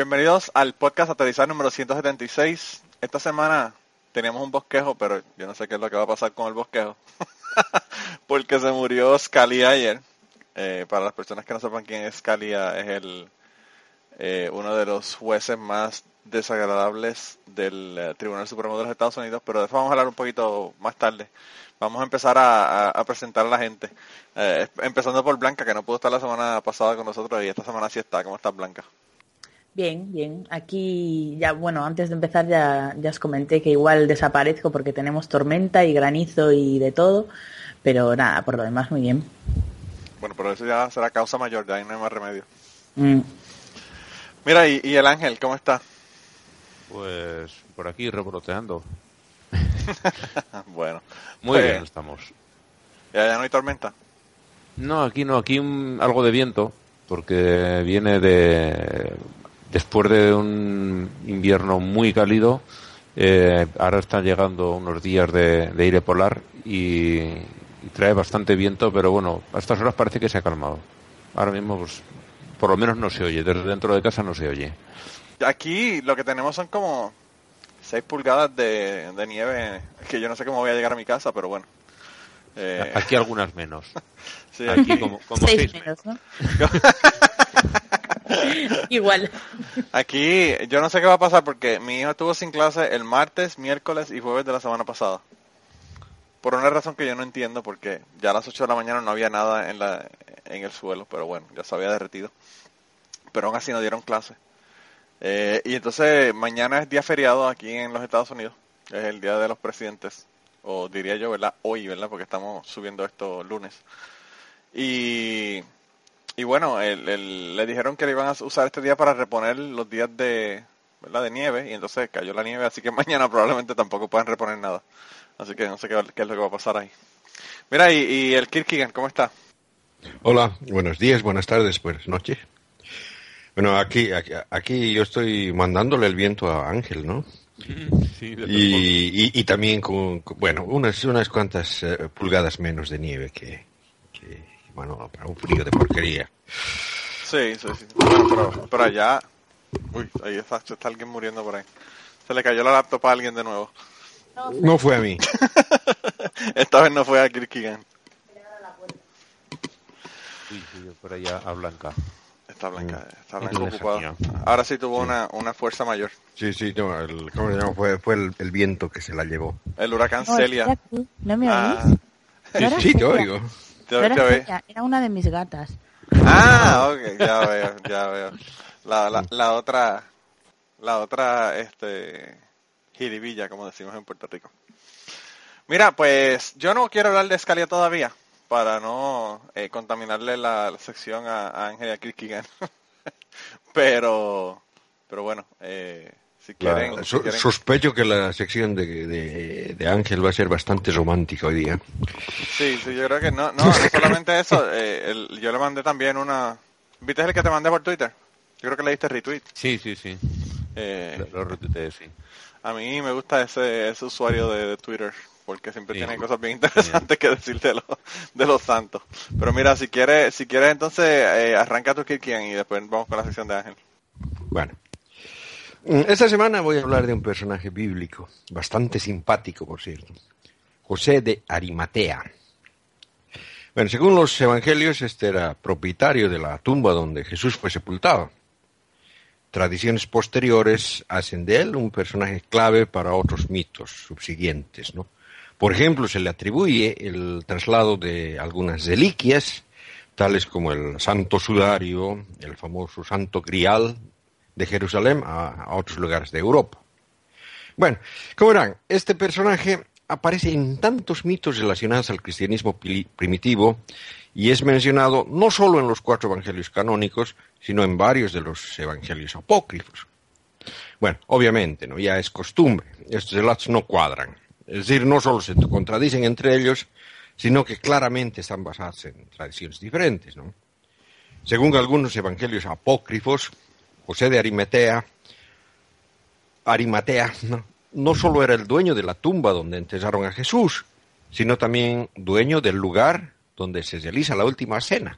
Bienvenidos al podcast Aterrizar número 176. Esta semana teníamos un bosquejo, pero yo no sé qué es lo que va a pasar con el bosquejo. Porque se murió Scalia ayer. Eh, para las personas que no sepan quién es Scalia, es el eh, uno de los jueces más desagradables del eh, Tribunal Supremo de los Estados Unidos, pero de eso vamos a hablar un poquito más tarde. Vamos a empezar a presentar a la gente. Eh, empezando por Blanca, que no pudo estar la semana pasada con nosotros y esta semana sí está. ¿Cómo estás, Blanca? Bien, bien. Aquí ya, bueno, antes de empezar ya, ya os comenté que igual desaparezco porque tenemos tormenta y granizo y de todo, pero nada, por lo demás muy bien. Bueno, pero eso ya será causa mayor, ya ahí no hay más remedio. Mm. Mira, y, y el Ángel, ¿cómo está? Pues por aquí revoloteando. bueno, Muy Pues, bien estamos. ¿Ya, ya no hay tormenta? No, aquí no, aquí un- algo de viento, porque viene de después de un invierno muy cálido. eh, ahora están llegando unos días de, de aire polar y, y trae bastante viento, pero bueno, a estas horas parece que se ha calmado. Ahora mismo, pues, por lo menos no se oye, desde dentro de casa no se oye. Aquí lo que tenemos son como 6 pulgadas de, de nieve, que yo no sé cómo voy a llegar a mi casa, pero bueno. Eh, Aquí algunas menos. sí, Aquí como, como Seis seis menos, ¿no? igual. Aquí yo no sé qué va a pasar porque mi hijo estuvo sin clase el martes, miércoles y jueves de la semana pasada. Por una razón que yo no entiendo porque ya a las 8 de la mañana no había nada en, la, en el suelo, pero bueno, ya se había derretido. Pero aún así no dieron clase. Eh, y entonces mañana es día feriado aquí en los Estados Unidos. Es el día de los presidentes. O diría yo, ¿verdad? Hoy, ¿verdad? Porque estamos subiendo esto lunes. Y, y bueno, el- el- le dijeron que le iban a usar este día para reponer los días de, ¿verdad? de nieve. Y entonces cayó la nieve, así que mañana probablemente tampoco puedan reponer nada. Así que no sé qué, es lo que va a pasar ahí. Mira, y, y el Kirkigan, ¿cómo está? Hola, buenos días, buenas tardes, buenas noches. Bueno, aquí, aquí, aquí yo estoy mandándole el viento a Ángel, ¿no? Sí, Y, y, y también con, con- bueno, unas, unas cuantas eh, pulgadas menos de nieve que, bueno, para un frío de porquería. Sí, sí, sí. Bueno, pero, pero allá... Uy, ahí está, está alguien muriendo por ahí. Se le cayó la laptop a alguien de nuevo. No fue a mí. Esta vez no fue a Kirkigan. Uy, uy, por allá a Blanca. Está Blanca, está No Blanca ocupada. Ahora sí tuvo una, una fuerza mayor. Sí, sí, no, el, ¿cómo se llama? Fue, fue el, el viento que se la llevó. El huracán No, Celia. ¿No me Ah? Sí, sí, te oigo. No era una de mis gatas. Ah, ok, ya veo, ya veo. La, la, la otra, la otra, este, jiribilla, como decimos en Puerto Rico. Mira, pues yo no quiero hablar de Scalia todavía, para no eh, contaminarle la, la sección a, a Ángel y a Kirkigan. pero, pero bueno, eh, si quieren, La- si quieren- sospecho que la sección de, de, de Ángel va a ser bastante romántica hoy día. Sí, sí, yo creo que no, no, no solamente eso, eh, el- yo le mandé también una, ¿viste el que te mandé por Twitter? Yo creo que le diste retweet. Sí, sí, sí. Eh, Lo retuiteé, sí. a mí me gusta ese, ese usuario de, de Twitter porque siempre tiene cosas bien interesantes que decir de los, de los santos. Pero mira, si quieres, si quieres entonces eh, arranca tu Kirkian y después vamos con la sección de Ángel. Bueno. Mm, Esta semana voy a hablar de un personaje bíblico, bastante simpático, por cierto. José de Arimatea. Bueno, según los evangelios, este era propietario de la tumba donde Jesús fue sepultado. Tradiciones posteriores hacen de él un personaje clave para otros mitos subsiguientes, ¿no? Por ejemplo, se le atribuye el traslado de algunas reliquias, tales como el Santo Sudario, el famoso Santo Grial de Jerusalén a, otros lugares de Europa. Bueno, como verán, este personaje aparece en tantos mitos relacionados al cristianismo primitivo y es mencionado no solo en los cuatro evangelios canónicos, sino en varios de los evangelios apócrifos. Bueno, obviamente, ¿no? ya es costumbre, estos relatos no cuadran. Es decir, no solo se contradicen entre ellos, sino que claramente están basados en tradiciones diferentes. ¿no? Según algunos evangelios apócrifos, José de Arimatea, Arimatea ¿no? solo era el dueño de la tumba donde enterraron a Jesús, sino también dueño del lugar donde se realiza la última cena.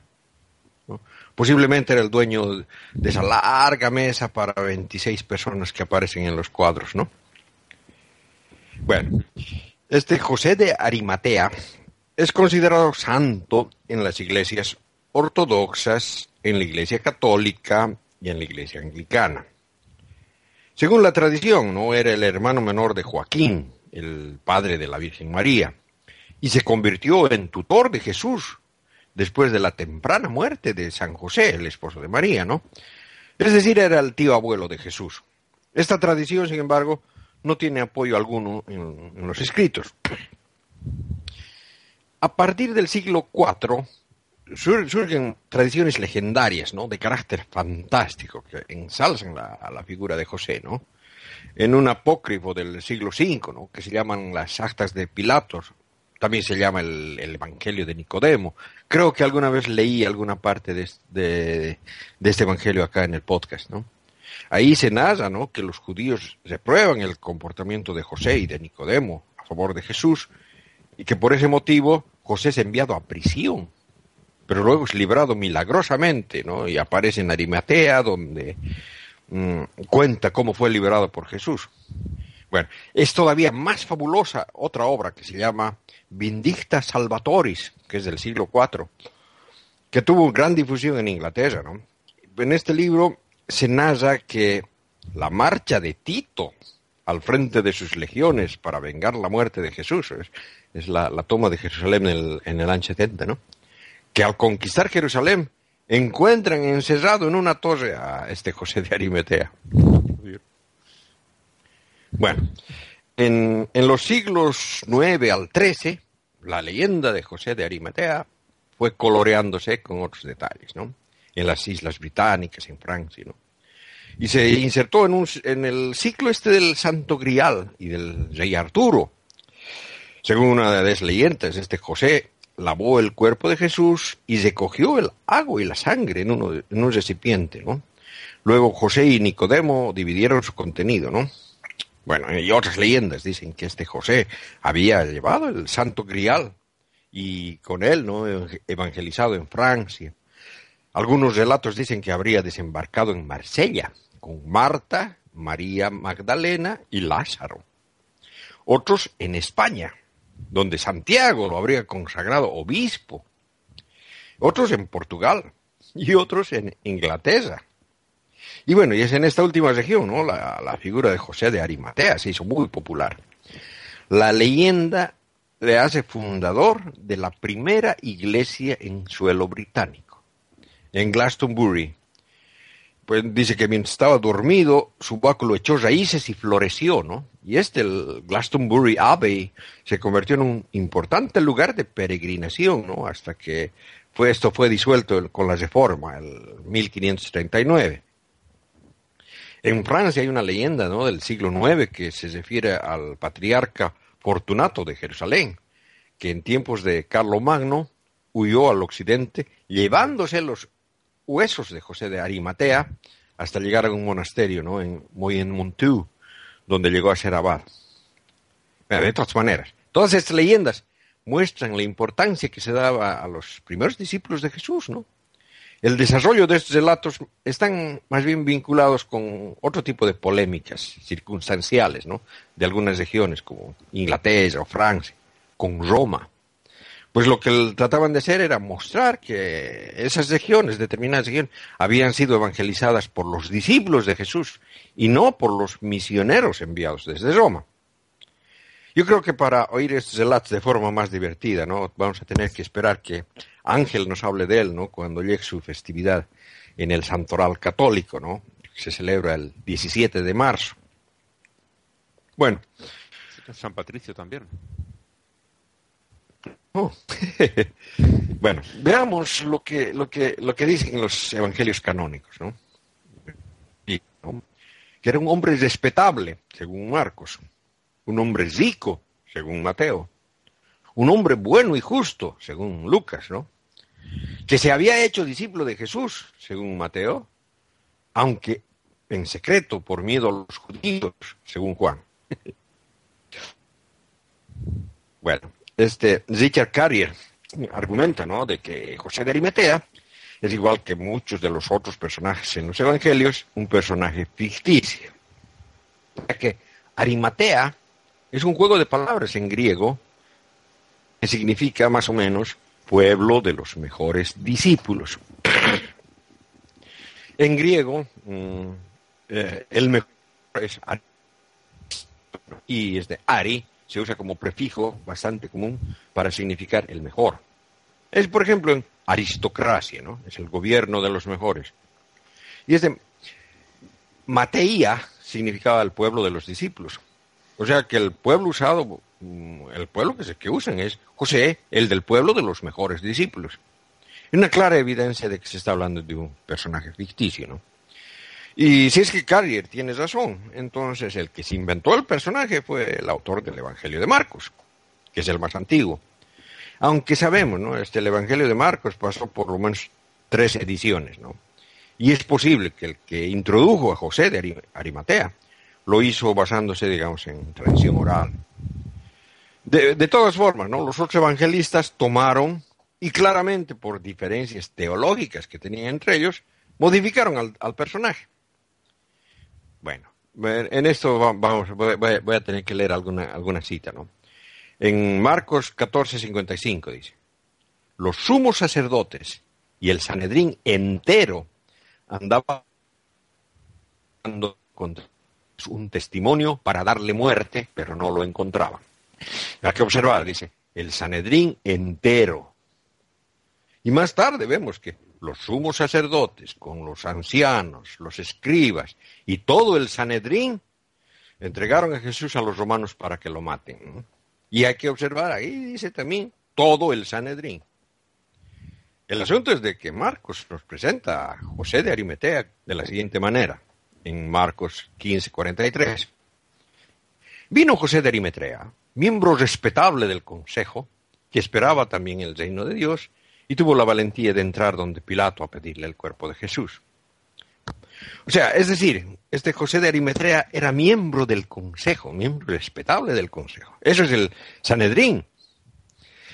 Posiblemente era el dueño de esa larga mesa para 26 personas que aparecen en los cuadros, ¿no? Bueno, este José de Arimatea es considerado santo en las iglesias ortodoxas, en la iglesia católica y en la iglesia anglicana. Según la tradición, no era el hermano menor de Joaquín, el padre de la Virgen María, y se convirtió en tutor de Jesús después de la temprana muerte de San José, el esposo de María, ¿no? Es decir, era el tío abuelo de Jesús. Esta tradición, sin embargo, no tiene apoyo alguno en, los escritos. A partir del siglo IV sur- surgen tradiciones legendarias, ¿no? De carácter fantástico que ensalzan la, a la figura de José, ¿no? En un apócrifo del siglo V, ¿no? Que se llaman las actas de Pilatos, también se llama el, el Evangelio de Nicodemo. Creo que alguna vez leí alguna parte de, de- este Evangelio acá en el podcast, ¿no? Ahí se narra, ¿no? Que los judíos reprueban el comportamiento de José y de Nicodemo a favor de Jesús y que por ese motivo José es enviado a prisión, pero luego es librado milagrosamente, ¿no? Y aparece en Arimatea, donde mm, cuenta cómo fue liberado por Jesús. Bueno, es todavía más fabulosa otra obra que se llama Vindicta Salvatoris, que es del siglo IV, que tuvo gran difusión en Inglaterra, ¿no? En este libro se narra que la marcha de Tito al frente de sus legiones para vengar la muerte de Jesús, es, la, toma de Jerusalén en el, en el año 70, ¿no? Que al conquistar Jerusalén encuentran encerrado en una torre a este José de Arimatea. Bueno, en, en los siglos 9 al 13, la leyenda de José de Arimatea fue coloreándose con otros detalles, ¿no? En las islas británicas, en Francia, ¿no? Y se insertó en, un, en el ciclo este del Santo Grial y del Rey Arturo. Según una de las leyendas, este José lavó el cuerpo de Jesús y recogió el agua y la sangre en, un recipiente, ¿no? Luego José y Nicodemo dividieron su contenido, ¿no? Bueno, y otras leyendas dicen que este José había llevado el Santo Grial y con él, ¿no? Evangelizado en Francia. Algunos relatos dicen que habría desembarcado en Marsella con Marta, María Magdalena y Lázaro. Otros en España, donde Santiago lo habría consagrado obispo. Otros en Portugal y otros en Inglaterra. Y bueno, y es en esta última región, ¿no? La, la figura de José de Arimatea se hizo muy popular. La leyenda le hace fundador de la primera iglesia en suelo británico, en Glastonbury. Pues dice que mientras estaba dormido, su báculo echó raíces y floreció, ¿no? Y este, el Glastonbury Abbey, se convirtió en un importante lugar de peregrinación, ¿no? Hasta que fue, esto fue disuelto con la reforma, el 1539. En Francia hay una leyenda ¿no? del siglo IX que se refiere al patriarca Fortunato de Jerusalén, que en tiempos de Carlomagno huyó al occidente llevándose los huesos de José de Arimatea hasta llegar a un monasterio, ¿no? En Moyen-Montu, donde llegó a ser abad. De todas maneras, todas estas leyendas muestran la importancia que se daba a los primeros discípulos de Jesús, ¿no? El desarrollo de estos relatos están más bien vinculados con otro tipo de polémicas circunstanciales, ¿no? De algunas regiones como Inglaterra o Francia, con Roma. Pues lo que trataban de hacer era mostrar que esas regiones, determinadas regiones, habían sido evangelizadas por los discípulos de Jesús y no por los misioneros enviados desde Roma. Yo creo que para oír estos relatos de forma más divertida, ¿no? Vamos a tener que esperar que Ángel nos hable de él, ¿no? Cuando llegue su festividad en el Santoral Católico, ¿no? Se celebra el 17 de marzo. Bueno. San Patricio también. Oh. bueno, veamos lo que, lo, que, lo que dicen los evangelios canónicos, ¿no? Y, ¿no? Que era un hombre respetable, según Marcos, un hombre rico, según Mateo, un hombre bueno y justo, según Lucas, ¿no? Que se había hecho discípulo de Jesús, según Mateo, aunque en secreto por miedo a los judíos, según Juan. bueno, este Richard Carrier argumenta, ¿no? De que José de Arimatea es igual que muchos de los otros personajes en los evangelios, un personaje ficticio. Ya que Arimatea es un juego de palabras en griego que significa más o menos pueblo de los mejores discípulos. En griego, mm, eh, el mejor es Ari, y es de Ari, se usa como prefijo bastante común para significar el mejor. Es, por ejemplo, en aristocracia, ¿no? Es el gobierno de los mejores. Y es de Mateía significaba el pueblo de los discípulos. O sea que el pueblo usado, mm, el pueblo que, se, que usan es José, el del pueblo de los mejores discípulos. Una clara evidencia de que se está hablando de un personaje ficticio, ¿no? Y si es que Carrier tiene razón, entonces el que se inventó el personaje fue el autor del Evangelio de Marcos, que es el más antiguo. Aunque sabemos, ¿no? Este, el Evangelio de Marcos pasó por lo menos tres ediciones, ¿no? Y es posible que el que introdujo a José de Arimatea lo hizo basándose, digamos, en tradición oral. De, de todas formas, ¿no? Los otros evangelistas tomaron, y claramente por diferencias teológicas que tenían entre ellos, modificaron al, al personaje. Bueno, en esto vamos, voy, a tener que leer alguna, alguna cita, ¿no? En Marcos 14:55 dice, los sumos sacerdotes y el Sanedrín entero andaban contra un testimonio para darle muerte, pero no lo encontraban. Hay que observar, dice, el Sanedrín entero. Y más tarde vemos que los sumos sacerdotes, con los ancianos, los escribas y todo el Sanedrín, entregaron a Jesús a los romanos para que lo maten. Y hay que observar, ahí dice también, todo el Sanedrín. El asunto es de que Marcos nos presenta a José de Arimatea de la siguiente manera, en Marcos 15, 43. Vino José de Arimatea, miembro respetable del consejo, que esperaba también el reino de Dios, y tuvo la valentía de entrar donde Pilato a pedirle el cuerpo de Jesús. O sea, es decir, este José de Arimatea era miembro del consejo, miembro respetable del consejo. Eso es el Sanedrín.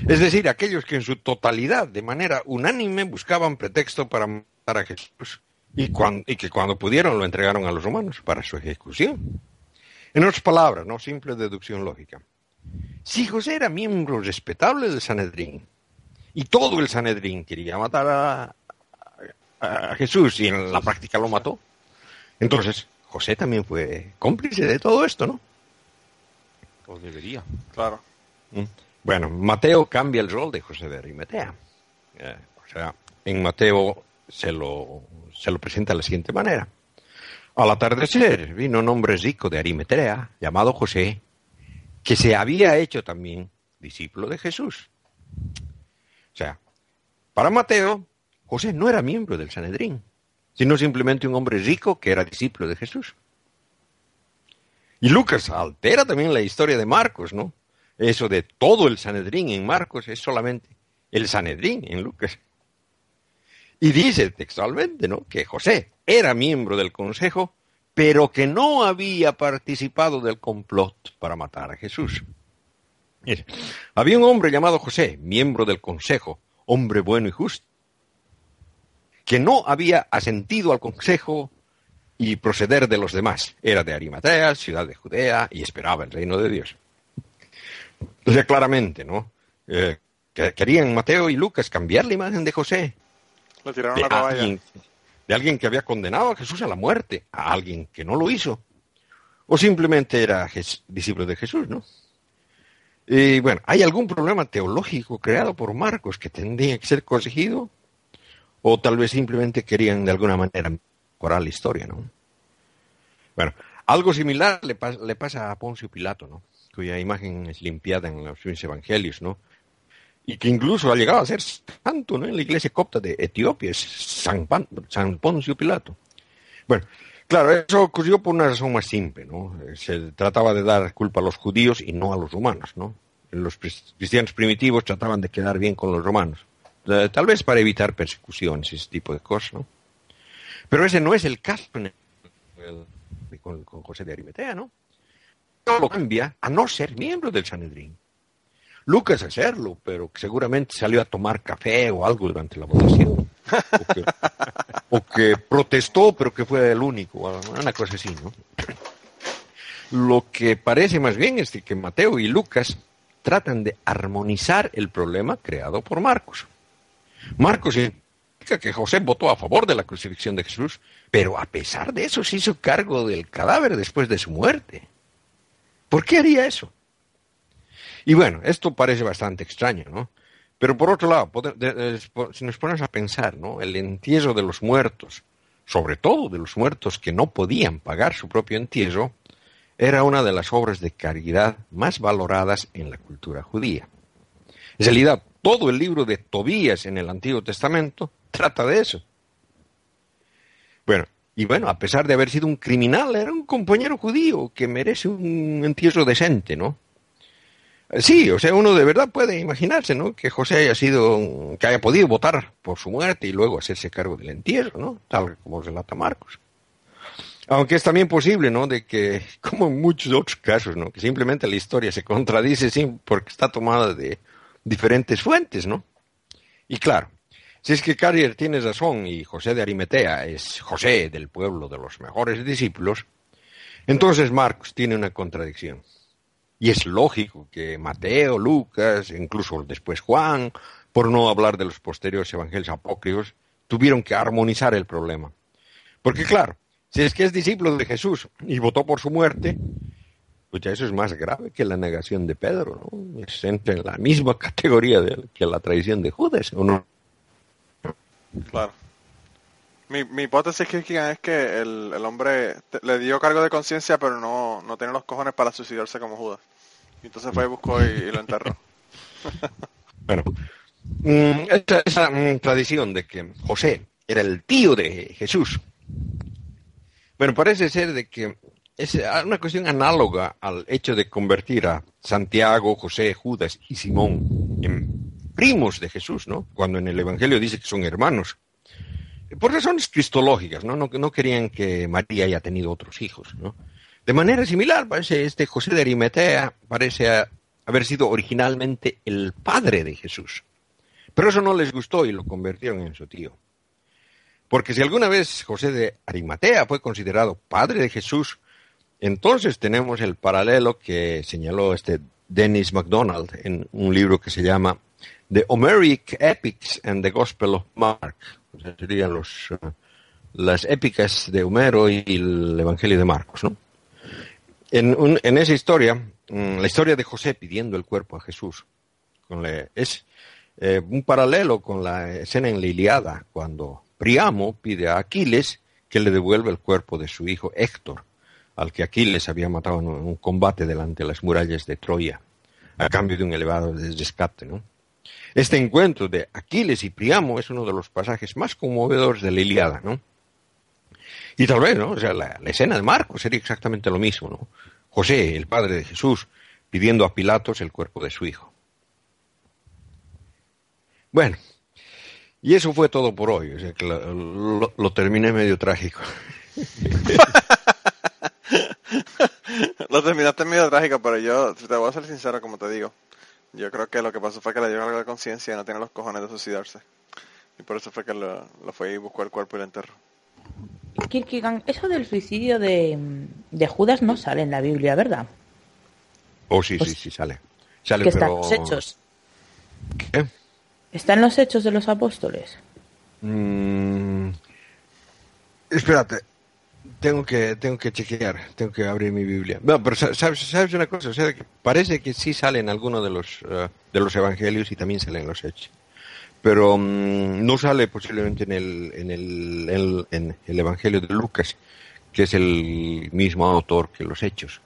Es decir, aquellos que en su totalidad, de manera unánime, buscaban pretexto para matar a Jesús y que cuando pudieron lo entregaron a los romanos para su ejecución. En otras palabras, no simple deducción lógica. Si José era miembro respetable del Sanedrín y todo el Sanedrín quería matar a, a Jesús y en la práctica lo mató, entonces José también fue cómplice de todo esto, ¿no? O debería. Claro. Mm. Bueno, Mateo cambia el rol de José de Arimatea. Eh, o sea, en Mateo se lo, se lo presenta de la siguiente manera. Al atardecer vino un hombre rico de Arimatea, llamado José, que se había hecho también discípulo de Jesús. Sea, para Mateo, José no era miembro del Sanedrín, sino simplemente un hombre rico que era discípulo de Jesús. Y Lucas altera también la historia de Marcos, ¿no? Eso de todo el Sanedrín en Marcos es solamente el Sanedrín en Lucas. Y dice textualmente, ¿no? Que José era miembro del consejo, pero que no había participado del complot para matar a Jesús. Había un hombre llamado José, miembro del consejo, hombre bueno y justo, que no había asentido al consejo y proceder de los demás. Era de Arimatea, ciudad de Judea, y esperaba el reino de Dios. O sea, claramente, ¿no? Eh, que querían Mateo y Lucas cambiar la imagen de José. Lo tiraron De a la caballa. alguien, de alguien que había condenado a Jesús a la muerte, a alguien que no lo hizo. O simplemente era discípulo de Jesús, ¿no? Y bueno, ¿hay algún problema teológico creado por Marcos que tendría que ser corregido? O tal vez simplemente querían de alguna manera mejorar la historia, ¿no? Bueno, algo similar le, pas- le pasa a Poncio Pilato, ¿no? Cuya imagen es limpiada en los evangelios, ¿no? Y que incluso ha llegado a ser santo, ¿no? En la iglesia copta de Etiopía, es San, Pan- San Poncio Pilato. Bueno, claro, eso ocurrió por una razón más simple, ¿no? Se trataba de dar culpa a los judíos y no a los romanos, ¿no? Los cristianos primitivos trataban de quedar bien con los romanos, eh, tal vez para evitar persecuciones y ese tipo de cosas, ¿no? Pero ese no es el caso con José de Arimatea, ¿no? No lo cambia a no ser miembro del Sanedrín. Lucas a serlo, pero que seguramente salió a tomar café o algo durante la votación. O que, o que protestó, pero que fue el único, una cosa así, ¿no? Lo que parece más bien es que Mateo y Lucas tratan de armonizar el problema creado por Marcos. Marcos indica que José votó a favor de la crucifixión de Jesús, pero a pesar de eso se hizo cargo del cadáver después de su muerte. ¿Por qué haría eso? Y bueno, esto parece bastante extraño, ¿no? Pero por otro lado, si nos ponemos a pensar, ¿no? El entierro de los muertos, sobre todo de los muertos que no podían pagar su propio entierro, era una de las obras de caridad más valoradas en la cultura judía. En realidad, todo el libro de Tobías en el Antiguo Testamento trata de eso. Bueno, y bueno, a pesar de haber sido un criminal, era un compañero judío que merece un entierro decente, ¿no? Eh, Sí, o sea, uno de verdad puede imaginarse, ¿no? Que José haya sido, que haya podido votar por su muerte y luego hacerse cargo del entierro, ¿no? Tal como relata Marcos. Aunque es también posible, ¿no? De que, como en muchos otros casos, ¿no? Que simplemente la historia se contradice sí, porque está tomada de diferentes fuentes, ¿no? Y claro, si es que Carrier tiene razón y José de Arimetea es José del pueblo de los mejores discípulos, entonces Marcos tiene una contradicción. Y es lógico que Mateo, Lucas, incluso después Juan, por no hablar de los posteriores evangelios apócrifos, tuvieron que armonizar el problema. Porque claro, si es que es discípulo de Jesús y votó por su muerte, pues ya eso es más grave que la negación de Pedro, ¿no? Es en la misma categoría que la traición de Judas, ¿o no? Claro. Mi, mi hipótesis que es que el, el hombre le dio cargo de conciencia, pero no, no tiene los cojones para suicidarse como Judas. Y entonces fue y buscó y, lo enterró. Bueno, mm, esa, esa, mm, tradición de que José era el tío de Jesús. Bueno, parece ser de que es una cuestión análoga al hecho de convertir a Santiago, José, Judas y Simón en primos de Jesús, ¿no? Cuando en el Evangelio dice que son hermanos. Por razones cristológicas, ¿no? No, querían que María haya tenido otros hijos, ¿no? De manera similar, parece este José de Arimatea parece haber sido originalmente el padre de Jesús. Pero eso no les gustó y lo convirtieron en su tío. Porque si alguna vez José de Arimatea fue considerado padre de Jesús, entonces tenemos el paralelo que señaló este Dennis MacDonald en un libro que se llama The Homeric Epics and the Gospel of Mark. O sea, serían los, eh, las épicas de Homero y el Evangelio de Marcos, ¿no? En, un- en esa historia, mm, la historia de José pidiendo el cuerpo a Jesús, con es eh, un paralelo con la escena en la Iliada, cuando Priamo pide a Aquiles que le devuelva el cuerpo de su hijo Héctor, al que Aquiles había matado en un un combate delante de las murallas de Troya, a cambio de un elevado rescate, ¿no? Este encuentro de Aquiles y Priamo es uno de los pasajes más conmovedores de la Iliada, ¿no? Y tal vez, ¿no? O sea, la, escena de Marcos sería exactamente lo mismo, ¿no? José, el padre de Jesús, pidiendo a Pilatos el cuerpo de su hijo. Bueno, Y eso fue todo por hoy. O sea que lo- lo terminé medio trágico. Lo terminaste medio trágico, pero yo te voy a ser sincero como te digo. Yo creo que lo que pasó fue que le dio algo de conciencia y no tiene los cojones de suicidarse. Y por eso fue que lo, lo fue y buscó el cuerpo y lo enterró. Kierkegaard, eso del suicidio de, de Judas no sale en la Biblia, ¿verdad? Oh, sí, Pues- sí, sí, sale. Sale, que pero... los hechos. ¿Qué? Está en los hechos de los apóstoles. Mm, espérate. Tengo que, tengo que chequear, tengo que abrir mi Biblia. No, pero sa- sabes, sabes una cosa, o sea, que parece que sí sale en alguno de los, eh, de los evangelios y también sale en los hechos. Pero mm, no sale posiblemente en el, en el, el- en el evangelio de Lucas, que es el mismo autor que los hechos.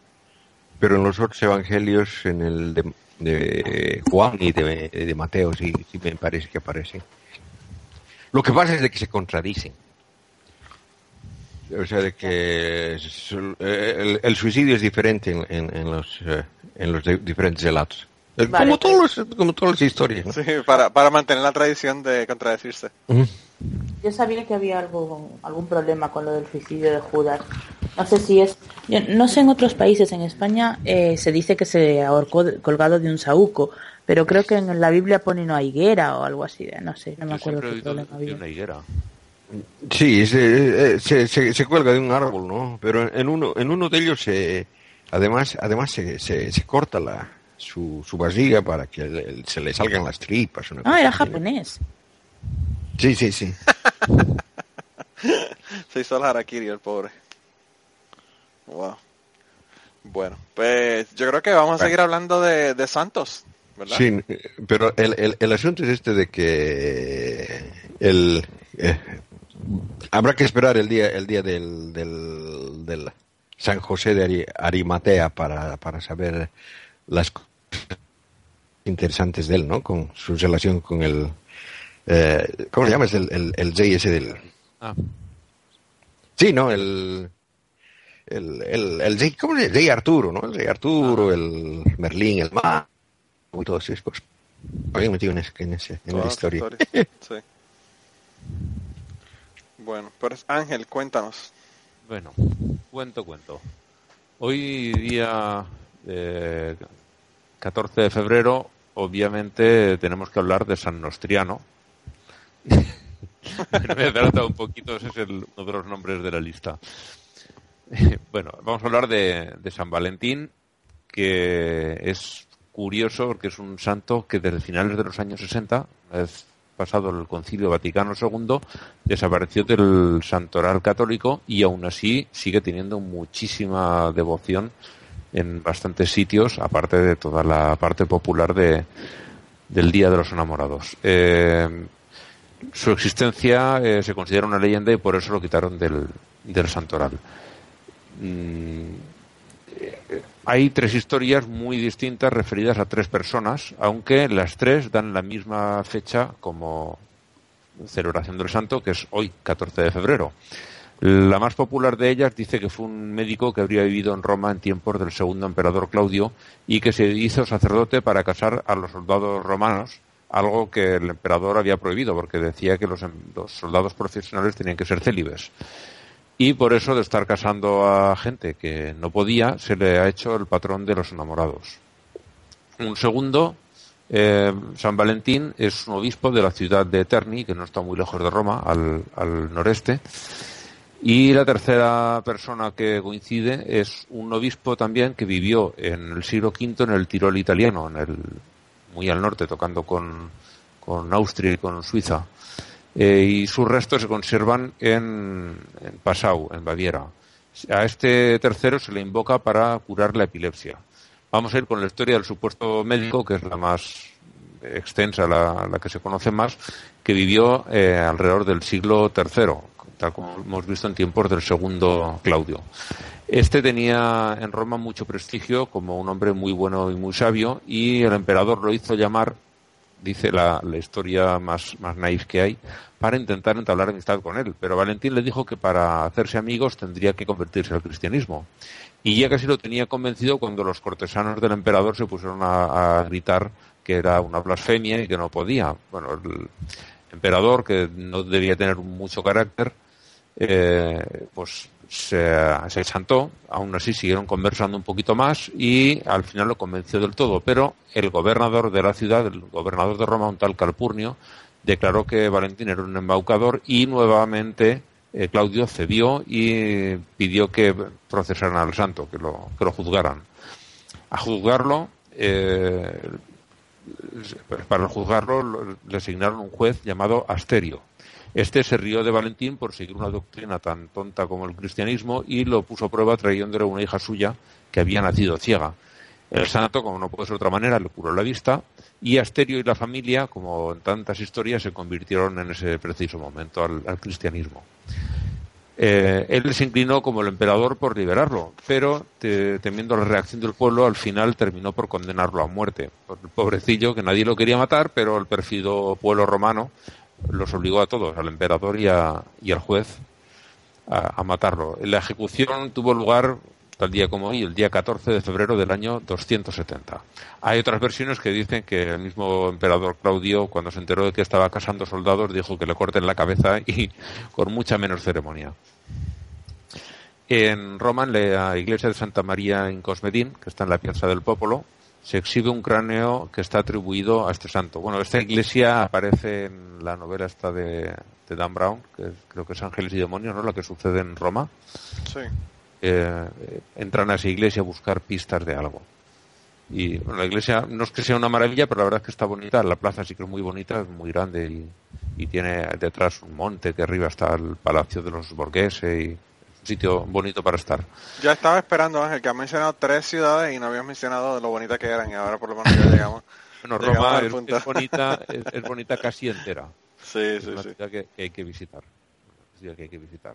Pero en los otros evangelios, en el de, de Juan y de, de Mateo, sí, sí me parece que aparecen. Lo que pasa es de que se contradicen. O sea, de que es- el, el suicidio es diferente en, en- en los, eh, en los de- diferentes relatos. Eh, Vale, como, todos los- como todas las historias. ¿no? Sí, para, para mantener la tradición de contradecirse. Yo sabía que había algo, algún problema con lo del suicidio de Judas. No sé si es, yo no sé en otros países, en España eh, se dice que se ahorcó colgado de un saúco, pero creo que en la Biblia pone una higuera o algo así, no sé, no me Yo acuerdo qué problema de había. una higuera. Sí, se, eh, se, se- se cuelga de un árbol, ¿no? Pero en uno, en uno de ellos se, además, además se, se, se corta la, su, su barriga para que le- se le salgan las tripas. una Ah, era japonés. Sí, sí, sí. Se hizo el harakiri el pobre. Wow. Bueno, pues yo creo que vamos a seguir hablando de, de santos, ¿verdad? Sí, pero el, el, el asunto es este de que el eh, habrá que esperar el día el día del, del, del San José de Ari- Arimatea para, para saber las cosas interesantes de él, ¿no? Con su relación con el eh, ¿cómo se llama? Es el, el, el ese del Ah, sí, ¿no? El el, el, el ¿cómo se llama? Arturo, ¿no? El rey Arturo, el Merlín, el mago y todas esas cosas. Alguien metido en, ese, en, ese, en la historia. Sí. Bueno, pues Ángel, cuéntanos. bueno, cuento, cuento. Hoy día eh, 14 de febrero, obviamente tenemos que hablar de San Nostriano. Me he un poquito, ese es el- uno de los nombres de la lista. Bueno, vamos a hablar de, de San Valentín, que es curioso porque es un santo que desde finales de los años 60, una vez pasado el Concilio Vaticano II, desapareció del santoral católico y aún así sigue teniendo muchísima devoción en bastantes sitios, aparte de toda la parte popular de, del Día de los Enamorados. Eh, su existencia eh, se considera una leyenda y por eso lo quitaron del, del santoral. Mm, hay tres historias muy distintas referidas a tres personas, aunque las tres dan la misma fecha como celebración del santo, que es hoy, 14 de febrero. La más popular de ellas dice que fue un médico que habría vivido en Roma en tiempos del segundo emperador Claudio y que se hizo sacerdote para casar a los soldados romanos, algo que el emperador había prohibido porque decía que los, em- soldados profesionales tenían que ser célibes. Y por eso de estar casando a gente que no podía, se le ha hecho el patrón de los enamorados. Un segundo, eh, San Valentín es un obispo de la ciudad de Terni, que no está muy lejos de Roma, al, al noreste. Y la tercera persona que coincide es un obispo también que vivió en el siglo V en el Tirol italiano, en el, muy al norte, tocando con, con Austria y con Suiza. Eh, y sus restos se conservan en, en Passau, en Baviera. A este tercero se le invoca para curar la epilepsia. Vamos a ir con la historia del supuesto médico, que es la más extensa, la, que se conoce más, que vivió eh, alrededor del siglo III, tal como hemos visto en tiempos del segundo Claudio. Este tenía en Roma mucho prestigio como un hombre muy bueno y muy sabio, y el emperador lo hizo llamar, dice la, historia más, más naif que hay, para intentar entablar amistad con él. Pero Valentín le dijo que para hacerse amigos tendría que convertirse al cristianismo. Y ya casi lo tenía convencido cuando los cortesanos del emperador se pusieron a, a gritar que era una blasfemia y que no podía. Bueno, el, emperador, que no debía tener mucho carácter, eh, pues se, se aún así siguieron conversando un poquito más y al final lo convenció del todo, pero el gobernador de la ciudad, el gobernador de Roma, un tal Calpurnio, declaró que Valentín era un embaucador y nuevamente eh, Claudio cedió y pidió que procesaran al santo, que lo, que lo juzgaran. A juzgarlo, eh, para juzgarlo lo- le asignaron un juez llamado Asterio. Este se rió de Valentín por seguir una doctrina tan tonta como el cristianismo y lo puso a prueba trayéndole una hija suya que había nacido ciega. El santo, como no puede ser de otra manera, le curó la vista y Asterio y la familia, como en tantas historias, se convirtieron en ese preciso momento al, cristianismo. Eh, él se inclinó como el emperador por liberarlo, pero te- temiendo la reacción del pueblo, al final terminó por condenarlo a muerte. El pobrecillo, que nadie lo quería matar, pero el perfido pueblo romano los obligó a todos, al emperador y, a- y al juez, a, matarlo. La ejecución tuvo lugar tal día como hoy, el día 14 de febrero del año 270. Hay otras versiones que dicen que el mismo emperador Claudio, cuando se enteró de que estaba casando soldados, dijo que le corten la cabeza y con mucha menos ceremonia. En Roma, en la iglesia de Santa María in Cosmedin, que está en la Piazza del Popolo, se exhibe un cráneo que está atribuido a este santo. Bueno, esta iglesia aparece en la novela esta de, de Dan Brown, que creo que es Ángeles y Demonios, ¿no? La que sucede en Roma. Sí. Eh, entran a esa iglesia a buscar pistas de algo. Y bueno, la iglesia no es que sea una maravilla, pero la verdad es que está bonita. La plaza sí que es muy bonita, es muy grande y, y tiene detrás un monte que arriba está el palacio de los Borghese y un sitio bonito para estar. Ya estaba esperando, Ángel, que has mencionado tres ciudades y no habías mencionado lo bonita que eran y ahora por lo menos ya llegamos. Bueno, Roma es, bonita, es, es bonita casi entera. Sí, Es sí, una sí. ciudad que, que hay que visitar. Ciudad que hay que visitar.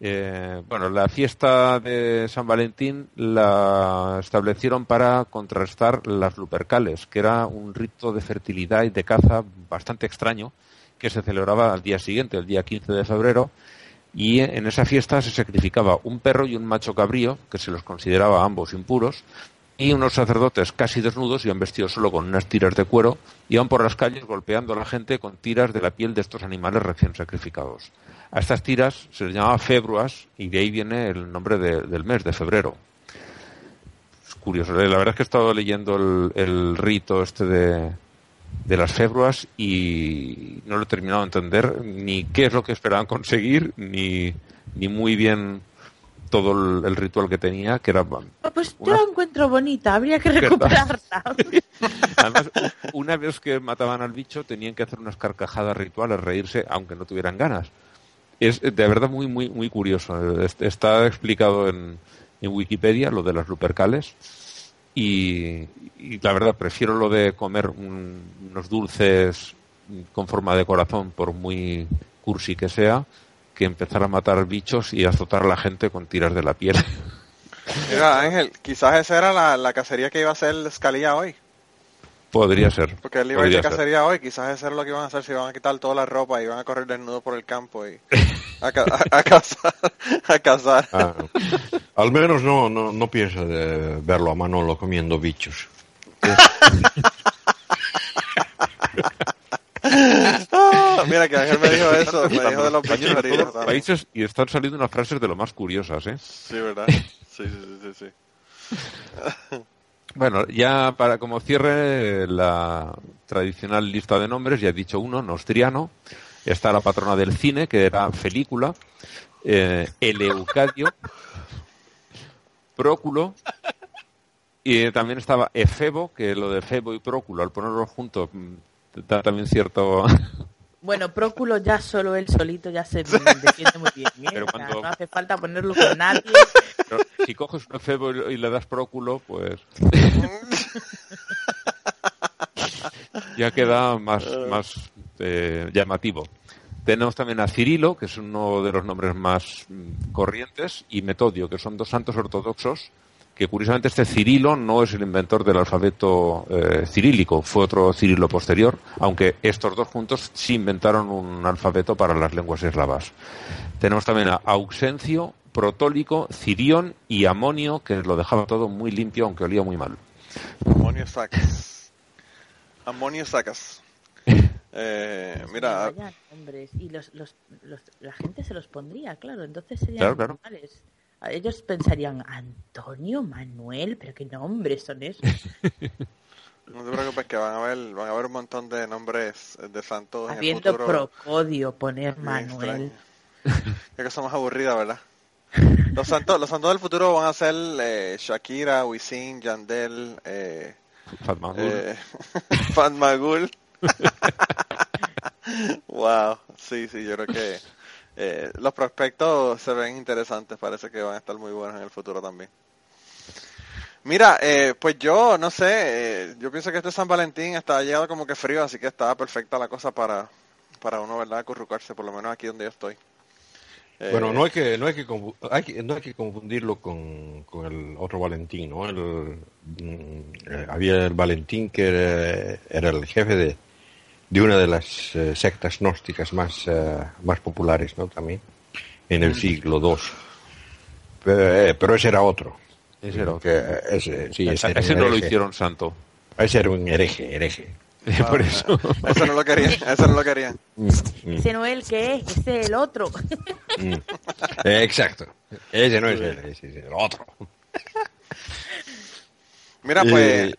Eh, bueno, la fiesta de San Valentín la establecieron para contrastar las lupercales, que era un rito de fertilidad y de caza bastante extraño que se celebraba al día siguiente, el día 15 de febrero, y en esa fiesta se sacrificaba un perro y un macho cabrío, que se los consideraba ambos impuros, y unos sacerdotes casi desnudos, iban vestidos solo con unas tiras de cuero, iban por las calles golpeando a la gente con tiras de la piel de estos animales recién sacrificados. A estas tiras se les llamaba februas y de ahí viene el nombre de- del mes, de febrero. Es curioso, la verdad es que he estado leyendo el rito este de, de las februas y no lo he terminado de entender ni qué es lo que esperaban conseguir, ni, ni muy bien todo el, el ritual que tenía, que era Pues yo la encuentro bonita, habría que recuperarla. Además, una vez que mataban al bicho, tenían que hacer unas carcajadas rituales, reírse, aunque no tuvieran ganas. Es de verdad muy, muy, muy curioso. Es- Está explicado en, en Wikipedia lo de las lupercales. Y, la verdad, prefiero lo de comer un- unos dulces con forma de corazón, por muy cursi que sea, que empezar a matar bichos y azotar a la gente con tiras de la piel. Mira, Ángel, quizás esa era la, la cacería que iba a hacer Scalia hoy. Podría ser. Porque él iba a ir de cacería hoy, quizás eso es lo que iban a hacer, si iban a quitar toda la ropa y iban a correr desnudos por el campo y a, ca- a- a cazar, a cazar. Ah, al menos no, no, no piensa de verlo a Manolo comiendo bichos. Ah, mira que Ángel me dijo eso, me dijo de los bichos de los países y están saliendo unas frases de lo más curiosas, ¿eh? Sí, ¿verdad? Sí, sí, sí, sí, sí. Bueno, ya para como cierre la tradicional lista de nombres, ya he dicho uno, Nostriano, está la patrona del cine, que era Felícula, eh, Eleucadio, Próculo, y también estaba Efebo, que lo de Febo y Próculo, al ponerlos juntos, mm, da también cierto... Bueno, Próculo ya solo él solito ya se defiende muy bien. ¿eh? Pero O sea, cuando- No hace falta ponerlo con nadie. Pero si coges un Efebo y, y le das Próculo, pues... ya queda más, más eh, llamativo. Tenemos también a Cirilo, que es uno de los nombres más mm, corrientes, y Metodio, que son dos santos ortodoxos, que curiosamente este Cirilo no es el inventor del alfabeto eh, cirílico, fue otro Cirilo posterior, aunque estos dos juntos sí inventaron un alfabeto para las lenguas eslavas. Tenemos también a Auxencio, Protólico, Cirión y Amonio, que lo dejaba todo muy limpio, aunque olía muy mal. Amonio sacas. Amonio sacas. Eh, mira, vaya nombres. Y los, los, los- la gente se los pondría, claro. Entonces serían Claro, claro. normales. Ellos pensarían, Antonio, Manuel, pero qué nombres son esos. no te preocupes que van a ver, van a ver un montón de nombres de santos en el Habiendo futuro. Procodio, poner Bien Manuel. extraño. Qué cosa más aburrida, ¿verdad? Los santos, los santos del futuro van a ser eh, Shakira, Wisin, Yandel, eh, Fatma Gul. eh, Fatmagul. wow, sí, sí, yo creo que eh, los prospectos se ven interesantes, parece que van a estar muy buenos en el futuro también. Mira, eh, pues yo no sé, eh, yo pienso que este San Valentín está llegado como que frío, así que está perfecta la cosa para, para uno, ¿verdad? Acurrucarse, por lo menos aquí donde yo estoy. Eh, Bueno, no hay que, no hay que, hay que- no hay que confundirlo con, con el otro Valentín, ¿no? El, mm, eh, había el Valentín que era, era el jefe de, de una de las eh, sectas gnósticas más, eh, más populares, ¿no? También, en el siglo II. Pero, eh, pero ese era otro. Ese era otro. Que, eh, ese, sí, ese, Ese, no lo hicieron santo. Ese era un hereje, hereje. Por eso. Eso no lo querían, eso no lo querían. Mm, mm, Ese no es el que es, ese es el otro. mm. Eh, exacto. Ese no es él, ese es el otro. Mira, Eh, pues...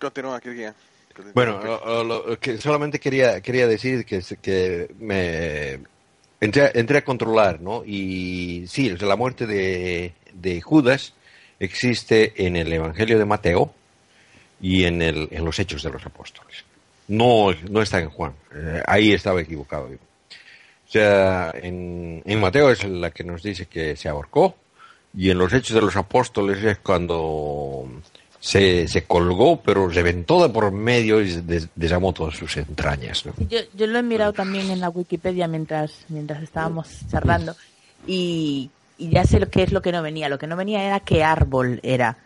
Continúa aquí, Guía. Bueno, lo- lo- lo que solamente quería, quería decir que, que me entré, entré a controlar, ¿no? Y sí, la muerte de, de Judas existe en el Evangelio de Mateo y en, el, en los Hechos de los Apóstoles. No, no está en Juan. Eh, ahí estaba equivocado. O sea, en, en Mateo es la que nos dice que se ahorcó y en los Hechos de los Apóstoles es cuando se, se colgó, pero reventó de por medio y des- desarmó todas sus entrañas. ¿no? Yo, yo lo he mirado también en la Wikipedia mientras, mientras estábamos charlando y, y ya sé lo que es lo que no venía. Lo que no venía era qué árbol era.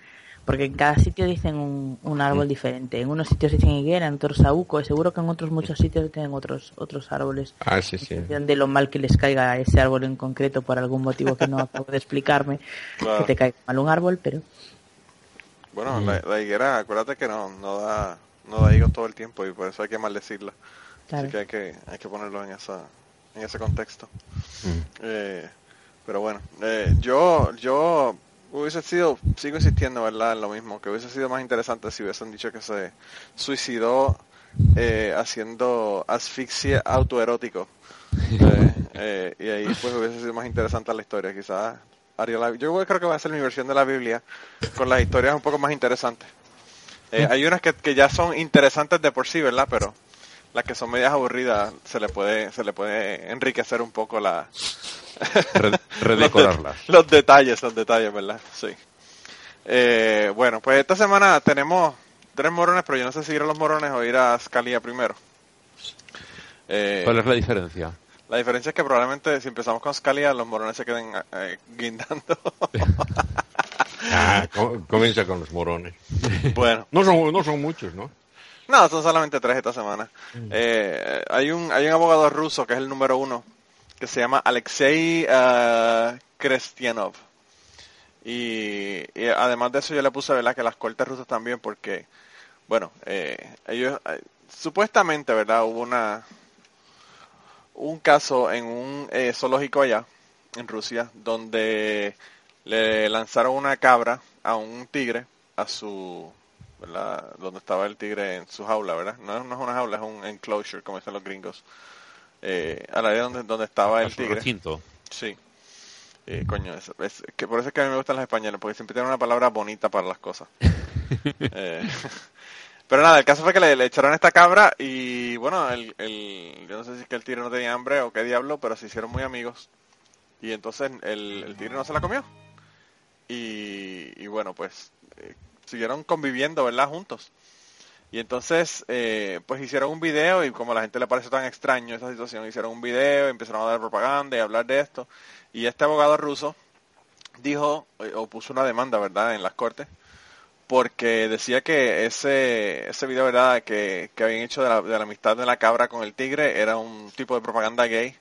Porque en cada sitio dicen un, un árbol diferente. En unos sitios dicen higuera, en otros saúco. y Seguro que en otros muchos sitios tienen otros otros árboles. Ah, sí, sí. De lo mal que les caiga ese árbol en concreto por algún motivo que no acabo de explicarme. Claro. Que te caiga mal un árbol, pero... Bueno, la, la higuera, acuérdate que no, no da, no da higos todo el tiempo y por eso hay que maldecirla. Claro. Así que hay que, hay que ponerlo en esa, en ese contexto. Mm. Eh, pero bueno, eh, yo, yo hubiese sido, sigo insistiendo, ¿verdad? En lo mismo, que hubiese sido más interesante si hubiesen dicho que se suicidó eh, haciendo asfixia autoerótico. Eh, eh, y ahí pues hubiese sido más interesante la historia, quizás. La- yo creo que va a ser mi versión de la Biblia con las historias un poco más interesantes. Eh, hay unas que, que ya son interesantes de por sí, ¿verdad? Pero las que son medias aburridas se le puede se le puede enriquecer un poco la Re- redecorarlas. los, de- los detalles, los detalles, ¿verdad? Sí. Eh, bueno, pues esta semana tenemos tres morones, pero yo no sé si ir a los morones o ir a Scalia primero. Eh, ¿Cuál es la diferencia? La diferencia es que probablemente si empezamos con Scalia, los morones se queden eh, guindando. Ah, com- comienza con los morones. bueno, No son, no son muchos, ¿no? no, son solamente tres esta semana. Eh, hay un hay un abogado ruso que es el número uno, que se llama Alexei eh, Krestianov. Y, y además de eso yo le puse, ¿verdad? Que las cortes rusas también, porque, bueno, eh, ellos, eh, supuestamente, ¿verdad? Hubo una, un caso en un eh, zoológico allá, en Rusia, donde le lanzaron una cabra a un tigre, a su, ¿verdad? Donde estaba el tigre en su jaula, ¿verdad? No, es- no es una jaula, es un enclosure, como dicen los gringos. Eh, al área donde, donde estaba el tigre. recinto. Sí. Eh, coño, es, es- que por eso es que a mí me gustan los españoles, porque siempre tienen una palabra bonita para las cosas. Eh, pero nada, el caso fue que le, echaron esta cabra y bueno, el, el, yo no sé si es que el tigre no tenía hambre o qué diablo, pero se hicieron muy amigos. Y entonces el, el tigre no se la comió. Y, y bueno, pues eh, siguieron conviviendo, ¿verdad? Juntos. Y entonces, eh, pues hicieron un video y como a la gente le pareció tan extraño esa situación, hicieron un video, empezaron a dar propaganda y a hablar de esto. Y este abogado ruso dijo, eh, o puso una demanda, ¿verdad?, en las cortes, porque decía que ese, ese video, ¿verdad?, que, que habían hecho de la, de la amistad de la cabra con el tigre era un tipo de propaganda gay.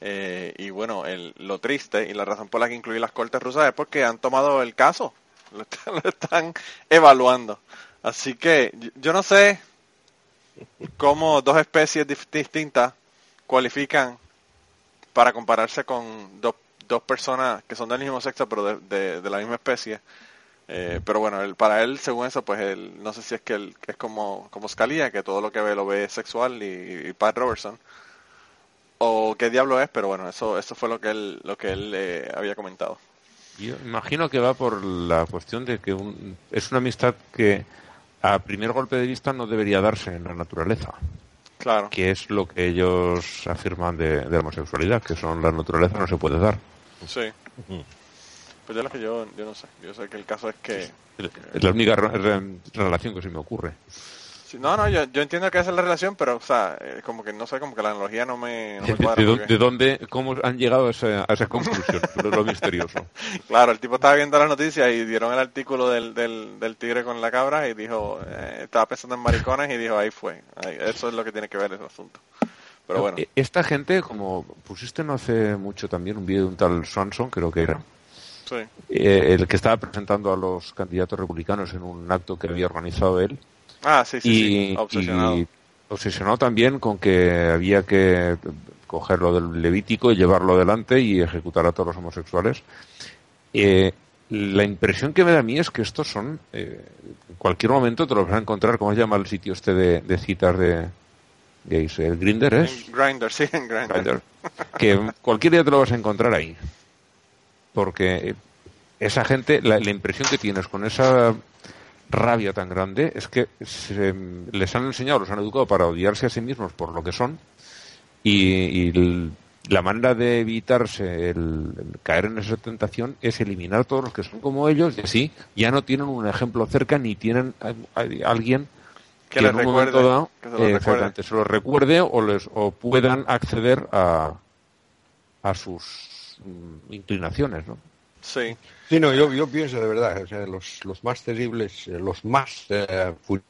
Eh, y bueno, el, lo triste y la razón por la que incluí las cortes rusas es porque han tomado el caso, lo están, lo están evaluando. Así que yo, no sé, cómo dos especies distintas cualifican para compararse con dos, dos personas que son del mismo sexo pero de- de la misma especie. Eh, pero bueno, él, para él, según eso, pues él, no sé si es que él es como, como Scalia, que todo lo que ve lo ve sexual y, y Pat Robertson, o qué diablo es, pero bueno, eso, eso fue lo que él, lo que él eh, había comentado. Yo imagino que va por la cuestión de que un- es una amistad que a primer golpe de vista no debería darse en la naturaleza, Claro. que es lo que ellos afirman de, de la homosexualidad, que son la naturaleza no se puede dar. Sí. Pues yo lo que yo, yo no sé. Yo sé que el caso es que... Es la única re- re- relación que se me ocurre. sí, no, no, yo, yo entiendo que esa es la relación, pero, o sea, eh, como que no sé, como que la analogía no me, no me ¿De, cuadra. de porque- de dónde, cómo han llegado a esa, a esa conclusión? lo, lo misterioso. Claro, el tipo estaba viendo las noticias y dieron el artículo del, del, del tigre con la cabra y dijo, eh, estaba pensando en maricones y dijo, ahí fue. Ahí, eso es lo que tiene que ver ese asunto. Pero bueno, Eh, Esta gente, como pusiste no hace mucho también un vídeo de un tal Swanson, creo que era, sí, eh, el que estaba presentando a los candidatos republicanos en un acto que había organizado él. Ah, sí, sí, y, sí, obsesionado. y obsesionado también con que había que coger lo del Levítico y llevarlo adelante y ejecutar a todos los homosexuales. Eh, la impresión que me da a mí es que estos son, eh, en cualquier momento te los vas a encontrar, ¿cómo se llama el sitio este de, de citas de gays? ¿El Grinder es? En Grindr, sí, en. Grindr. Que cualquier día te lo vas a encontrar ahí. Porque esa gente, la, la impresión que tienes con esa rabia tan grande es que se- les han enseñado, los han educado para odiarse a sí mismos por lo que son y, la manera de evitarse el, el caer en esa tentación es eliminar todos los que son como ellos y así ya no tienen un ejemplo cerca ni tienen a- a- alguien Que en un recuerde, momento dado que se lo eh, recuerde. se o les o puedan acceder a a sus inclinaciones ¿no? Sí, Sí, no, yo, yo pienso de verdad, o sea, los, los más terribles, eh, los más eh, son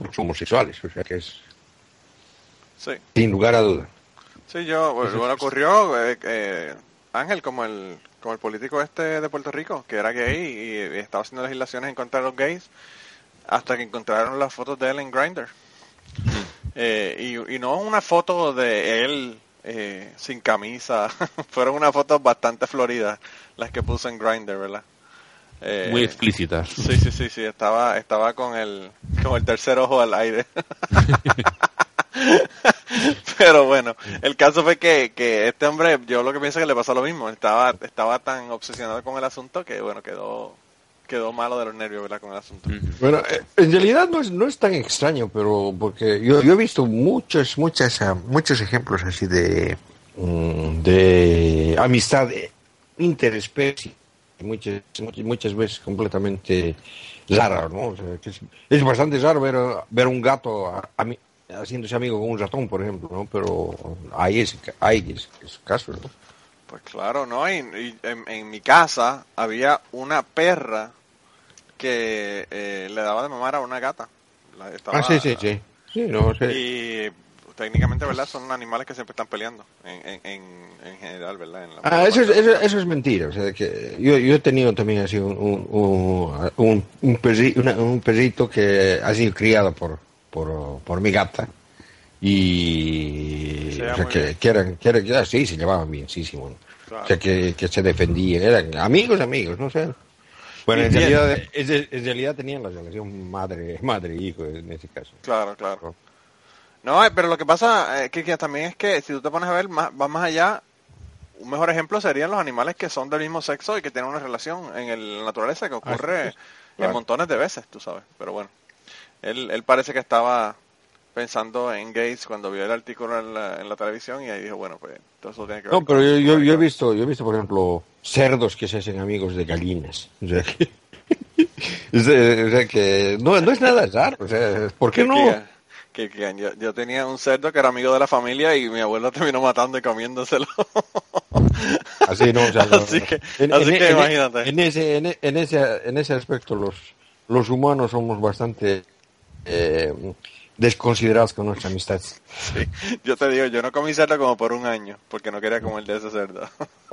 los homosexuales, o sea que es sí. sin lugar a duda. Sí, yo, bueno, bueno, ocurrió, eh, eh, Ángel, como el, como el político este de Puerto Rico, que era gay y, y estaba haciendo legislaciones en contra de los gays, hasta que encontraron las fotos de él en Grindr. Eh, y, y no una foto de él eh, sin camisa, fueron unas fotos bastante floridas las que puso en Grindr, ¿verdad? Eh, muy explícitas Sí, sí, sí, sí, estaba, estaba con el, con el tercer ojo al aire. Pero bueno, el caso fue que, que este hombre, yo lo que pienso es que le pasó lo mismo, estaba, estaba tan obsesionado con el asunto que bueno, quedó, quedó malo de los nervios, ¿verdad? Con el asunto. Bueno, eh, en realidad no es, no es tan extraño, pero porque yo, yo he visto muchos, muchas, ah, muchos ejemplos así de, mm, de amistad interespecie, muchas, muchas, muchas veces completamente raro, ¿no? O sea, que es, es bastante raro ver, ver un gato a- ami- haciéndose amigo con un ratón, por ejemplo, ¿no? Pero hay ese, hay ese, ese caso, ¿no? Pues claro, ¿no? Y, y en, en mi casa había una perra que eh, le daba de mamar a una gata. La- estaba- Ah, sí, sí, sí. Sí, no, sí. Y técnicamente, ¿verdad? Son animales que siempre están peleando, en, en, en, en general, ¿verdad? En la Ah, eso es, eso, eso es mentira. O sea, que yo, yo he tenido también así un, un, un, un, un perri- una- un perrito que ha sido criado por, por, por mi gata. Y. Se o lleva sea, muy que, que eran, que eran- que, ah, sí, se llevaban bien, sí, sí, bueno. Claro. O sea, que, que se defendían. Eran amigos, amigos, no sé. Bueno, en realidad, en tenían la relación madre, madre-hijo en ese caso. Claro, claro. No, eh, pero lo que pasa, eh, que, que también es que si tú te pones a ver, más, va más allá, un mejor ejemplo serían los animales que son del mismo sexo y que tienen una relación en el- la naturaleza que ocurre claro. en montones de veces, tú sabes. Pero bueno, él, él parece que estaba pensando en gays cuando vio el artículo en la, en la televisión y ahí dijo, bueno, pues todo eso tiene que ver No, pero yo, yo, yo he visto, yo he visto, por ejemplo, cerdos que se hacen amigos de gallinas. O sea que, o sea, o sea que no, no es nada raro. O sea, ¿por qué no? Que, que- yo, yo tenía un cerdo que era amigo de la familia y mi abuelo terminó matando y comiéndoselo. Así no, o sea, no- Así que- así que imagínate. En ese, en, en ese, en ese aspecto los, los humanos somos bastante eh, desconsiderados con nuestra amistad. Sí, yo te digo, yo no comí cerdo como por un año, porque no quería comer de ese cerdo.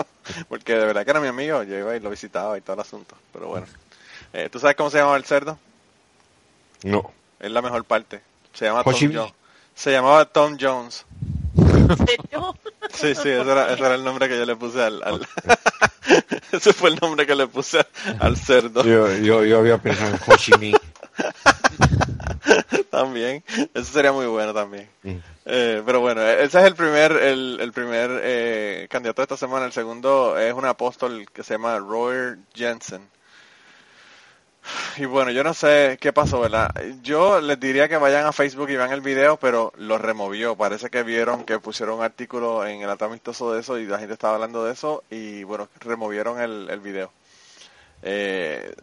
porque de verdad que era mi amigo, yo iba y lo visitaba y todo el asunto. Pero bueno, Eh, ¿tú sabes cómo se llamaba el cerdo? No. Es la mejor parte. Se llama Tom. Jones. Se llamaba Tom Jones. Sí, sí, ese era, ese era el nombre que yo le puse al... al- ese fue el nombre que le puse al cerdo. Yo, yo, yo había pensado en Ho Chi Minh. también. Eso sería muy bueno también. Mm. Eh, pero bueno, ese es el primer, el, el primer eh, candidato de esta semana. El segundo es un apóstol que se llama Roy Jensen. Y bueno, yo no sé qué pasó, ¿verdad? Yo les diría que vayan a Facebook y vean el video, pero lo removió. Parece que vieron que pusieron un artículo en el Atado Amistoso de eso y la gente estaba hablando de eso y bueno, removieron el, el video. Eh,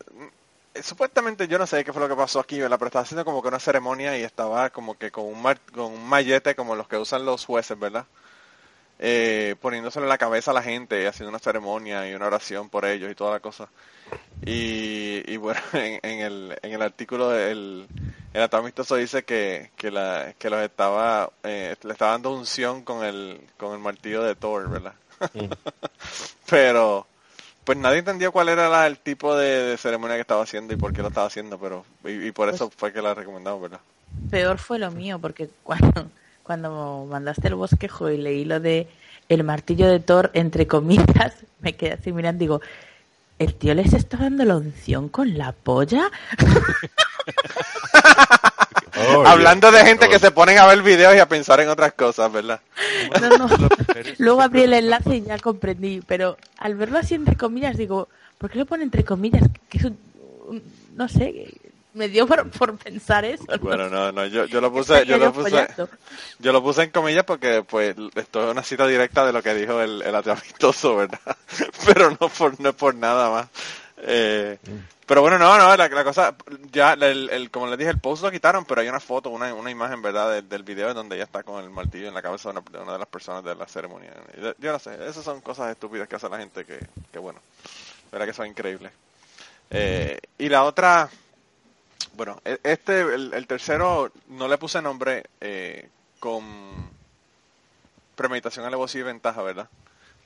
supuestamente yo no sé qué fue lo que pasó aquí, ¿verdad? Pero estaba haciendo como que una ceremonia y estaba como que con un, mar- con un mallete como los que usan los jueces, ¿verdad? Eh, poniéndoselo en la cabeza a la gente haciendo una ceremonia y una oración por ellos y toda la cosa. Y, y bueno, en, en el, en el artículo el, el atado amistoso dice que, que, la, que los estaba, eh, le estaba dando unción con el, con el martillo de Thor, ¿verdad? pero, pues nadie entendió cuál era la- el tipo de, de ceremonia que estaba haciendo y por qué lo estaba haciendo, pero, y, y por eso fue que la recomendamos, ¿verdad? Peor fue lo mío, porque cuando, cuando mandaste el bosquejo y leí lo de el martillo de Thor, entre comillas, me quedé así mirando, digo, ¿el tío les está dando la unción con la polla? Oh, Hablando de gente oh. que se ponen a ver videos y a pensar en otras cosas, ¿verdad? No, no. Luego abrí el enlace y ya comprendí, pero al verlo así entre comillas, digo, ¿por qué lo pone entre comillas? Que es un, un- no sé, me dio por, por pensar eso. ¿no? Bueno, no, no, yo, yo lo puse, yo lo puse, yo lo puse en comillas porque, pues, esto es una cita directa de lo que dijo el, el ateo amistoso, ¿verdad? Pero no por, no es por nada más. Eh, pero bueno, no, no, la, cosa, ya, el, como les dije, el post lo quitaron, pero hay una foto, una, una imagen, ¿verdad?, del- del video donde ella está con el martillo en la cabeza de una, de las personas de la ceremonia. Yo- no sé, esas son cosas estúpidas que hace la gente que, que bueno, verdad que son increíbles. Eh, y la otra, bueno, e- este, el, el tercero, no le puse nombre eh, con premeditación, alevosía y ventaja, ¿verdad?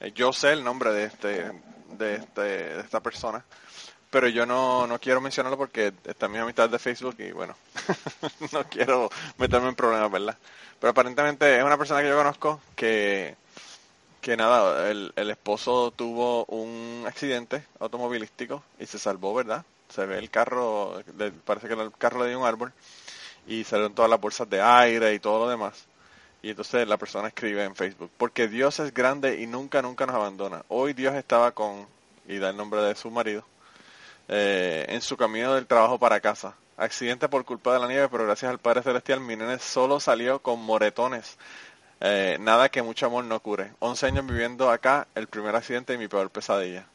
Eh, yo sé el nombre de este, de este, de esta persona, pero yo no, no quiero mencionarlo porque está mi amistad de Facebook y bueno, no quiero meterme en problemas, ¿verdad? Pero aparentemente es una persona que yo conozco que, que nada, el, el esposo tuvo un accidente automovilístico y se salvó, ¿verdad? Se ve el carro, parece que el carro le dio un árbol y salieron todas las bolsas de aire y todo lo demás. Y entonces la persona escribe en Facebook, porque Dios es grande y nunca, nunca nos abandona. Hoy Dios estaba con, y da el nombre de su marido, eh, en su camino del trabajo para casa. Accidente por culpa de la nieve, pero gracias al Padre Celestial mi nene solo salió con moretones. Eh, nada que mucho amor no cure. 11 años viviendo acá, el primer accidente y mi peor pesadilla.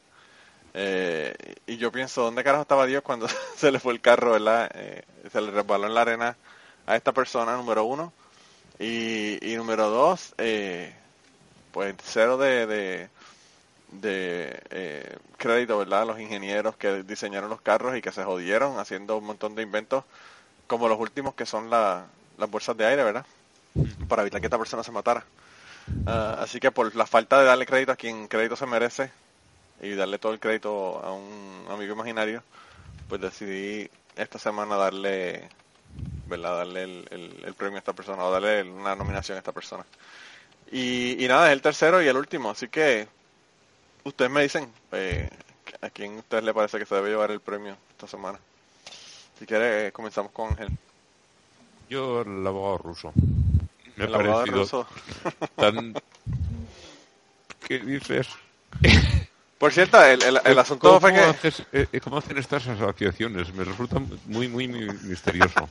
Eh, y yo pienso, ¿dónde carajo estaba Dios cuando se le fue el carro, verdad? Eh, se le resbaló en la arena a esta persona, número uno. Y, número dos, eh, pues cero de, de, de eh, crédito, ¿verdad? Los ingenieros que diseñaron los carros y que se jodieron haciendo un montón de inventos, como los últimos que son la- las bolsas de aire, ¿verdad? Para evitar que esta persona se matara. Ah, así que por la falta de darle crédito a quien crédito se merece y darle todo el crédito a un amigo imaginario, pues decidí esta semana darle, ¿verdad? Darle el, el- el premio a esta persona o darle una nominación a esta persona. Y, y nada, es el tercero y el último, así que ustedes me dicen eh, a quién a ustedes le parece que se debe llevar el premio esta semana. Si quiere, eh, comenzamos con Ángel. Yo, el abogado ruso. Me ha El abogado parecido ruso. tan... ¿Qué dices? Por cierto, el, el, el asunto ¿Cómo, fue que... haces- eh, eh, ¿Cómo hacen estas asociaciones? Me resulta muy, muy, muy misterioso.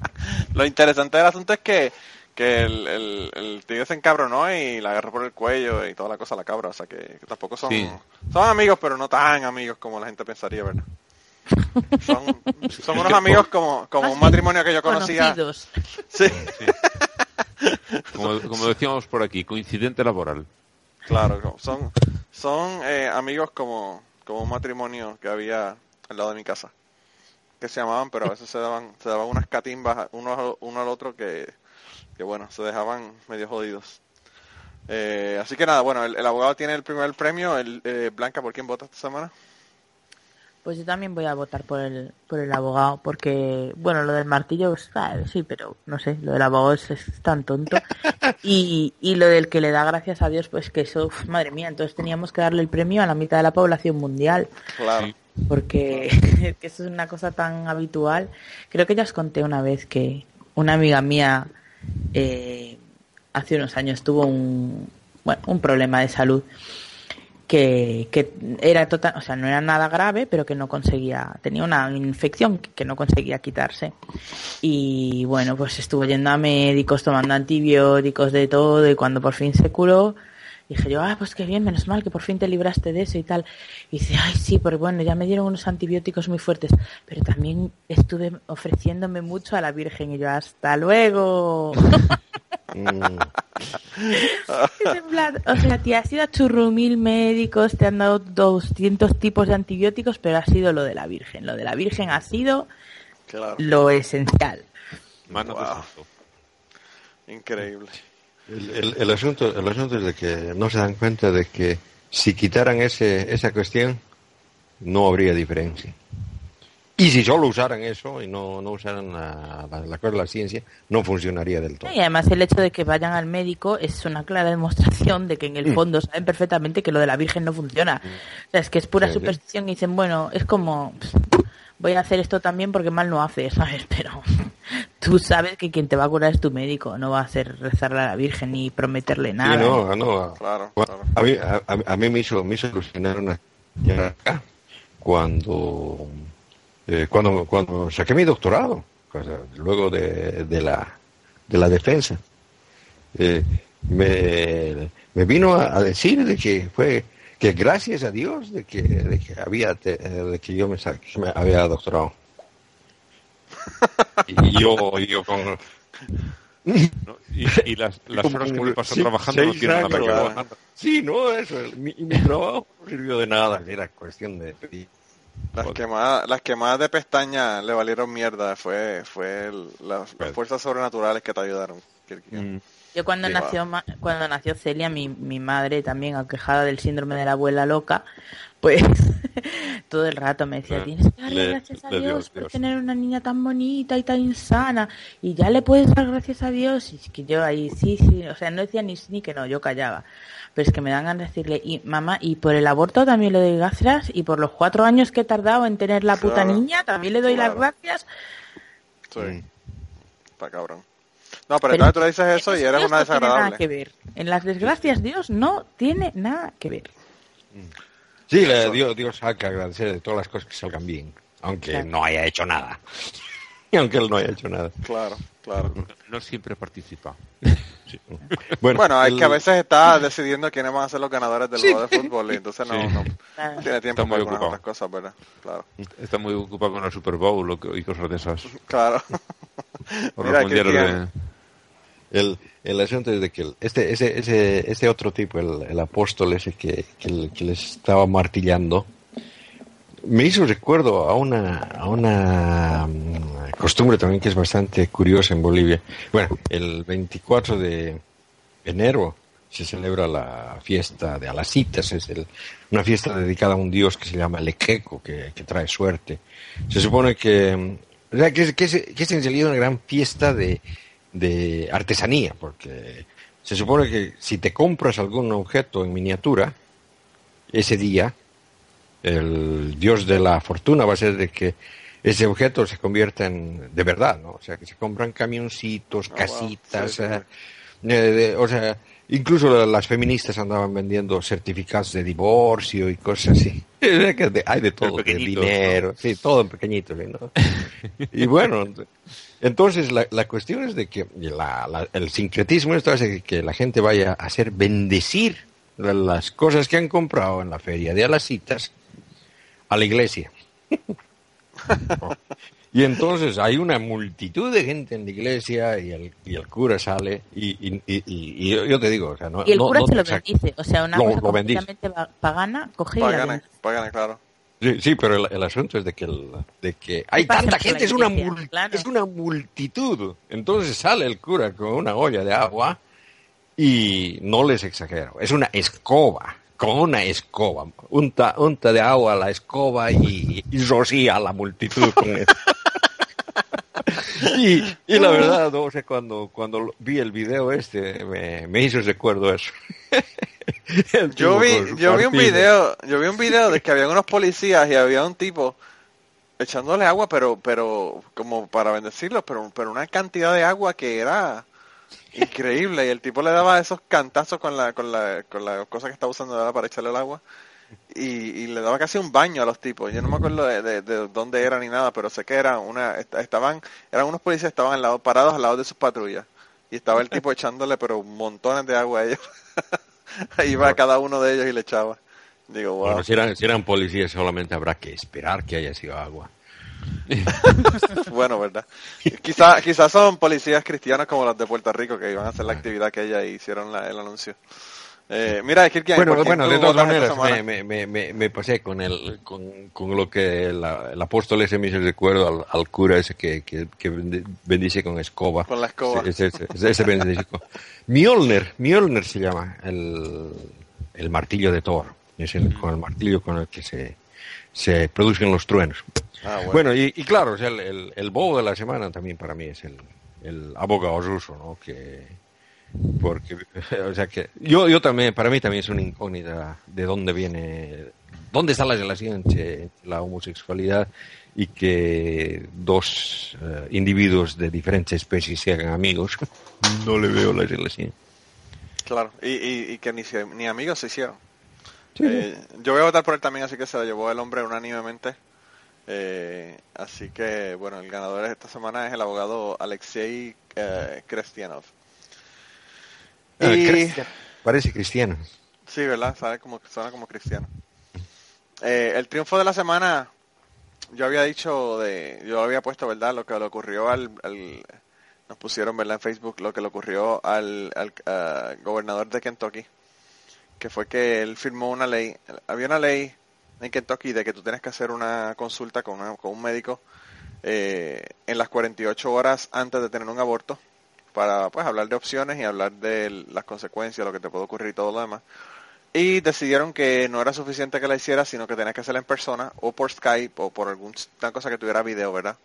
Lo interesante del asunto es que, que el, el, el tigre se encabronó y la agarró por el cuello y toda la cosa a la cabra. O sea que, que tampoco son, Sí. son amigos, pero no tan amigos como la gente pensaría, ¿verdad? Son, son unos amigos como, como un matrimonio que yo conocía. Conocidos. Sí, Como, como decíamos por aquí, coincidente laboral. claro. Son, son eh, amigos como, como un matrimonio que había al lado de mi casa. Que se llamaban, pero a veces se daban, se daban unas catimbas uno, uno al otro que, que bueno, se dejaban medio jodidos. Eh, así que nada, bueno, el, el abogado tiene el primer premio. El, eh, Blanca, ¿por quién vota esta semana? Pues yo también voy a votar por el, por el abogado, porque, bueno, lo del martillo, ah, sí, pero no sé, lo del abogado es, es tan tonto. Y, y lo del que le da gracias a Dios, pues que eso, uf, madre mía, entonces teníamos que darle el premio a la mitad de la población mundial, Claro. porque que eso es una cosa tan habitual. Creo que ya os conté una vez que una amiga mía eh, hace unos años tuvo un, bueno, un problema de salud que, que era total, o sea, no era nada grave, pero que no conseguía, tenía una infección que, no conseguía quitarse. Y bueno, pues estuvo yendo a médicos, tomando antibióticos, de todo, y cuando por fin se curó, dije yo, ah, pues qué bien, menos mal que por fin te libraste de eso y tal. Y dice, ay, sí, pero bueno, ya me dieron unos antibióticos muy fuertes, pero también estuve ofreciéndome mucho a la Virgen y yo, hasta luego. Mm, Es en plan, o sea, te has ido a churrumil médicos, te han dado 200 tipos de antibióticos, pero ha sido lo de la Virgen. Lo de la Virgen ha sido Claro. lo esencial. Mano Wow. Increíble. El, el- el asunto, el asunto es de que no se dan cuenta de que si quitaran ese, esa cuestión, no habría diferencia. Y si solo usaran eso y no, no usaran la, la, la la ciencia, no funcionaría del todo. Y además el hecho de que vayan al médico es una clara demostración de que en el fondo saben perfectamente que lo de la Virgen no funciona. O sea, es que es pura superstición y dicen, bueno, es como, voy a hacer esto también porque mal no hace, ¿sabes? Pero tú sabes que quien te va a curar es tu médico, no va a hacer rezarle a la Virgen ni prometerle nada. Sí, no, no. Claro. A mí, a, a- mí me hizo, me hizo ilusionar una cuando, eh, cuando, cuando saqué mi doctorado, o sea, luego de, de la, de la defensa. Eh, me, me vino a, a decir de que fue que gracias a Dios de que, de que había te- eh, de que yo me, me había doctorado. Y yo, y yo con, ¿no? Y, y las, las como horas que me pasó trabajando no tienen nada que ver. Sí, no, eso, mi, mi trabajo no sirvió de nada, era cuestión de... Las quemadas, las quemadas de pestaña le valieron mierda. Fue, fue el- las, las fuerzas sobrenaturales que te ayudaron. Mm. Yo cuando Sí, nació ma- cuando nació Celia, mi, mi madre también aquejada del síndrome de la abuela loca, pues todo el rato me decía, Le- tienes que darle le- gracias a Dios por Dios. tener una niña tan bonita y tan sana y ya le puedes dar gracias a Dios y es que yo ahí sí, sí, o sea, no decía ni sí ni que no, yo callaba. Pero es que me dan ganas de decirle, y mamá, y por el aborto también le doy gracias y por los cuatro años que he tardado en tener la puta Claro. niña también le doy Claro. las gracias. Sí. Está cabrón. No, pero entonces tú le dices eso y eres una no tiene nada desagradable. que ver. En las desgracias Dios no tiene nada que ver. Sí, le, Dios, Dios hay que agradecer de todas las cosas que salgan bien, aunque Claro. no haya hecho nada. Y aunque él no haya hecho nada. Claro, claro. No siempre participa. Bueno, hay el- que a veces está decidiendo quiénes van a ser los ganadores del juego de fútbol y entonces no, Sí. no tiene tiempo Está muy para otras cosas, ¿verdad? Claro, Está muy ocupado con el Super Bowl y cosas de esas. claro. Mira, los mundiales Cristian. El, el asunto es de que el- este, ese, ese, este otro tipo, el, el apóstol ese que, que, que les estaba martillando, me hizo recuerdo a una, a una mm, costumbre también que es bastante curiosa en Bolivia. Bueno, el 24 de enero se celebra la fiesta de Alacitas, es el- una fiesta dedicada a un dios que se llama Lequeco, que, que trae suerte. Se supone que, mm, o que, que, que es en realidad una gran fiesta de, de artesanía, porque se supone que si te compras algún objeto en miniatura, ese día, el dios de la fortuna va a ser de que ese objeto se convierta en de verdad, ¿no? O sea, que se compran camioncitos, Ah, wow. casitas, Sí, sí, eh, eh, de- o sea, incluso la- las feministas andaban vendiendo certificados de divorcio y cosas así. Hay de todo, de dinero, sí, todo en pequeñito, ¿sí, ¿no? y bueno, entonces la, la cuestión es de que la- la- el sincretismo esto hace que la gente vaya a hacer bendecir la- las cosas que han comprado en la feria de Alacitas a la iglesia. Y entonces hay una multitud de gente en la iglesia y el, y el cura sale y, y, y- y- y yo, yo te digo, o sea, no, Y el no- cura no se lo bendice. O sea, una Lo- cosa lo bendice. completamente pagana, coge y la Págane, bendice. págane, claro. Sí, sí, pero el, el asunto es de que, el- de que hay tanta gente, es una, mul- claro. es una multitud. Entonces sale el cura con una olla de agua y no les exagero, es una escoba con una escoba, unta, unta de agua a la escoba y, y rocía a la multitud con eso. Y, y la verdad, no sé, cuando, cuando vi el video este, me, me hizo recuerdo eso. Yo vi, yo vi un video, yo vi un video de que había unos policías y había un tipo echándole agua, pero, pero, como para bendecirlos, pero, pero una cantidad de agua que era increíble. Y el tipo le daba esos cantazos con la, con la, con la cosa que estaba usando para echarle el agua y, y le daba casi un baño a los tipos. Yo no me acuerdo de, de, de dónde era ni nada, pero sé que era una, est- estaban, eran unos policías estaban al lado, parados al lado de sus patrullas y estaba el tipo echándole pero montones de agua a ellos. Iba a cada uno de ellos y le echaba. Digo, wow. Bueno, si eran, si eran policías solamente habrá que esperar que haya sido agua. Bueno, ¿verdad? Quizás quizás son policías cristianos como los de Puerto Rico que iban a hacer la actividad que ella hicieron la- el anuncio. Eh, mira, Bueno, ¿por quién bueno, tú de todas maneras, me, me, me, me pasé con, el, con, con lo que la- el apóstol ese me hizo recuerdo al, al cura ese que, que, que bendice con escoba. Con la escoba. Ese, ese, bendice con- Mjolnir, Mjolnir se llama, el, el martillo de Thor. Es el, con el martillo con el que se, se producen los truenos. Ah, bueno. Bueno, y, y claro, el, el, el bobo de la semana también para mí es el, el abogado ruso, ¿no? Que, porque, o sea que, yo, yo también, para mí también es una incógnita de dónde viene, dónde está la relación entre la homosexualidad y que dos eh, individuos de diferentes especies se hagan amigos. No le veo la relación. Claro, y, y, y que ni, se- ni amigos se hicieron. Eh, yo voy a votar por él también, así que se lo llevó el hombre unánimemente. Eh, así que, bueno, el ganador esta semana es el abogado Alexei eh, Krestianov. Ah, Y-. Parece cristiano. Sí, ¿verdad? Sabe como, suena como cristiano. Eh, el triunfo de la semana, yo había dicho, de, yo había puesto, ¿verdad? Lo que le ocurrió al, al- nos pusieron, ¿verdad? En Facebook, lo que le ocurrió al, al gobernador de Kentucky, que fue que él firmó una ley, había una ley en Kentucky de que tú tienes que hacer una consulta con, una- con un médico eh, en las 48 horas antes de tener un aborto para pues hablar de opciones y hablar de las consecuencias, lo que te puede ocurrir y todo lo demás. Y decidieron que no era suficiente que la hiciera, sino que tenías que hacerla en persona o por Skype o por alguna cosa que tuviera video, ¿verdad?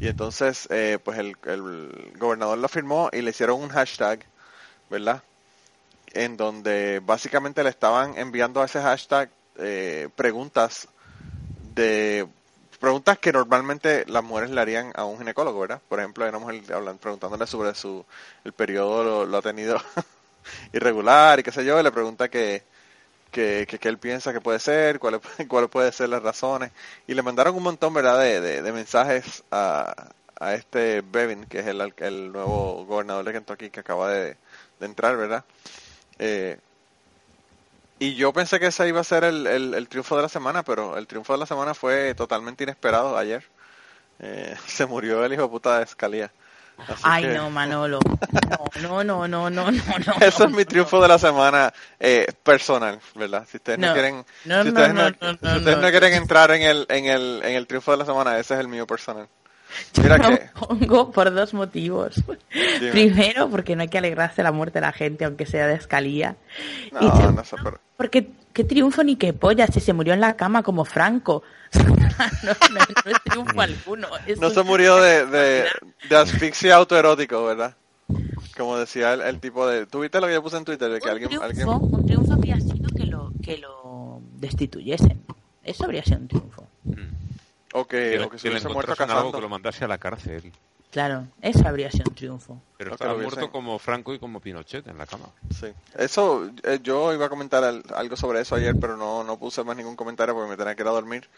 Y entonces, eh, pues el, el gobernador lo firmó y le hicieron un hashtag, ¿verdad? En donde básicamente le estaban enviando a ese hashtag eh, preguntas de preguntas que normalmente las mujeres le harían a un ginecólogo, ¿verdad? Por ejemplo, hay una mujer hablan, preguntándole sobre su el periodo lo, ha tenido irregular y qué sé yo, y le pregunta que que, que, que él piensa que puede ser, cuáles cuáles pueden ser las razones, y le mandaron un montón, ¿verdad?, de, de, mensajes a, a este Bevin, que es el, el nuevo gobernador de Kentucky que acaba de, de entrar, ¿verdad? Eh, y yo pensé que ese iba a ser el, el, el triunfo de la semana, pero el triunfo de la semana fue totalmente inesperado ayer. Eh, se murió el hijo de puta de Escalía. Así Ay, que- no, Manolo. No, no, no, no, no, no. Eso es mi triunfo de la semana eh, personal, ¿verdad? Si ustedes no, No. quieren, si ustedes no, no, no, si no, ustedes no. no quieren entrar en el, en el, en el triunfo de la semana, ese es el mío personal. Mira Lo que, pongo por dos motivos. Dime. Primero, porque no hay que alegrarse de la muerte de la gente, aunque sea de escalía. y no, segundo, no sé, pero- porque qué triunfo ni qué polla, si se murió en la cama como Franco. no, no, no es triunfo alguno. es no un- se murió de, de, de asfixia autoerótico, ¿verdad? Como decía el, el tipo de, ¿tuviste lo que yo puse en Twitter? De que un, alguien, triunfo, alguien, un triunfo habría sido que lo, que lo destituyesen. Eso habría sido un triunfo. O que, Que, o que se hubiese muerto algo que lo mandase a la cárcel. Claro, eso habría sido un triunfo. Pero estaba muerto como Franco y como Pinochet en la cama. Sí. Eso, eh, yo iba a comentar al- algo sobre eso ayer, pero no, no puse más ningún comentario porque me tenía que ir a dormir.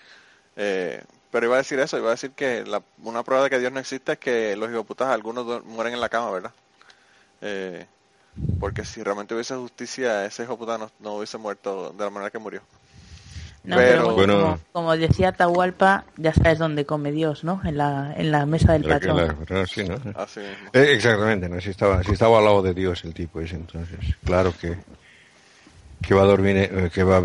Eh, pero iba a decir eso, iba a decir que la- una prueba de que Dios no existe es que los hijoputas algunos mueren en la cama, ¿verdad? Eh, porque si realmente hubiese justicia, ese hijoputa no, no hubiese muerto de la manera que murió. No, Pero- pero, bueno, Bueno. como, como decía Tahualpa, ya sabes dónde come Dios, ¿no? En la, en la mesa del patrón. la- pero sí, ¿no? Así mismo. Eh, exactamente, ¿no? Si estaba, si estaba al lado de Dios el tipo ese, entonces, claro que, que va a dormir, eh, que va,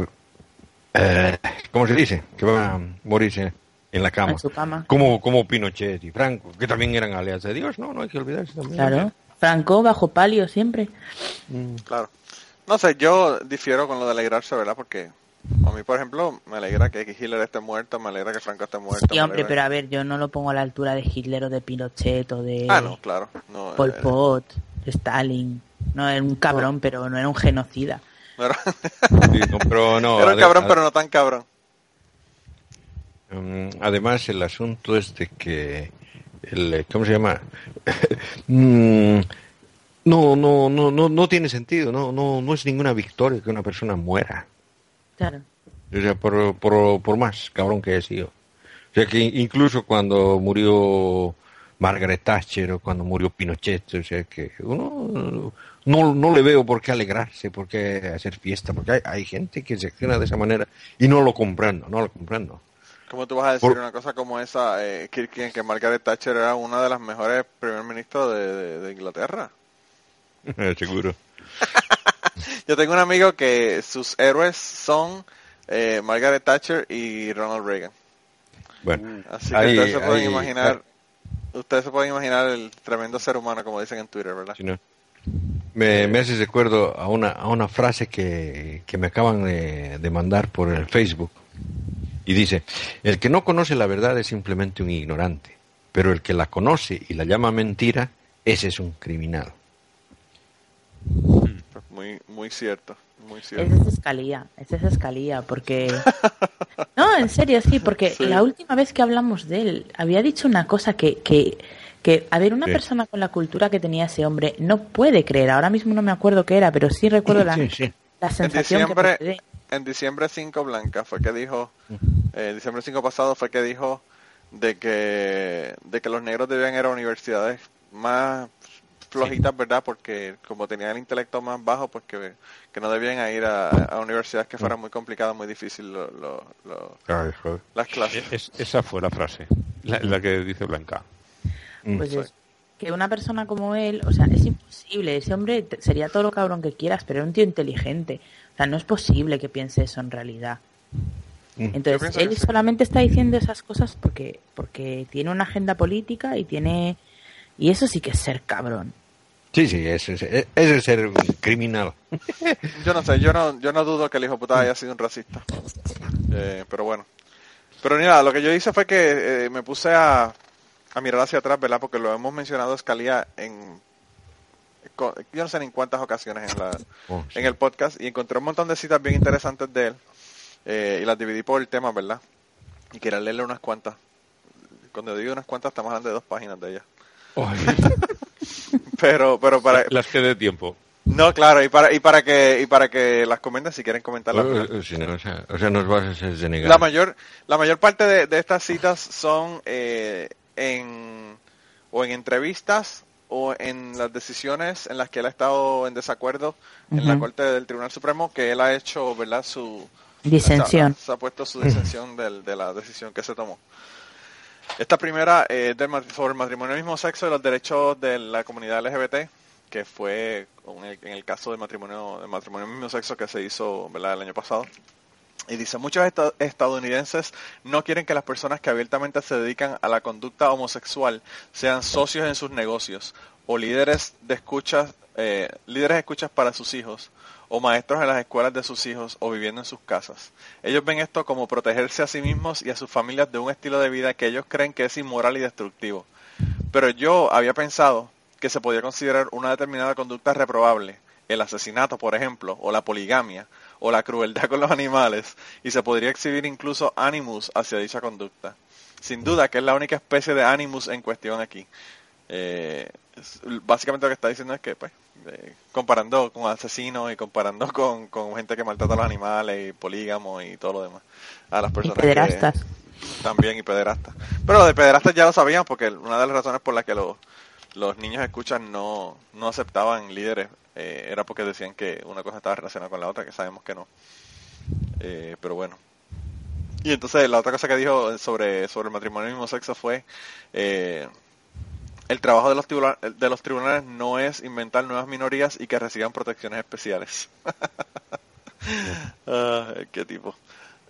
eh, ¿cómo se dice? Que va a morirse en la cama. En su cama. Como, como Pinochet y Franco, que también eran aliados de Dios, ¿no? No hay que olvidarse también. Claro. Franco bajo palio siempre. Claro. No sé, yo difiero con lo de alegrarse, ¿verdad? Porque a mí, por ejemplo, me alegra que Hitler esté muerto, me alegra que Franco esté muerto. Sí, hombre, pero a ver, yo no lo pongo a la altura de Hitler o de Pinochet o de Ah, no, claro. No, Pol eh, Pot, de Stalin. No, era un cabrón, pero no era un genocida. no era, Sí, no, pero no, era un cabrón, pero no tan cabrón. Mm, Además, el asunto es de que, el, ¿cómo se llama? Mm, no, no, no, no, no tiene sentido, no, no, no es ninguna victoria que una persona muera. Claro. O sea, por, por, por más cabrón que haya sido. O sea, que incluso cuando murió Margaret Thatcher o cuando murió Pinochet, o sea, que uno no, no le veo por qué alegrarse, por qué hacer fiesta, porque hay, hay gente que se acciona de esa manera y no lo comprendo, no lo comprendo. ¿Cómo tú vas a decir Por- una cosa como esa, eh, que, que que Margaret Thatcher era una de las mejores primer ministros de, de- de Inglaterra? Seguro. Yo tengo un amigo que sus héroes son eh, Margaret Thatcher y Ronald Reagan. Bueno, Así que ahí- ustedes se pueden ahí- imaginar, ustedes se pueden imaginar el tremendo ser humano, como dicen en Twitter, ¿verdad? Sí, no. Me, me haces recuerdo a una, a una frase que, que me acaban de, de mandar por el Facebook. Y dice, el que no conoce la verdad es simplemente un ignorante, pero el que la conoce y la llama mentira, ese es un criminal. Muy, muy cierto, muy cierto. Esa es escalía, esa es escalía, porque... No, en serio, sí, porque Sí. la última vez que hablamos de él, había dicho una cosa que, que, que a ver, una Sí. persona con la cultura que tenía ese hombre no puede creer, ahora mismo no me acuerdo qué era, pero sí recuerdo la, Sí, sí. la En sensación que diciembre, quedé. en diciembre 5 Blanca fue que dijo, eh, diciembre 5 pasado fue que dijo de que, de que los negros debían ir a universidades más flojitas, ¿verdad? Porque como tenían el intelecto más bajo, pues que, que no debían ir a, a universidades que fueran muy complicadas, muy difíciles lo- lo- las clases. Es- esa fue la frase, la, la que dice Blanca. Mm. Pues Sí. es que una persona como él, o sea, es imposible. Ese hombre sería todo lo cabrón que quieras, pero era un tío inteligente. O sea, no es posible que piense eso en realidad. Mm. Entonces, él solamente está diciendo esas cosas porque porque tiene una agenda política y tiene y eso sí que es ser cabrón. Sí, sí, ese, ese ese es ser criminal. Yo no sé, yo no, yo no dudo que el hijo puta haya sido un racista. Eh, pero bueno. Pero mira, lo que yo hice fue que eh, me puse a, a mirar hacia atrás, ¿verdad? Porque lo hemos mencionado a Escalía en... Yo no sé ni en cuántas ocasiones en, la, Oh, sí. en el podcast y encontré un montón de citas bien interesantes de él eh, y las dividí por el tema, ¿verdad? Y quería leerle unas cuantas. Cuando digo unas cuantas estamos hablando de dos páginas de ellas. Pero, pero para... Las que dé tiempo. No, claro, y para, y para que, y para que las comenten si quieren comentarlas. Eh, eh, sí, no, o, sea, o sea, nos vas a hacer denegar. La mayor, la mayor parte de, de estas citas son eh, en o en entrevistas o en las decisiones en las que él ha estado en desacuerdo en la. Corte del Tribunal Supremo, que él ha hecho, ¿verdad? Su Disensión. Se, ha puesto su disensión del- de la decisión que se tomó. Esta primera eh, del, mat- sobre el matrimonio del mismo sexo y los derechos de la comunidad LGBT, que fue en el, caso del matrimonio, del matrimonio mismo sexo que se hizo el año pasado. Y dice, muchos esta- estadounidenses no quieren que las personas que abiertamente se dedican a la conducta homosexual sean socios en sus negocios o líderes de escuchas, eh, líderes de escuchas para sus hijos o maestros en las escuelas de sus hijos o viviendo en sus casas. Ellos ven esto como protegerse a sí mismos y a sus familias de un estilo de vida que ellos creen que es inmoral y destructivo. Pero yo había pensado que se podía considerar una determinada conducta reprobable, el asesinato, por ejemplo, o la poligamia, o la crueldad con los animales, y se podría exhibir incluso animus hacia dicha conducta. Sin duda que es la única especie de animus en cuestión aquí. Eh, básicamente lo que está diciendo es que, pues, eh, comparando con asesinos y comparando con, con gente que maltrata a los animales y polígamos y todo lo demás, a las Y personas que- pederastas. también y pederastas. Pero lo de pederastas ya lo sabíamos porque una de las razones por las que los, los niños escuchan no, no aceptaban líderes eh, era porque decían que una cosa estaba relacionada con la otra, que sabemos que no. Eh, pero bueno. Y entonces la otra cosa que dijo sobre, sobre el matrimonio del mismo sexo fue eh, el trabajo de los, de los tribunales no es inventar nuevas minorías y que reciban protecciones especiales. Ah, qué tipo.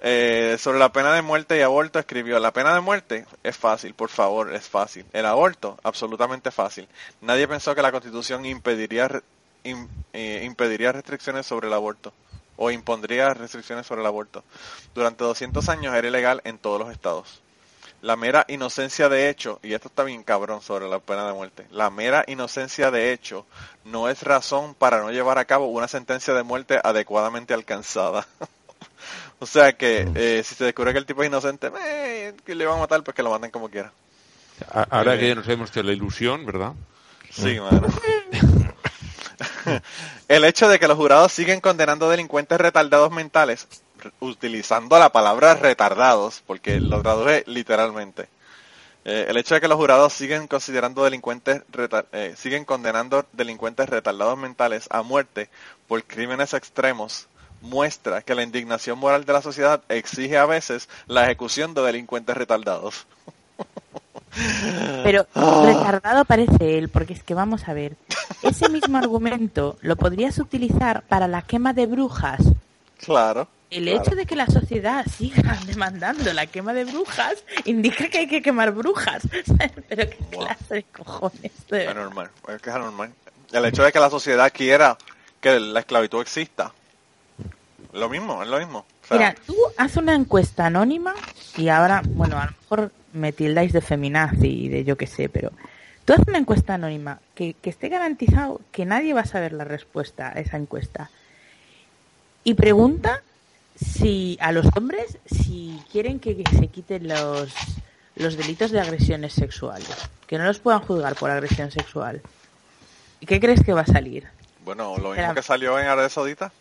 Eh, sobre la pena de muerte y aborto escribió, la pena de muerte es fácil, por favor, es fácil. El aborto, absolutamente fácil. Nadie pensó que la constitución impediría eh, impediría restricciones sobre el aborto o impondría restricciones sobre el aborto. Durante 200 años era ilegal en todos los estados. La mera inocencia de hecho, y esto está bien cabrón sobre la pena de muerte, la mera inocencia de hecho no es razón para no llevar a cabo una sentencia de muerte adecuadamente alcanzada. o sea que eh, si se descubre que el tipo es inocente, eh, que le van a matar, pues que lo maten como quiera. Ahora Eh. que nos hemos hecho la ilusión, ¿verdad? Sí, mano. El hecho de que los jurados siguen condenando delincuentes retardados mentales, utilizando la palabra retardados, porque lo traduje literalmente. Eh, el hecho de que los jurados siguen considerando delincuentes, eh, siguen condenando delincuentes retardados mentales a muerte por crímenes extremos muestra que la indignación moral de la sociedad exige a veces la ejecución de delincuentes retardados. Pero Ah. retardado parece él, porque es que vamos a ver, ese mismo argumento lo podrías utilizar para la quema de brujas. Claro. El claro. hecho de que la sociedad siga demandando la quema de brujas indica que hay que quemar brujas. Pero qué clase de cojones. de. Anormal, es que es anormal. El hecho de que la sociedad quiera que la esclavitud exista. Lo mismo, es lo mismo. O sea, Mira, tú haz una encuesta anónima y ahora, bueno, a lo mejor me tildáis de feminazi y de yo qué sé, pero tú haz una encuesta anónima que, que esté garantizado que nadie va a saber la respuesta a esa encuesta. Y pregunta si a los hombres si quieren que, se quiten los, los delitos de agresiones sexuales, que no los puedan juzgar por agresión sexual. ¿Y qué crees que va a salir? bueno, lo mismo que salió en Arabia Saudita.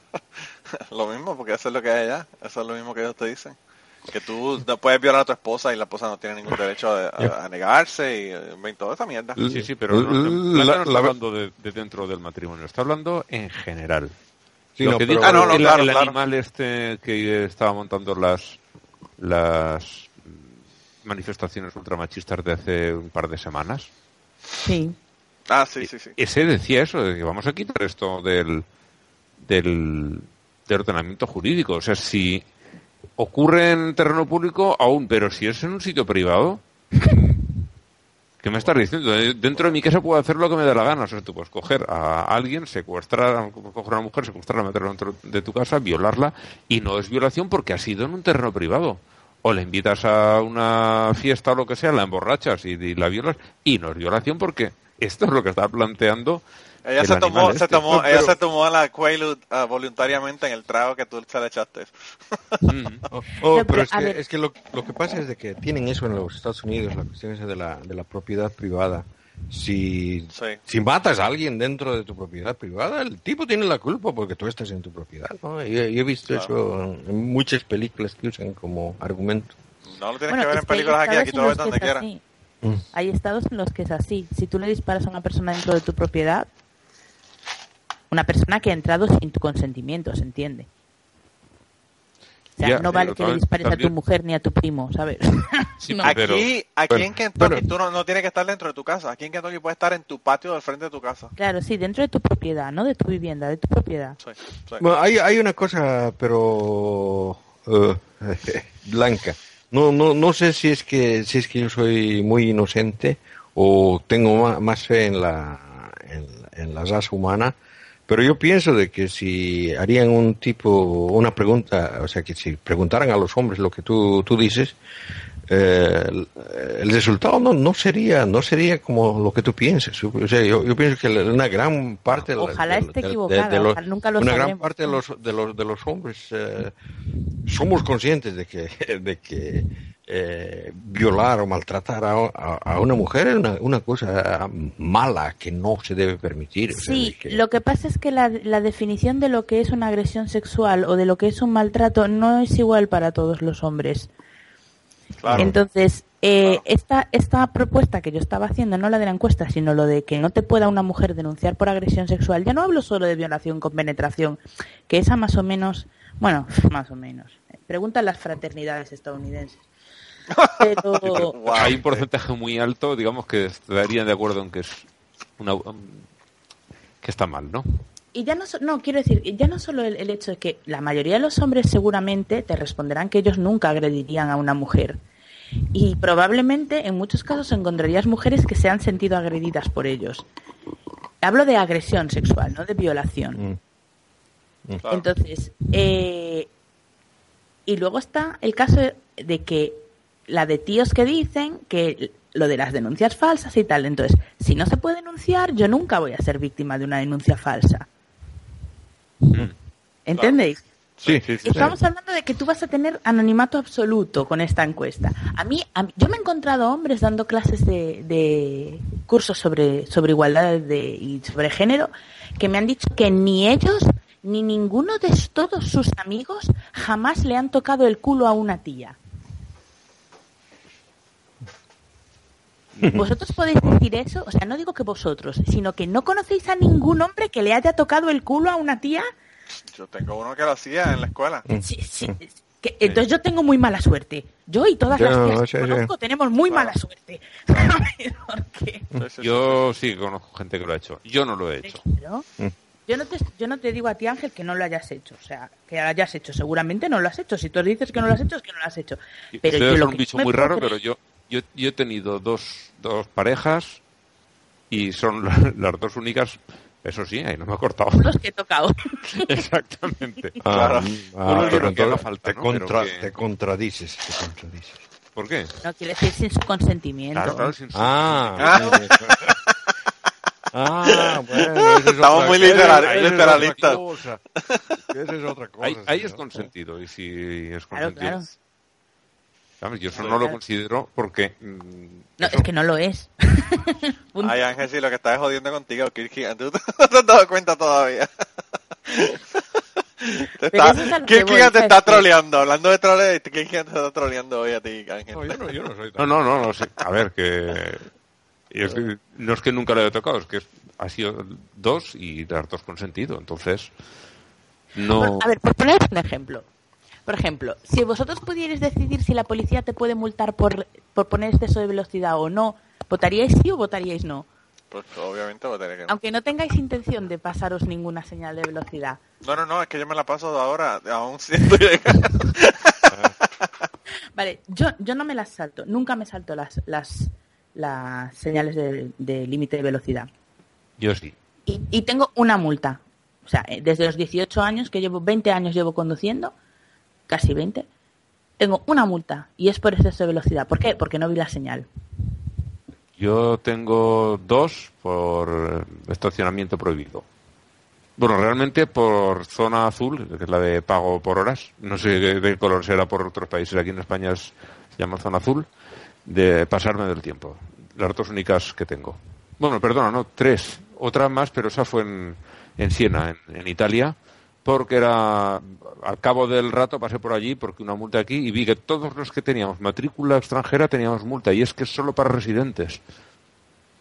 lo mismo, porque eso es lo que hay allá. Eso es lo mismo que ellos te dicen. Que tú no puedes violar a tu esposa y la esposa no tiene ningún derecho a, a- a negarse y eh, toda esa mierda. Sí, sí, pero no, no- no La- está la- hablando de, de dentro del matrimonio, está hablando en general. Sí, Lo no, que pero- dice Ah, no, no, el, claro, el claro. animal este que estaba montando las las manifestaciones ultramachistas de hace un par de semanas. Sí. Ah, sí, sí, sí. Ese decía eso, de que vamos a quitar esto del, del, del ordenamiento jurídico. O sea, si ocurre en terreno público, aún, pero si es en un sitio privado, ¿qué me estás diciendo? Eh, Dentro de mi casa puedo hacer lo que me dé la gana. O sea, tú puedes coger a alguien, secuestrar, coger a una mujer, secuestrarla, meterla dentro de tu casa, violarla, y no es violación porque ha sido en un terreno privado. O le invitas a una fiesta o lo que sea, la emborrachas y, y la violas, y no es violación porque esto es lo que está planteando. Ella el se tomó, animal se este. tomó, No, ella pero- se tomó la Quaalude ah, voluntariamente en el trago que tú se le echaste. Mm. Oh, oh, No, pero, pero es que, es que lo, lo que pasa es de que tienen eso en los Estados Unidos, la cuestión esa de la, de la propiedad privada. Si, Sí. si matas a alguien dentro de tu propiedad privada, el tipo tiene la culpa porque tú estás en tu propiedad. ¿no? Yo, yo he visto Claro. eso en, muchas películas que usan como argumento. No lo tienes Bueno, que ver en películas aquí, estados aquí que donde es quieras. así. Hay estados en los que es así. Si tú le disparas a una persona dentro de tu propiedad, una persona que ha entrado sin tu consentimiento, ¿se entiende? O sea, Ya, no vale que le también- dispares a tu mujer ni a tu primo, ¿sabes? Sí, No. Aquí, pero- aquí bueno, en Kentucky bueno. tú no, no tienes que estar dentro de tu casa. Aquí en Kentucky puedes estar en tu patio del frente de tu casa. Claro, sí, dentro de tu propiedad, no de tu vivienda, de tu propiedad. Sí, sí. Bueno, hay, hay una cosa, pero eh, blanca. No, no, no sé si es que si es que yo soy muy inocente o tengo más, fe en la en, en la raza humana, pero yo pienso de que si harían un tipo una pregunta, o sea, que si preguntaran a los hombres lo que tú tú dices, eh, el, resultado no, no sería no sería como lo que tú piensas. O sea, yo, yo pienso que una gran parte de Ojalá de- esté de- de- equivocada, de los- ojalá- nunca lo una gran parte de los de los de los hombres eh, somos conscientes de que de que eh, violar o maltratar a, a- a una mujer es una, una cosa mala que no se debe permitir. o sea, Sí, que- lo que pasa es que la, la definición de lo que es una agresión sexual o de lo que es un maltrato no es igual para todos los hombres. Claro. Entonces, eh, Claro. esta, esta propuesta que yo estaba haciendo, no la de la encuesta, sino lo de que no te pueda una mujer denunciar por agresión sexual, ya no hablo solo de violación con penetración, que esa más o menos, bueno, más o menos. Pregunta a las fraternidades estadounidenses. Pero, Wow. Hay un porcentaje muy alto, digamos, que estarían de acuerdo en que es una um, que está mal, ¿no? Y ya no, so- no, quiero decir, ya no solo el, el hecho de que la mayoría de los hombres seguramente te responderán que ellos nunca agredirían a una mujer. Y probablemente en muchos casos encontrarías mujeres que se han sentido agredidas por ellos. hablo de agresión sexual, no de violación. Mm. Claro. Entonces, eh, y luego está el caso de que la de tíos que dicen que lo de las denuncias falsas y tal. Entonces, si no se puede denunciar, yo nunca voy a ser víctima de una denuncia falsa. ¿Entendéis? Sí, sí, sí. Estamos hablando de que tú vas a tener anonimato absoluto con esta encuesta. A mí, a mí- yo me he encontrado hombres dando clases de, de cursos sobre, sobre igualdad de, y sobre género que me han dicho que ni ellos ni ninguno de todos sus amigos jamás le han tocado el culo a una tía. ¿Vosotros podéis decir eso? O sea, no digo que vosotros, sino que no conocéis a ningún hombre que le haya tocado el culo a una tía. Yo tengo uno que lo hacía en la escuela. Sí, sí. Que- entonces yo tengo muy mala suerte. Yo y todas las tías sí, que sí. conozco tenemos muy Claro. mala suerte. Yo sí conozco gente que lo ha hecho. Yo no lo he hecho. Mm. Yo no, te, yo no te digo a ti, Ángel, que no lo hayas hecho. O sea, que lo hayas hecho. Seguramente no lo has hecho. Si tú dices que no lo has hecho, es que no lo has hecho. Pero Ustedes yo son lo un que bicho muy raro, creer- pero yo, yo, yo he tenido dos, dos parejas y son la- las dos únicas. Eso sí, ahí no me ha cortado. Los que he tocado. Exactamente. Ah, Claro. ah, pero que falta, te, ¿no? Pero contra- que- te contradices, te contradices. ¿Por qué? No quiere decir sin su consentimiento. Claro, claro, sin su- Ah, ah, bueno, es Estamos otra- muy literal- es literalistas. Esa es otra cosa. Ahí, es consentido. Y si es Claro, consentido. claro. ¿Sabes? Yo eso no lo considero porque. mm, No, eso- es que no lo es. Ay, Ángel, sí, lo que estás jodiendo contigo, Kirky. ¿Tú no te has dado cuenta todavía? Te está, es lo te ¿sabes está qué? troleando. Hablando de troleo, Kirky te está troleando hoy a ti, Ángel. No, yo no, yo no soy No, tan... no, no, no sé. A ver, que. y es que- no es que nunca le haya tocado, es que ha sido dos y las dos con sentido. Entonces. No. A ver, por poner un ejemplo. Por ejemplo, si vosotros pudierais decidir si la policía te puede multar por, por poner exceso de velocidad o no, ¿votaríais sí o votaríais no? Pues obviamente va a tener que no. Aunque no tengáis intención de pasaros ninguna señal de velocidad. No, no, no, es que yo me la paso ahora, aún llegar. Vale, yo, yo no me las salto, nunca me salto las, las, las señales de, de límite de velocidad. Yo sí. Y, y tengo una multa. O sea, eh, desde los 18 años, que llevo 20 años llevo conduciendo, casi 20, tengo una multa y es por exceso de velocidad. ¿Por qué? Porque no vi la señal. Yo tengo dos por estacionamiento prohibido. Bueno, realmente por zona azul, que es la de pago por horas. No sé de qué color será por otros países. Aquí en España es- se llama zona azul. De pasarme del tiempo. Las dos únicas que tengo. Bueno, perdona, no, tres. Otra más, pero esa fue en, en Siena, en, en Italia. Porque era, al cabo del rato pasé por allí porque una multa aquí y vi que todos los que teníamos matrícula extranjera teníamos multa y es que es solo para residentes.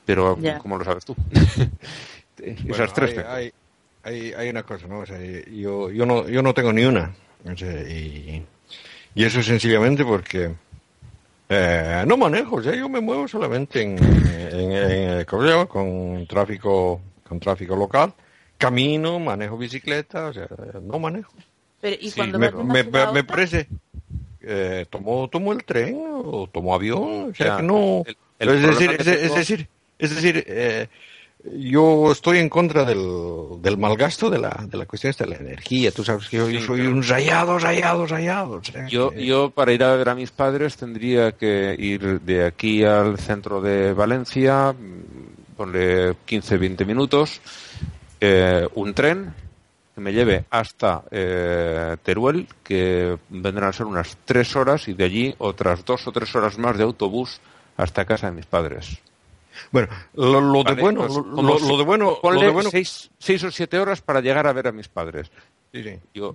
Pero, Ya. ¿cómo lo sabes tú? Esas Bueno, tres hay, hay, hay, hay una cosa, ¿no? O sea, yo, yo no, yo no tengo ni una. O sea, y, y eso sencillamente porque eh, no manejo, o sea, yo me muevo solamente en, en, en- ¿cómo se llama? con tráfico, con tráfico local, camino, manejo bicicleta, o sea, no manejo. Pero, ¿y Sí, cuando Me, me, me- me parece, eh, tomo, tomo el tren o tomo avión, o sea, Ya, que no, el- el es, decir, es, decir, es decir, eh, yo estoy en contra del, del malgasto de la, de la cuestión esta de la energía. Tú sabes que yo, soy pero- un rayado, rayado, rayado. o sea, Yo, que- yo para ir a ver a mis padres tendría que ir de aquí al centro de Valencia, mm, ponle 15-20 minutos, eh, un tren que me lleve hasta eh, Teruel, que vendrán a ser unas tres horas, y de allí otras dos o tres horas más de autobús hasta casa de mis padres. Bueno, lo, lo de bueno, pues, lo, lo si- de bueno, lo ponle de bueno. seis, seis o siete horas para llegar a ver a mis padres. Sí, sí. No,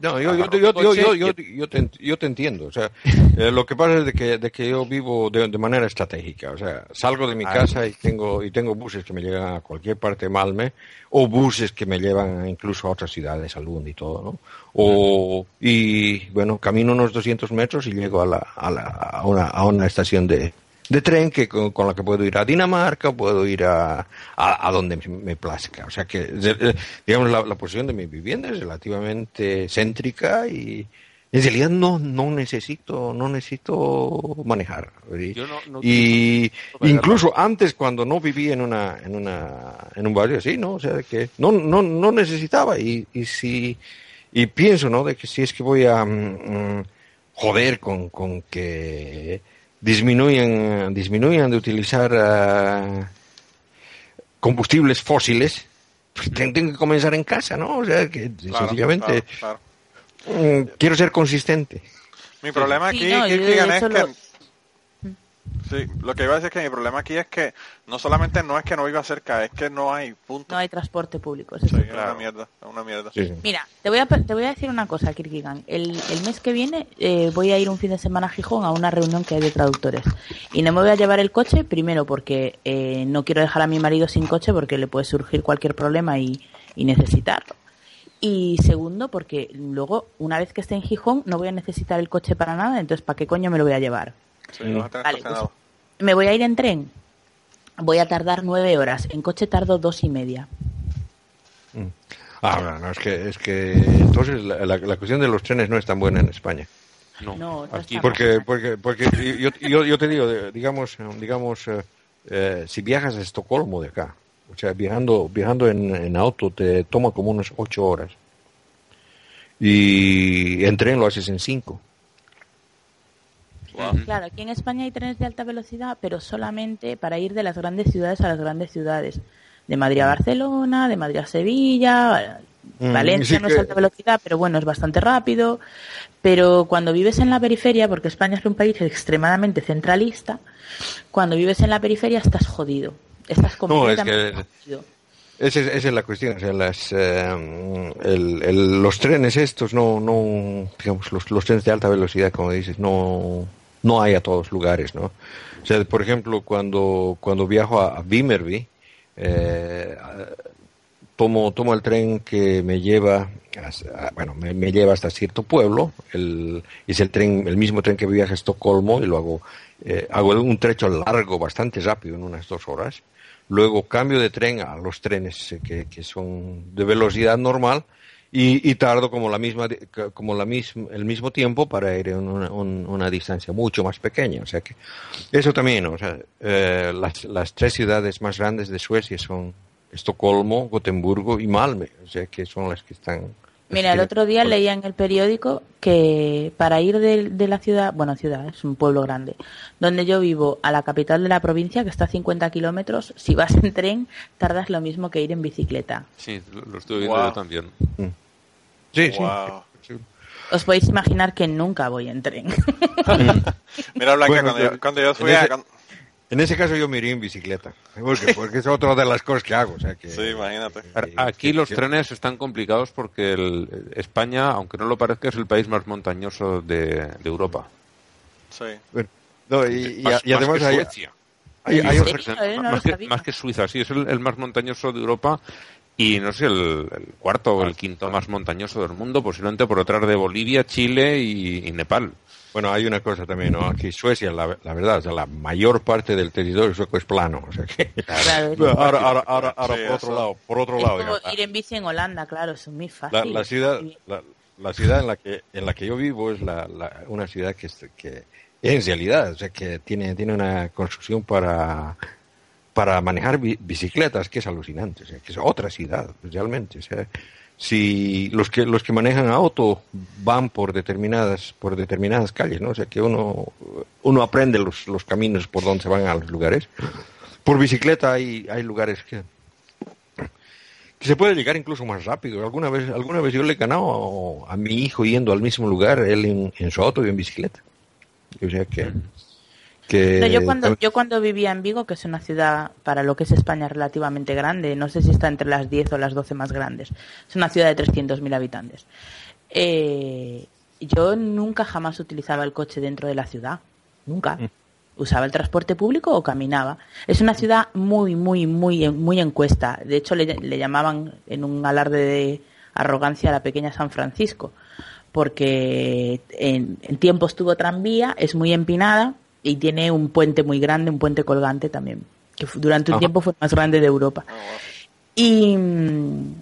te, yo te entiendo. O sea, eh, lo que pasa es de que, de que yo vivo de, de manera estratégica. O sea, salgo de mi Ah. casa y tengo, y tengo buses que me llegan a cualquier parte de Malme, o buses que me llevan incluso a otras ciudades, a Lund y todo, ¿no? O, y bueno, camino unos 200 metros y llego a, la, a, la, a, una, a una estación de, de tren que con, con la que puedo ir a Dinamarca, puedo ir a, a, a donde me plazca. O sea que, digamos, la, la posición de mi vivienda es relativamente céntrica y, en realidad no, no necesito, no necesito manejar. ¿sí? Yo no- no y incluso antes cuando no vivía en una, en una, en un barrio así, ¿no? O sea, que no, no, no necesitaba y, y si, y pienso, ¿no? De que si es que voy a mm, mm, joder con, con que disminuyan, disminuyan de utilizar ah, combustibles fósiles, pues tengo que comenzar en casa, ¿no? O sea, que Claro, sencillamente claro, claro. mm, quiero ser consistente. Mi problema Sí, aquí, no, yo Kirkigan, es que... lo- Sí, lo que iba a decir es que mi problema aquí es que no solamente no es que no viva cerca, es que no hay punto. No hay transporte público. ese Sí, es una claro. mierda, es una mierda. Sí, sí. Mira, te voy a, te voy a decir una cosa, Kirkigan. El, el mes que viene eh, voy a ir un fin de semana a Gijón a una reunión que hay de traductores. Y no me voy a llevar el coche, primero porque eh, no quiero dejar a mi marido sin coche porque le puede surgir cualquier problema y, y necesitarlo. Y segundo, porque luego, una vez que esté en Gijón, no voy a necesitar el coche para nada, entonces ¿para qué coño me lo voy a llevar? Sí, Vale, estacionado. Me voy a ir en tren. Voy a tardar nueve horas. En coche tardo dos y media. Ah, no, no, es que, es que entonces la, la- la cuestión de los trenes no es tan buena en España. No, No, no aquí está Porque, porque, porque yo, yo, yo te digo, digamos, digamos eh, eh, si viajas a Estocolmo de acá, o sea, viajando, viajando en, en auto te toma como unas ocho horas. Y en tren lo haces en cinco. Claro, aquí en España hay trenes de alta velocidad, pero solamente para ir de las grandes ciudades a las grandes ciudades. De Madrid a Barcelona, de Madrid a Sevilla, Mm, Valencia sí no es que- alta velocidad, pero bueno, es bastante rápido. Pero cuando vives en la periferia, porque España es un país extremadamente centralista, cuando vives en la periferia estás jodido. Estás No, es completamente que- jodido. Esa es, esa es la cuestión, o sea, las, eh, el- el- los trenes estos no, no, digamos, los, los trenes de alta velocidad, como dices, no, no hay a todos lugares, ¿no? O sea, por ejemplo, cuando, cuando viajo a, a Vimmerby, eh, tomo, tomo el tren que me lleva, hasta- bueno, me, lleva hasta cierto pueblo, el, es el tren, el mismo tren que viaja a Estocolmo y lo hago, eh, hago un trecho largo, bastante rápido, en unas dos horas. Luego cambio de tren a los trenes que, que son de velocidad normal y, y tardo como la misma como la misma el mismo tiempo para ir en una, un- una distancia mucho más pequeña o sea que eso también o sea eh, las, las tres ciudades más grandes de Suecia son Estocolmo Gotemburgo y Malmö o sea que son las que están Mira, el otro día leía en el periódico que para ir de, de la ciudad, bueno, ciudad, es un pueblo grande, donde yo vivo, a la capital de la provincia, que está a 50 kilómetros, si vas en tren, tardas lo mismo que ir en bicicleta. Sí, lo estoy viendo Wow. yo también. sí sí Wow. Os podéis imaginar que nunca voy en tren. Mira, Blanca, Bueno, cuando, yo- cuando yo fui en a... ese- cuando- en ese caso yo me iría en bicicleta porque, porque es otra de las cosas que hago o sea que Sí, imagínate. que- Aquí los trenes están complicados porque el- España, aunque no lo parezca, es el país más montañoso de, de Europa. Sí. Bueno, no, y, y- Más- y además hay, Suecia. hay- hay ¿En otra- serio? Eh, no más, que, sabía. más que Suiza, sí, es el, el más montañoso de Europa y no sé, el, el cuarto o el quinto más montañoso del mundo, posiblemente por detrás de Bolivia, Chile y, y Nepal. Bueno, hay una cosa también, ¿no? Aquí Suecia, la, la verdad, o sea, la mayor parte del territorio sueco es plano, o sea que... Claro, ahora, ahora, ahora, ahora Sí, por otro eso. lado, por otro es lado, como digamos, ir en bici en Holanda, claro, es muy fácil. la ciudad, la, la ciudad en la que en la que yo vivo es la, la- una ciudad que, es- que en realidad, o sea, que tiene tiene una construcción para para manejar bi- bicicletas que es alucinante, o sea, que es otra ciudad realmente, o sea, si los que los que manejan auto van por determinadas por determinadas calles, ¿no? O sea, que uno uno aprende los, los caminos por donde se van a los lugares. Por bicicleta hay hay lugares que se puede llegar incluso más rápido. Alguna vez, alguna vez yo le he ganado a, a mi hijo yendo al mismo lugar, él en, en su auto y en bicicleta. O sea que... que No, yo cuando yo cuando vivía en Vigo, que es una ciudad para lo que es España relativamente grande, no sé si está entre las 10 o las 12 más grandes, es una ciudad de 300.000 habitantes. Eh, yo nunca jamás utilizaba el coche dentro de la ciudad, nunca. Usaba el transporte público o caminaba. Es una ciudad muy, muy, muy, muy encuesta. De hecho, le, le llamaban en un alarde de arrogancia a la pequeña San Francisco, porque en, en tiempos tuvo tranvía, es muy empinada y tiene un puente muy grande, un puente colgante también, que durante un Ajá. tiempo fue el más grande de Europa. Y, mm,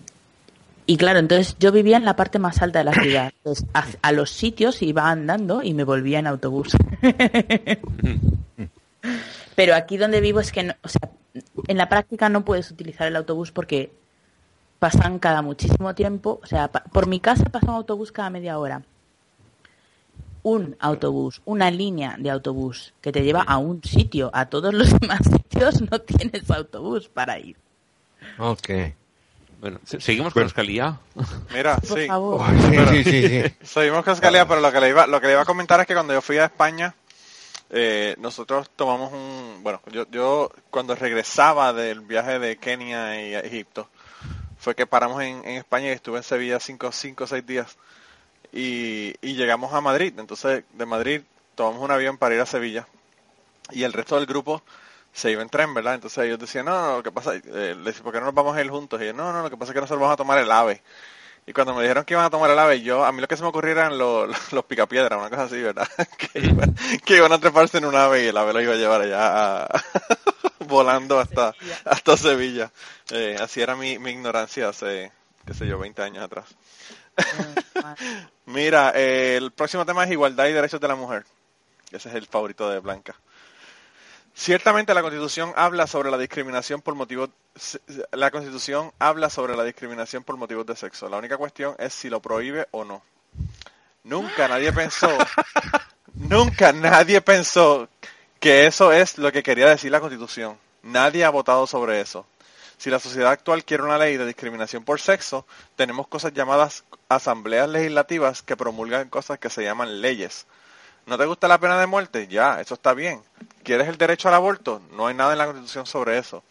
Y claro, entonces yo vivía en la parte más alta de la ciudad. Entonces, a, a los sitios iba andando y me volvía en autobús. Pero aquí donde vivo es que, no- o sea, en la práctica no puedes utilizar el autobús porque pasan cada muchísimo tiempo. O sea, pa- por mi casa pasa un autobús cada media hora. Un autobús, una línea de autobús que te lleva a un sitio. A todos los demás sitios no tienes autobús para ir. Ok. Bueno, ¿se- ¿seguimos con Escalía? Mira, Por sí. favor. Sí, sí, sí, sí. Seguimos con Escalía, pero lo que, le iba, lo que le iba a comentar es que cuando yo fui a España, eh, nosotros tomamos un... Bueno, yo, yo cuando regresaba del viaje de Kenia y a Egipto, fue que paramos en, en España y estuve en Sevilla cinco, cinco o seis días. Y, y llegamos a Madrid. Entonces, de Madrid tomamos un avión para ir a Sevilla. Y el resto del grupo se iba en tren, ¿verdad? Entonces ellos decían, no, no, lo que pasa, eh, le decía, ¿por qué no nos vamos a ir juntos? Y yo, no, no, lo que pasa es que nosotros vamos a tomar el AVE. Y cuando me dijeron que iban a tomar el AVE, yo, a mí lo que se me ocurrió eran los, los, los picapiedras, una cosa así, ¿verdad? que, iban, que iban a treparse en un AVE y el AVE lo iba a llevar allá a- volando hasta, hasta Sevilla. Eh, así era mi, mi ignorancia hace, qué sé yo, 20 años atrás. Mira, eh, el próximo tema es igualdad y derechos de la mujer. Ese es el favorito de Blanca. Ciertamente la Constitución habla sobre la discriminación por motivos la Constitución habla sobre la discriminación por motivos de sexo. La única cuestión es si lo prohíbe o no. Nunca nadie pensó nunca nadie pensó que eso es lo que quería decir la Constitución. Nadie ha votado sobre eso. Si la sociedad actual quiere una ley de discriminación por sexo, tenemos cosas llamadas asambleas legislativas que promulgan cosas que se llaman leyes. ¿No te gusta la pena de muerte? Ya, eso está bien. ¿Quieres el derecho al aborto? No hay nada en la Constitución sobre eso.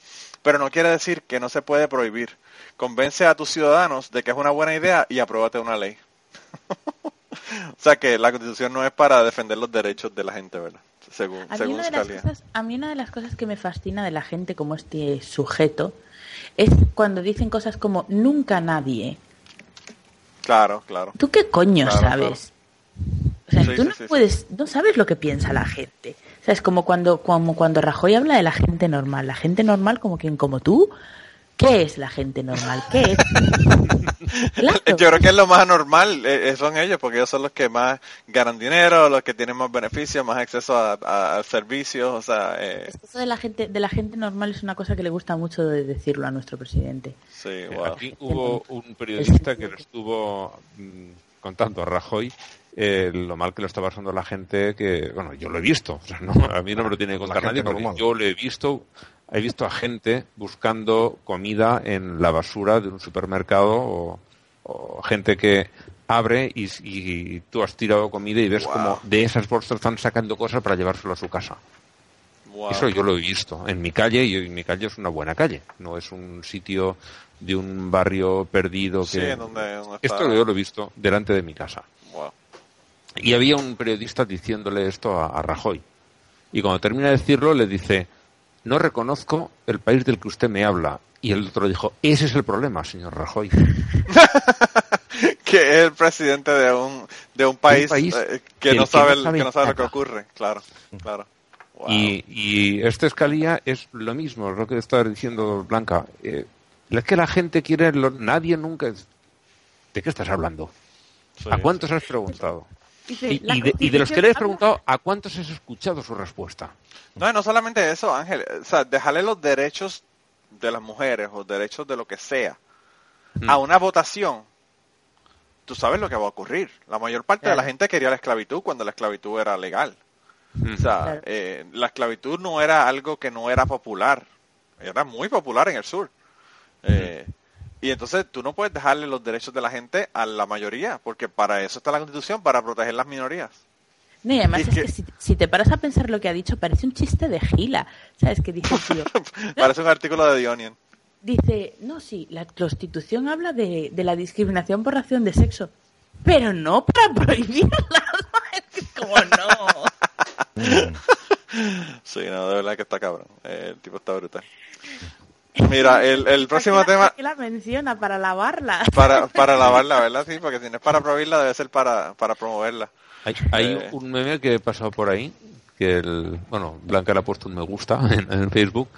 Pero no quiere decir que no se puede prohibir. Convence a tus ciudadanos de que es una buena idea y apruébate una ley. o sea que la Constitución no es para defender los derechos de la gente, ¿verdad? Según, A según cosas, a mí una de las cosas que me fascina de la gente como este sujeto es cuando dicen cosas como nunca nadie. Claro, claro. ¿Tú qué coño Claro, sabes? O sea, Sí, tú no sí, sí. puedes, no sabes lo que piensa la gente. O sea, es como cuando, como cuando Rajoy habla de la gente normal. La gente normal como quien, como tú. ¿Qué es la gente normal? ¿Qué es? Claro. Yo creo que es lo más normal, eh, eh, son ellos, porque ellos son los que más ganan dinero, los que tienen más beneficios, más acceso a, a- a servicios, o sea, eh, Eso de la gente, de la gente normal es una cosa que le gusta mucho de decirlo a nuestro presidente. sí, Eh, wow. Aquí hubo un periodista que le estuvo mm, contando a Rajoy eh, lo mal que lo está pasando la gente que, bueno, yo lo he visto, o sea, no, a mí no me lo tiene que contar nadie, porque normal. yo lo he visto, he visto a gente buscando comida en la basura de un supermercado o, o gente que abre y, y tú has tirado comida y ves Wow. como de esas bolsas están sacando cosas para llevárselo a su casa. Wow. Eso yo lo he visto en mi calle y mi calle es una buena calle, no es un sitio de un barrio perdido que Sí, esto yo lo he visto delante de mi casa. wow. Y había un periodista diciéndole esto a, a Rajoy. Y cuando termina de decirlo le dice, no reconozco el país del que usted me habla. Y el otro dijo, ese es el problema, señor Rajoy. que es el presidente de un de un país, país eh, que, no que sabe, no sabe que no sabe lo que ocurre, claro, claro. Wow. Y, y este Escalía es lo mismo, lo que está diciendo Blanca. Eh, es que la gente quiere, lo- nadie nunca... ¿De qué estás hablando? Sí, ¿A cuántos has preguntado? Dice, Y, de, y de los que le Constitución preguntado, ¿a cuántos has escuchado su respuesta? No, y no solamente eso, Ángel, o sea, dejarle los derechos de las mujeres o derechos de lo que sea Mm. a una votación, tú sabes lo que va a ocurrir. La mayor parte de la gente quería la esclavitud cuando la esclavitud era legal. Mm. O sea, Claro. eh, la esclavitud no era algo que no era popular, era muy popular en el sur. Eh, y entonces tú no puedes dejarle los derechos de la gente a la mayoría, porque para eso está la constitución, para proteger las minorías. No, y además Es es que- que si, si te paras a pensar lo que ha dicho, parece un chiste de gila. ¿Sabes? Que dice, tío, Parece un artículo de The Onion. dice, no, sí, la Constitución habla de, de la discriminación por razón de sexo, pero no para prohibirla. es que es como no. Sí, no, de verdad que está cabrón. El tipo está brutal. Mira, el, el próximo ¿Para qué la- tema para qué la menciona para lavarla. para, para lavarla, ¿verdad? Sí, porque si no es para prohibirla, debe ser para, para promoverla. Hay, hay Eh. un meme que he pasado por ahí, que el, bueno, Blanca le ha puesto un me gusta en, en Facebook,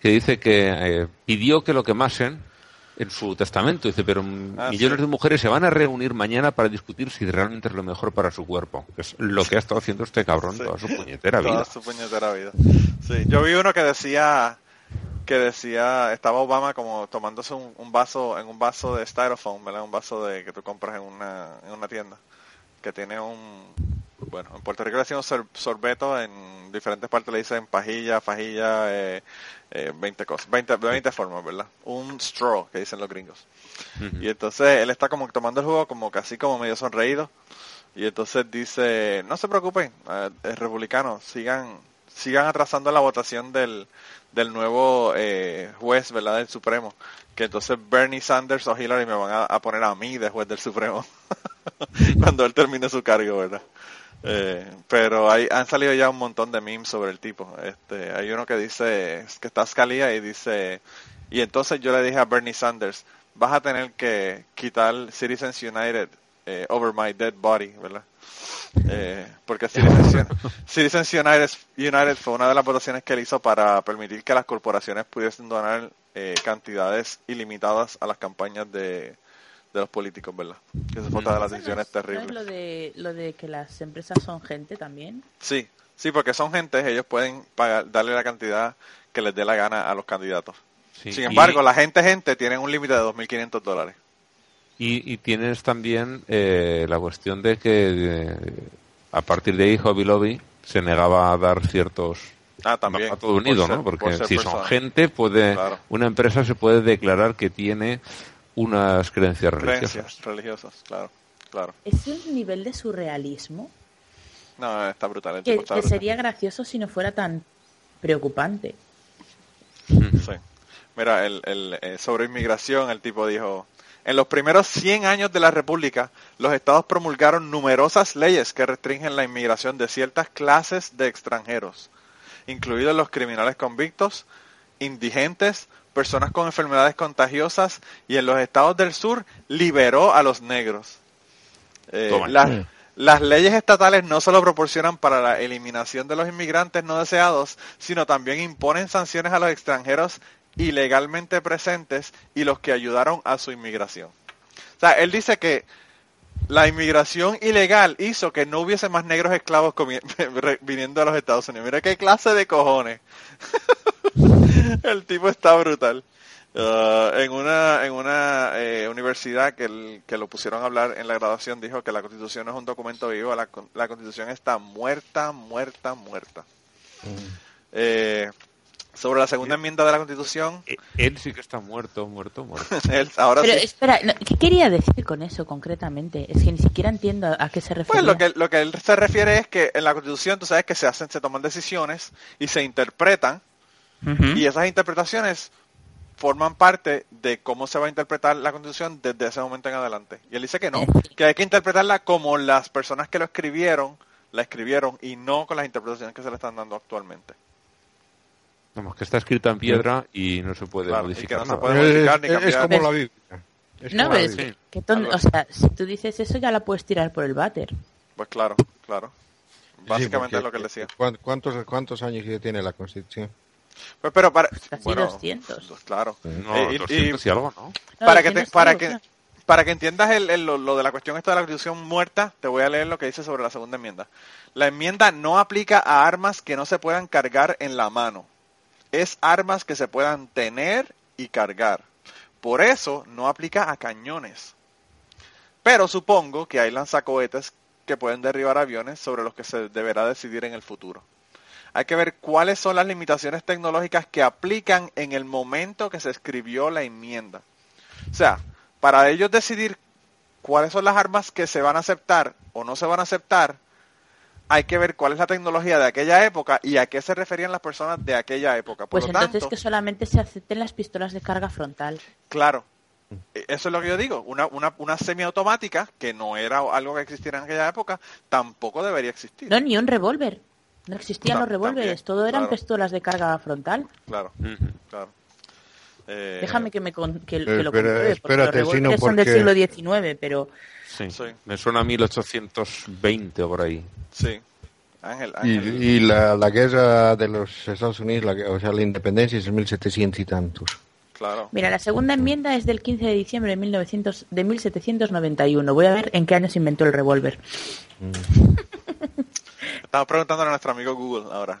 que dice que eh, pidió que lo quemasen en su testamento. Dice, pero Ah, millones sí. de mujeres se van a reunir mañana para discutir si realmente es lo mejor para su cuerpo. Que es lo que ha estado haciendo este cabrón Sí. toda su puñetera Toda vida. su puñetera vida. Sí, yo vi uno que decía que decía estaba Obama como tomándose un, un vaso en un vaso de styrofoam, ¿verdad? Un vaso de que tú compras en una en una tienda que tiene un bueno, en Puerto Rico le decimos sor- sorbeto, en diferentes partes le dicen pajilla, fajilla, eh, eh, 20 cosas, 20, de 20 formas, ¿verdad? Un straw, que dicen los gringos. Y entonces él está como tomando el jugo, como casi como medio sonreído. Y entonces dice, no se preocupen, eh, eh, republicanos, sigan sigan atrasando la votación del, del nuevo eh, juez, ¿verdad? Del Supremo. Que entonces Bernie Sanders o Hillary me van a, poner a mí de juez del Supremo. Cuando él termine su cargo, ¿verdad? Eh, pero hay, han salido ya un montón de memes sobre el tipo. Este, hay uno que dice que está Scalia y dice, y entonces yo le dije a Bernie Sanders, vas a tener que quitar Citizens United eh, over my dead body, ¿verdad? Eh, porque Citizens, Citizens United, United fue una de las votaciones que él hizo para permitir que las corporaciones pudiesen donar eh, cantidades ilimitadas a las campañas de, de los políticos, ¿verdad? Que fue otra de las ¿No decisiones es- no es terribles. lo de, lo de que las empresas son gente también? Sí, sí, porque son gente, ellos pueden pagar, darle la cantidad que les dé la gana a los candidatos. Sí. Sin Y- embargo, la gente gente tienen un límite de 2.500 dólares. Y, y tienes también eh, la cuestión de que eh, a partir de ahí Hobby Lobby se negaba a dar ciertos Ah, también. a todo unido, ser- ¿no? por Porque si son gente, puede Claro. una empresa se puede declarar que tiene unas creencias religiosas. Creencias religiosas, claro, claro. Es un nivel de surrealismo No, está brutal. El que, tipo está que brutal. sería gracioso si no fuera tan preocupante. Sí. Mira, el, el, eh, sobre inmigración, el tipo dijo, en los primeros 100 años de la República, los estados promulgaron numerosas leyes que restringen la inmigración de ciertas clases de extranjeros, incluidos los criminales convictos, indigentes, personas con enfermedades contagiosas y en los estados del sur liberó a los negros. Eh, las leyes estatales no solo proporcionan para la eliminación de los inmigrantes no deseados, sino también imponen sanciones a los extranjeros ilegalmente presentes y los que ayudaron a su inmigración. O sea, él dice que la inmigración ilegal hizo que no hubiese más negros esclavos viniendo a los Estados Unidos. Mira qué clase de cojones. el tipo está brutal. Uh, en una en una eh, universidad que, el- que lo pusieron a hablar en la graduación dijo que la constitución no es un documento vivo, la, con- la constitución está muerta, muerta, muerta. Eh, sobre la segunda enmienda de la constitución, Eh, Él sí que está muerto, muerto, muerto. él ahora Pero sí. espera, ¿qué quería decir con eso concretamente? Es que ni siquiera entiendo a, a qué se refiere. Pues lo que, lo que él se refiere es que en la constitución tú sabes que se hacen, se toman decisiones y se interpretan y esas interpretaciones forman parte de cómo se va a interpretar la constitución desde ese momento en adelante. Y él dice que no, que hay que interpretarla como las personas que lo escribieron la escribieron y no con las interpretaciones que se le están dando actualmente. Vamos, que está escrita en piedra y no se puede Claro, modificar que no puede modificar ni es, es cambiar. como la Biblia. Es No, pero es que, que ton- Algo o sea, si tú dices eso ya la puedes tirar por el váter. Pues claro, claro. Básicamente Sí, es lo que él porque decía. ¿cuán- ¿Cuántos, ¿Cuántos años ya tiene la Constitución? Pues, pero para... Casi bueno, 200. pues, Claro. No, Eh, y- y- 200 y algo, ¿no? No, para que te, 200 para que para que entiendas el, el- lo, lo de la cuestión esta de la constitución muerta te voy a leer lo que dice sobre la segunda enmienda la enmienda no aplica a armas que no se puedan cargar en la mano es armas que se puedan tener y cargar. Por eso no aplica a cañones. Pero supongo que hay lanzacohetes que pueden derribar aviones sobre los que se deberá decidir en el futuro. Hay que ver cuáles son las limitaciones tecnológicas que aplican en el momento que se escribió la enmienda. O sea, para ellos decidir cuáles son las armas que se van a aceptar o no se van a aceptar, hay que ver cuál es la tecnología de aquella época y a qué se referían las personas de aquella época. Por Pues lo entonces tanto, que solamente se acepten las pistolas de carga frontal. claro, e- eso es lo que yo digo, una, una, una semiautomática, que no era algo que existiera en aquella época, tampoco debería existir. No, ni un revólver. No existían los revólveres, también, todo eran claro. pistolas de carga frontal. Claro, claro. Eh, Déjame que, me con- que, que lo compruebe, porque los revólveres son del porque- siglo XIX, pero Sí. Sí. Me suena a 1820 o por ahí. Sí, Ángel, Y, Ángel. y la, la guerra de los Estados Unidos, la, o sea, la independencia es en 1700 y tantos. Claro. Mira, la segunda enmienda es del 15 de diciembre de, 1900, de 1791. Voy a ver en qué año se inventó el revólver. Estamos preguntándole a nuestro amigo Google ahora.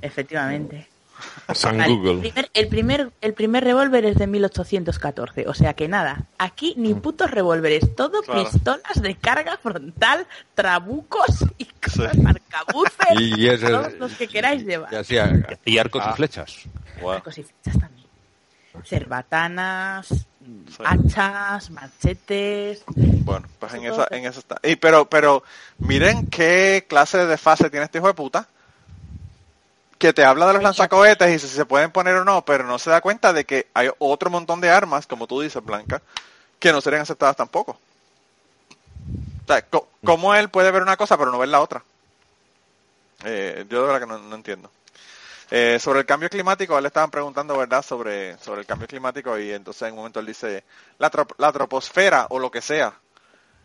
Efectivamente. San Vale, El Google. primer, el primer, el primer revólver es de 1814, o sea que nada, aquí ni putos revólveres, todo Claro. pistolas de carga frontal, trabucos y cosas, Sí. arcabuces, Y eso- todos los que queráis llevar. Ya hacía- Y arcos Ah. y flechas. Wow. Arcos y flechas también. Cerbatanas, hachas, machetes. Bueno, pues en esa, en esa está. Y pero, pero, miren qué clase de desfase tiene este hijo de puta. Que te habla de los lanzacohetes y si se pueden poner o no, pero no se da cuenta de que hay otro montón de armas, como tú dices, Blanca, que no serían aceptadas tampoco. O sea, ¿cómo él puede ver una cosa pero no ver la otra? Eh, yo de verdad que no, no entiendo. Eh, sobre el cambio climático, él le estaban preguntando, ¿verdad?, sobre, sobre el cambio climático y entonces en un momento él dice, la, trop- la troposfera o lo que sea.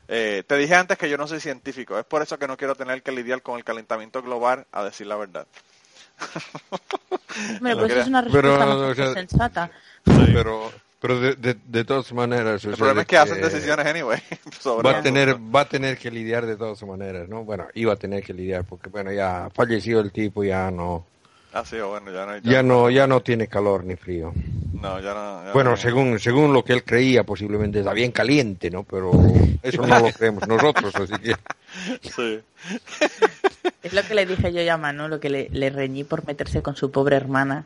Eh, te dije antes que yo no soy científico, es por eso que no quiero tener que lidiar con el calentamiento global a decir la verdad. Hombre, pues que- es una pero, respuesta más o sea, sensata. Pero, pero de, de, de todas maneras... o El sea, problema es que hacen decisiones anyway. sobre Va a tener, va a tener que lidiar de todas maneras, ¿no? Bueno, iba a tener que lidiar porque, bueno, ya falleció el tipo, ya no, Ah, sí, bueno, ya no, ya no, ya no tiene calor ni frío. No, ya no. ya Bueno, no- según, según lo que él creía, posiblemente está bien caliente, ¿no? Pero eso no lo creemos nosotros, así que... Sí. Es lo que le dije yo ya a Manu, lo que le, le reñí por meterse con su pobre hermana.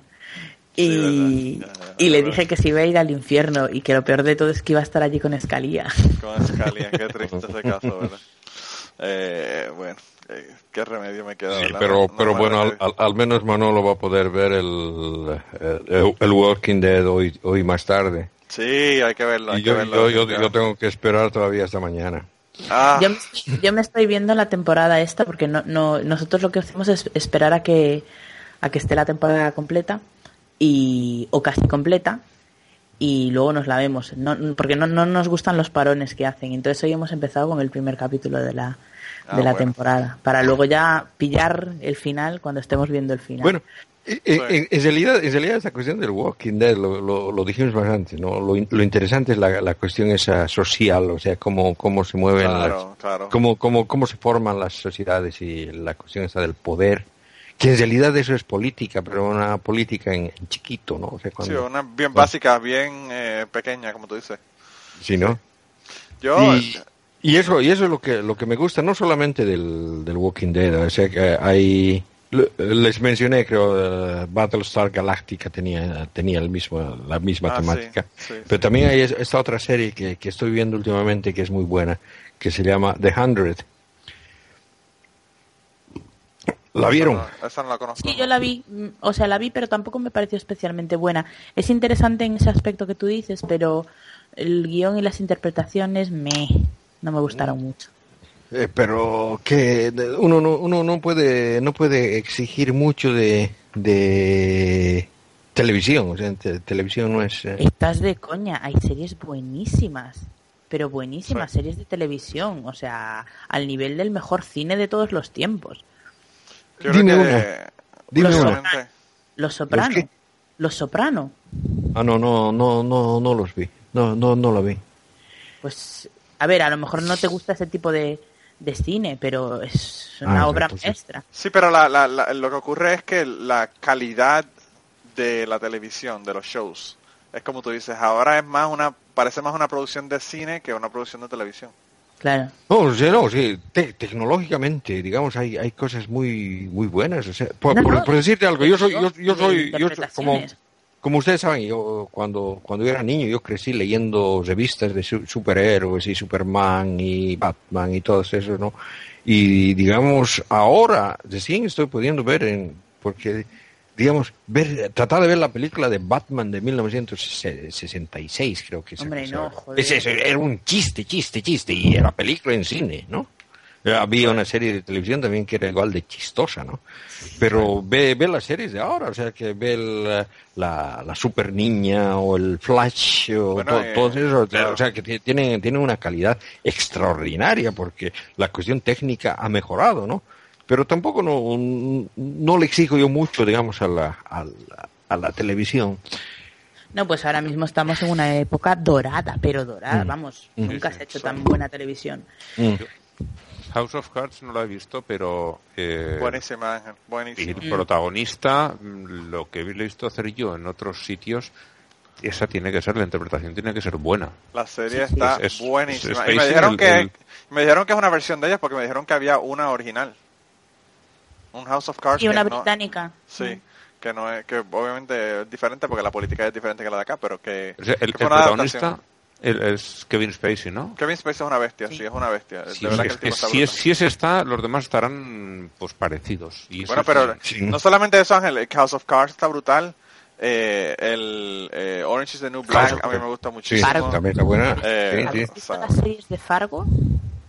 Y, Sí, verdad. Ya, ya, y le verdad. dije que se iba a ir al infierno y que lo peor de todo es que iba a estar allí con Escalía. Con Scalia, qué triste ese caso, ¿verdad? Eh, bueno, eh, qué remedio me queda. Sí, pero, No- no pero me bueno, al, al- menos Manolo va a poder ver el, el, el Walking Dead hoy, hoy más tarde. Sí, hay que verlo. Hay Y que yo, verlo yo, yo, yo tengo que esperar todavía hasta mañana. Ah, Yo, me, yo me estoy viendo la temporada esta porque no, no, nosotros lo que hacemos es esperar a que, a que esté la temporada completa y, o casi completa y luego nos la vemos. No, porque no, no nos gustan los parones que hacen. Entonces hoy hemos empezado con el primer capítulo de la, Ah, de la bueno. temporada para luego ya pillar el final cuando estemos viendo el final. Bueno, en, en- en realidad, en realidad esa cuestión del Walking Dead, lo, lo, lo dijimos más antes, ¿no? Lo, lo interesante es la, la cuestión esa social, o sea, cómo, cómo se mueven Claro, las, claro. Cómo, cómo, cómo se forman las sociedades y la cuestión esa del poder, que en realidad eso es política, pero una política en, en chiquito, ¿no? O sea, sí, cuando, una bien básica, bien eh, pequeña, como tú dices. sí, ¿no? Yo, Y, y eso y eso es lo que lo que me gusta no solamente del, del Walking Dead o sea que hay les mencioné creo eh, Battlestar Galactica tenía tenía el mismo la misma Ah, temática sí, sí, pero también hay es- esta otra serie que, que estoy viendo últimamente que es muy buena que se llama The Hundred ¿La vieron? Esa no, esa no la conozco. Sí, yo la vi, mm, o sea, la vi, pero tampoco me pareció especialmente buena. Es interesante en ese aspecto que tú dices, pero el guion y las interpretaciones me no me gustaron mucho. Eh, pero que uno no uno no puede no puede exigir mucho de de televisión o sea te- televisión no es eh, Estás de coña, hay series buenísimas, pero buenísimas Sí. series de televisión, o sea, al nivel del mejor cine de todos los tiempos. Yo Dime creo una. que Dime Los una. Los Soprano. Los Soprano. Ah, no, no, no, no, no los vi. No, no, no la vi. Pues, a ver, a lo mejor no te gusta ese tipo de, de cine, pero es una Ah, obra sí. maestra. Sí, pero la, la- la- lo que ocurre es que la calidad de la televisión, de los shows, es como tú dices, ahora es más una, parece más una producción de cine que una producción de televisión. Claro. No, sí, no, sí, te- tecnológicamente, digamos, hay, hay cosas muy, muy buenas. O sea, por, No, por- no, por decirte algo, yo soy, yo, yo soy, yo soy- como. Como ustedes saben, yo cuando, cuando yo era niño, yo crecí leyendo revistas de su- superhéroes y Superman y Batman y todo eso, ¿no? Y digamos, ahora recién estoy pudiendo ver en, porque, digamos, ver, tratar de ver la película de Batman de 1966, creo que es. Hombre, no, joder. Es eso, era un chiste, chiste, chiste, y era película en cine, ¿no? Eh, Había una serie de televisión también que era igual de chistosa, ¿no? Pero ve, ve las series de ahora, o sea, que ve el, la, la super niña o el flash o Bueno, to- eh, todo eso, o sea, claro. o sea, que ti- tienen, tienen una calidad extraordinaria porque la cuestión técnica ha mejorado, ¿no? Pero tampoco no, no le exijo yo mucho, digamos, a la, a la, a la televisión. No, pues ahora mismo estamos en una época dorada, pero dorada, Mm. vamos, Mm. nunca se ha hecho tan buena televisión. Mm. House of Cards no lo he visto, pero eh, Buenísima, Ángel. el protagonista, mm, lo que he visto hacer yo en otros sitios, esa tiene que ser, la interpretación tiene que ser buena. La serie está Es- buenísima. es y me dijeron el- que el- me dijeron que es una versión de ellas porque me dijeron que había una original. Un House of Cards Y una no- británica. sí, que no es que obviamente es diferente porque la política es diferente que la de acá, pero que, O sea, el, que fue el una protagonista adaptación. El- es Kevin Spacey, ¿no? Kevin Spacey es una bestia, sí, Sí. es una bestia. Sí, de verdad es que si, es, si ese está, los demás estarán pues parecidos. Y Bueno, es- pero Sí. no solamente eso, Ángel, el House of Cards está brutal. eh, el eh, Orange is the New Black House a mí me gusta Sí, muchísimo. Fargo. también está buena. Eh, Sí, sí. ¿Habéis visto las series de Fargo?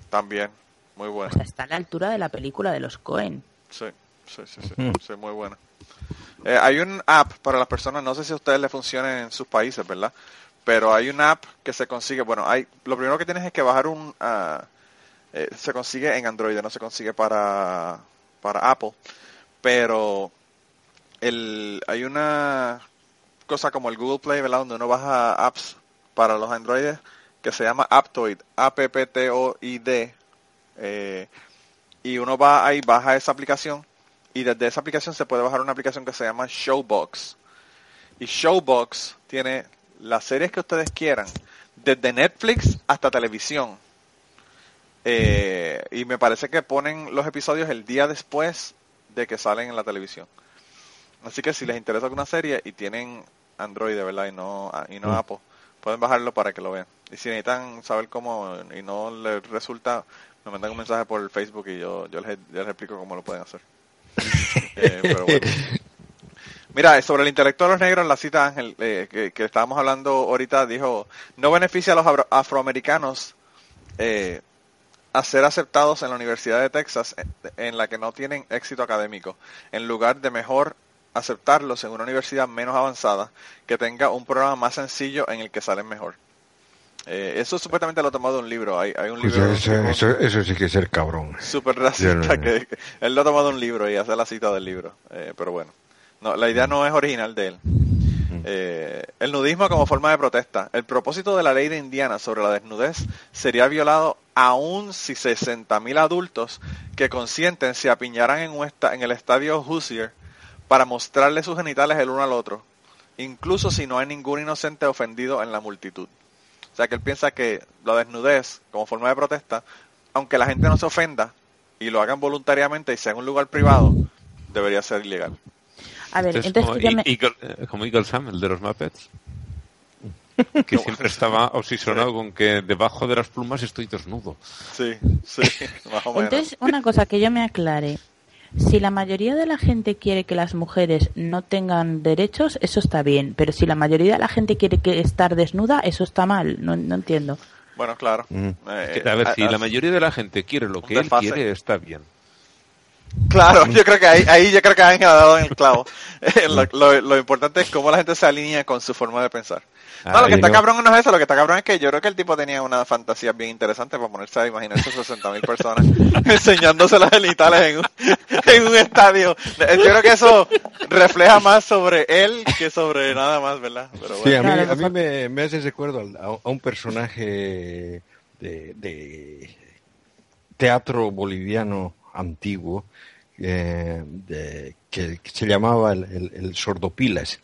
También, muy buena. O sea, está a la altura de la película de los Cohen. Sí, sí, sí, sí, Mm. sí, muy buena. Eh, hay un app para las personas, no sé si a ustedes les funciona en sus países, ¿verdad? Pero hay un app que se consigue, bueno, hay, lo primero que tienes es que bajar un, ah, eh, se consigue en Android, no se consigue para, para Apple, pero el, hay una cosa como el Google Play, ¿verdad? Donde uno baja apps para los Androides que se llama Aptoid, A-P-P-T-O-I-D, eh, y uno va ahí, baja esa aplicación y desde esa aplicación se puede bajar una aplicación que se llama Showbox. Y Showbox tiene las series que ustedes quieran, desde Netflix hasta televisión. Eh, y me parece que ponen los episodios el día después de que salen en la televisión. Así que si les interesa alguna serie y tienen Android, de verdad, y no, y no Mm. Apple, pueden bajarlo para que lo vean. Y si necesitan saber cómo y no les resulta, me mandan un mensaje por el Facebook y yo, yo, les, yo les explico cómo lo pueden hacer. Eh, pero bueno. Mira, sobre el intelecto de los negros, la cita Ángel, eh, que, que estábamos hablando ahorita, dijo, no beneficia a los afro- afroamericanos eh, a ser aceptados en la Universidad de Texas, en, en la que no tienen éxito académico, en lugar de mejor aceptarlos en una universidad menos avanzada, que tenga un programa más sencillo en el que salen mejor. Eh, eso supuestamente lo tomó de un libro, hay, hay un Pues libro eso, eso, eso sí que es ser cabrón. súper racista no- que, que él lo ha tomado de un libro y hace la cita del libro, Eh, pero bueno, no, la idea no es original de él. Eh, el nudismo como forma de protesta. El propósito de la ley de Indiana sobre la desnudez sería violado aún si 60.000 adultos que consienten se apiñaran en, un en el estadio Hoosier para mostrarle sus genitales el uno al otro, incluso si no hay ningún inocente ofendido en la multitud. O sea que él piensa que la desnudez como forma de protesta, aunque la gente no se ofenda y lo hagan voluntariamente y sea en un lugar privado, debería ser ilegal. A ver, entonces como, que ya me- Eagle, eh, como Eagle Sam, el de los Muppets. Que siempre estaba obsesionado con que debajo de las plumas estoy desnudo. Sí, sí, más o menos. Entonces, una cosa que yo me aclare. Si la mayoría de la gente quiere que las mujeres no tengan derechos, eso está bien. Pero si la mayoría de la gente quiere que estar desnuda, eso está mal. No, no entiendo. Bueno, claro. Mm. Eh, Que, a ver, si a- la mayoría de la gente quiere lo que él quiere, está bien. Claro, yo creo que ahí, ahí yo creo que Ángel ha dado en el clavo. Eh, lo, lo- lo importante es cómo la gente se alinea con su forma de pensar. No, lo que está no. cabrón no es eso, lo que está cabrón es que yo creo que el tipo tenía una fantasía bien interesante para ponerse a imaginarse 60.000 personas enseñándose las genitales en un, en un estadio. Yo creo que eso refleja más sobre él que sobre nada más, ¿verdad? Pero Sí, a mí, a mí me, me hace recuerdo a un personaje de, de teatro boliviano antiguo eh, de- que, se llamaba el, el, el sordopilas.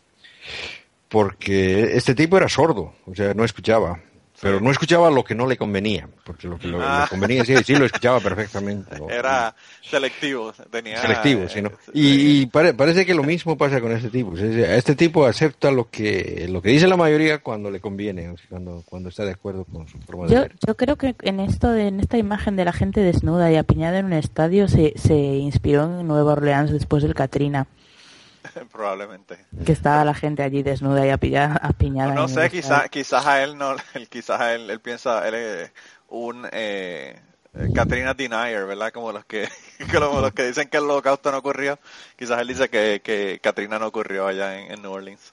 Porque este tipo era sordo, o sea, no escuchaba. Pero no escuchaba lo que no le convenía, porque lo que lo- Ah. le convenía sí, sí lo escuchaba perfectamente. Lo- Era selectivo, tenía... selectivo, sí, ¿no? eh, Y, y pare- parece que lo mismo pasa con este tipo. Este tipo acepta lo que lo que dice la mayoría cuando le conviene, cuando cuando está de acuerdo con su forma de Yo, ver. yo creo que en esto, de- en esta imagen de la gente desnuda y apiñada en un estadio, se, se inspiró en Nueva Orleans después del Katrina, Probablemente. que estaba la gente allí desnuda y apiñada. apiñada No en sé, quizás quizás a él no, él, quizás a él, él piensa, él es un eh, eh, Katrina Denier, ¿verdad? Como los que, como los que dicen que el holocausto no ocurrió, quizás él dice que, que Katrina no ocurrió allá en, en New Orleans.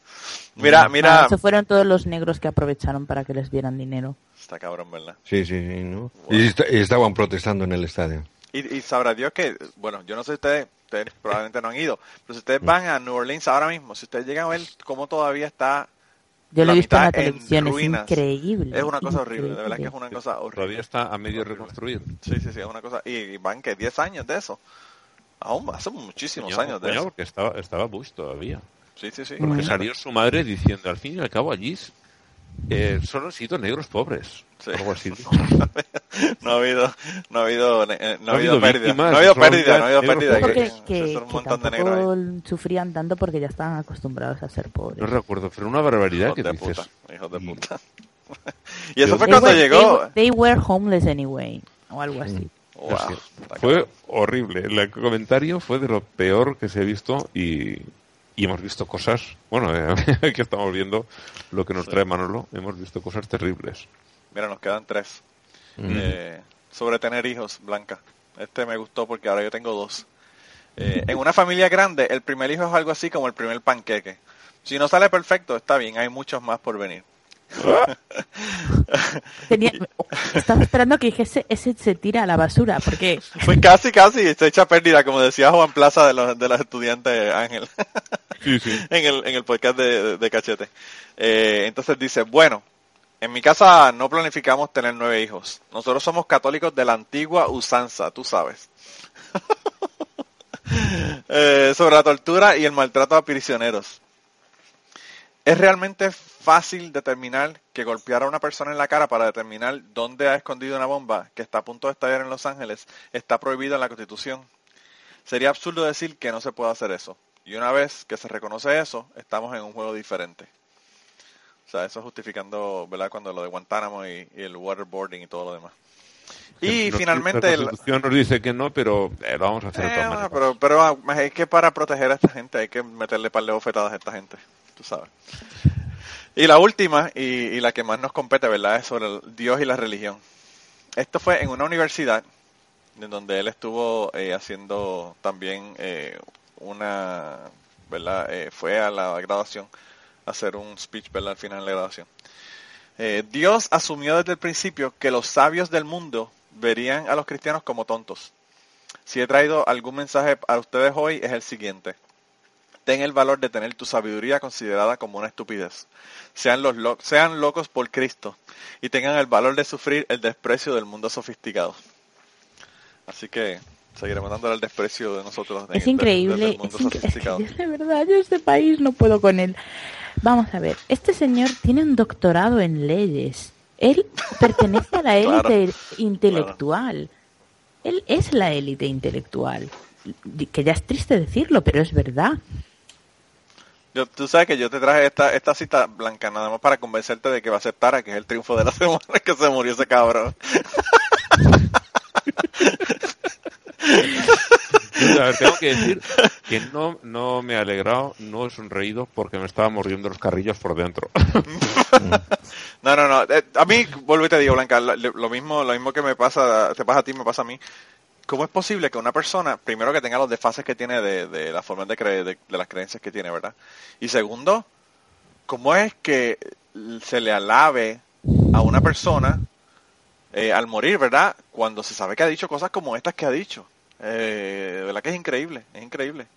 Mira, mira, Ah, se fueron todos los negros que aprovecharon para que les dieran dinero. está cabrón, ¿verdad? Sí, sí, sí, ¿no? Y, est- y estaban protestando en el estadio. Y, y sabrá Dios que, bueno, yo no sé si ustedes, ustedes probablemente no han ido, pero si ustedes van a New Orleans ahora mismo, si ustedes llegan a ver cómo todavía está Yo lo la he visto en la televisión, es ruinas. increíble. Es una cosa horrible, de verdad que es una cosa horrible. Todavía está a medio reconstruir. Sí, sí, sí, es una cosa. Y, y van que 10 años de eso. Aún hace muchísimos Coño, años de coño, eso. porque estaba, estaba Bush todavía. Sí, sí, sí. Porque salió su madre diciendo, al fin y al cabo allí eh, solo han sido negros pobres. Sí. Algo así. no ha habido, no ha habido, eh, no No ha ha habido pérdida. víctimas, No ha habido pérdida, no ha habido pérdida. pobres. Que, Creo que, que un montón de ahí. sufrían tanto porque ya estaban acostumbrados a ser pobres. No recuerdo, pero una barbaridad que dices. puta, hijos de Y- puta. y eso fue They cuando were- llegó. They, they were homeless anyway, o algo así. Wow, Así. está Fue horrible. El comentario fue de lo peor que se ha visto y, y hemos visto cosas. Bueno, eh, que estamos viendo lo que nos trae Manolo. Hemos visto cosas terribles. Mira, nos quedan tres. Eh, sobre tener hijos, Blanca. Este me gustó porque ahora yo tengo dos. Eh, en una familia grande, el primer hijo es algo así como el primer panqueque. Si no sale perfecto, está bien, hay muchos más por venir. Tenía- estaba esperando que dijese ese se tira a la basura, porque Fue casi, casi, se echa pérdida, como decía Juan Plaza de los, de los estudiantes Ángel. Sí, sí. en el, en el podcast de, de- de Cachete. Eh, entonces dice, bueno, en mi casa no planificamos tener nueve hijos. Nosotros somos católicos de la antigua usanza, tú sabes. Eh, sobre la tortura y el maltrato a prisioneros. Es realmente fácil determinar que golpear a una persona en la cara para determinar dónde ha escondido una bomba que está a punto de estallar en Los Ángeles está prohibido en la Constitución. Sería absurdo decir que no se puede hacer eso. Y una vez que se reconoce eso, estamos en un juego diferente. O sea, eso justificando, ¿verdad? Cuando lo de Guantánamo y, y el waterboarding y todo lo demás. Y finalmente... La Constitución nos dice que no, pero eh, lo vamos a hacer de eh, todas pero, pero ah, es que para proteger a esta gente hay que meterle par de bofetadas a esta gente, tú sabes. Y la última, y, la que más nos compete, ¿verdad? Es sobre Dios y la religión. Esto fue en una universidad en donde él estuvo eh, haciendo también eh, una, ¿verdad? Eh, fue a la graduación a hacer un speech, ¿verdad? Al final de la graduación. Dios asumió desde el principio que los sabios del mundo verían a los cristianos como tontos. Si he traído algún mensaje a ustedes hoy es el siguiente. Ten el valor de tener tu sabiduría considerada como una estupidez. Sean, los lo- sean locos por Cristo y tengan el valor de sufrir el desprecio del mundo sofisticado. Así que seguiremos dándole el desprecio de nosotros. de- es increíble. del Es, mundo incre- es que sofisticado. yo de verdad, yo este país no puedo con él. Vamos a ver, este señor tiene un doctorado en leyes. Él pertenece a la élite Claro, intelectual. Él es la élite intelectual. Que ya es triste decirlo, pero es verdad. Yo- tú sabes que yo te traje esta, esta cita blanca nada más para convencerte de que va a Tara, que es el triunfo de la semana que se murió ese cabrón. A ver, tengo que decir que no, no me he alegrado, no he sonreído porque me estaba mordiendo los carrillos por dentro. No, no, no. eh, A mí, vuelvo y te digo, Blanca, lo mismo, lo mismo que me pasa, te pasa a ti, me pasa a mí. ¿Cómo es posible que una persona, primero que tenga los desfases que tiene de, de la forma de creer, de, las creencias que tiene, ¿verdad? Y segundo, ¿cómo es que se le alabe a una persona eh, al morir, ¿verdad? Cuando se sabe que ha dicho cosas como estas que ha dicho. Eh, verdad que es increíble, es increíble.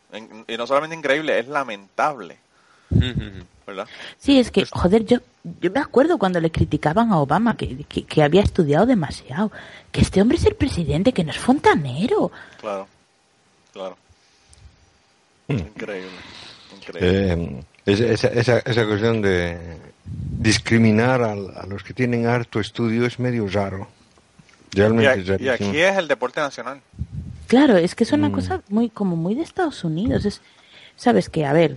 Y no solamente increíble, es lamentable, ¿verdad? Sí, es que, joder, yo, yo me acuerdo cuando le criticaban a Obama que, que, que había estudiado demasiado. Que este hombre es el presidente, que no es fontanero. Claro, claro. Mm. Increíble, increíble. Eh, esa, esa, esa, esa cuestión de discriminar al- a, los que tienen harto estudio es medio raro. y, Realmente a- es y rarísimo. aquí es el deporte nacional. Claro, es que es una Mm. cosa muy, como muy de Estados Unidos. Es, sabes que, a ver,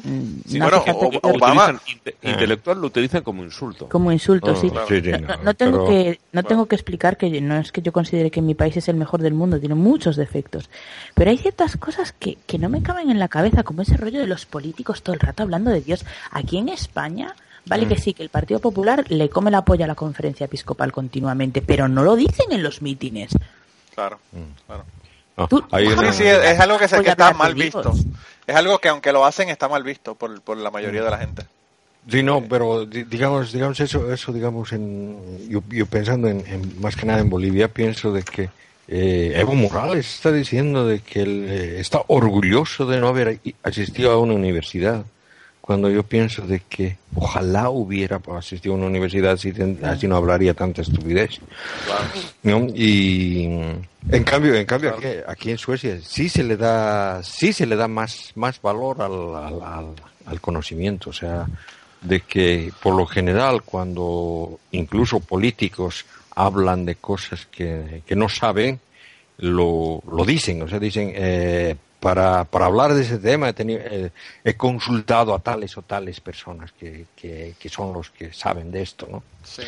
Sí, no bueno, Obama- Utilizan inte- intelectual lo utilizan como insulto. como insulto, Oh, sí. claro. sí, sí, No, no tengo pero- que no tengo que explicar que no es que yo considere que mi país es el mejor del mundo, tiene muchos defectos, pero hay ciertas cosas que, que no me caben en la cabeza, como ese rollo de los políticos todo el rato hablando de Dios. Aquí en España, vale Mm. que sí, que el Partido Popular le come la polla a la conferencia episcopal continuamente, pero no lo dicen en los mítines. Claro, Mm. claro. Tú- Sí, sí, es, algo que, se, que está mal visto. Es algo que aunque lo hacen está mal visto por, por la mayoría de la gente. Sí, no, pero di- digamos, digamos eso, eso digamos, en, yo, yo pensando en, en- más que nada en Bolivia, pienso de que eh, Evo Morales está diciendo de que él eh, está orgulloso de no haber asistido a una universidad, cuando yo pienso de que ojalá hubiera asistido a una universidad así, no hablaría tanta estupidez. ¿no? Y en cambio, en cambio aquí, aquí en Suecia sí se le da, sí se le da más, más valor al, al, al- al conocimiento, o sea, de que por lo general cuando incluso políticos hablan de cosas que, que no saben, lo, lo dicen, o sea, dicen, eh, para, para hablar de ese tema he, tenido- eh, he consultado a tales o tales personas que, que, que son los que saben de esto, ¿no? Sí.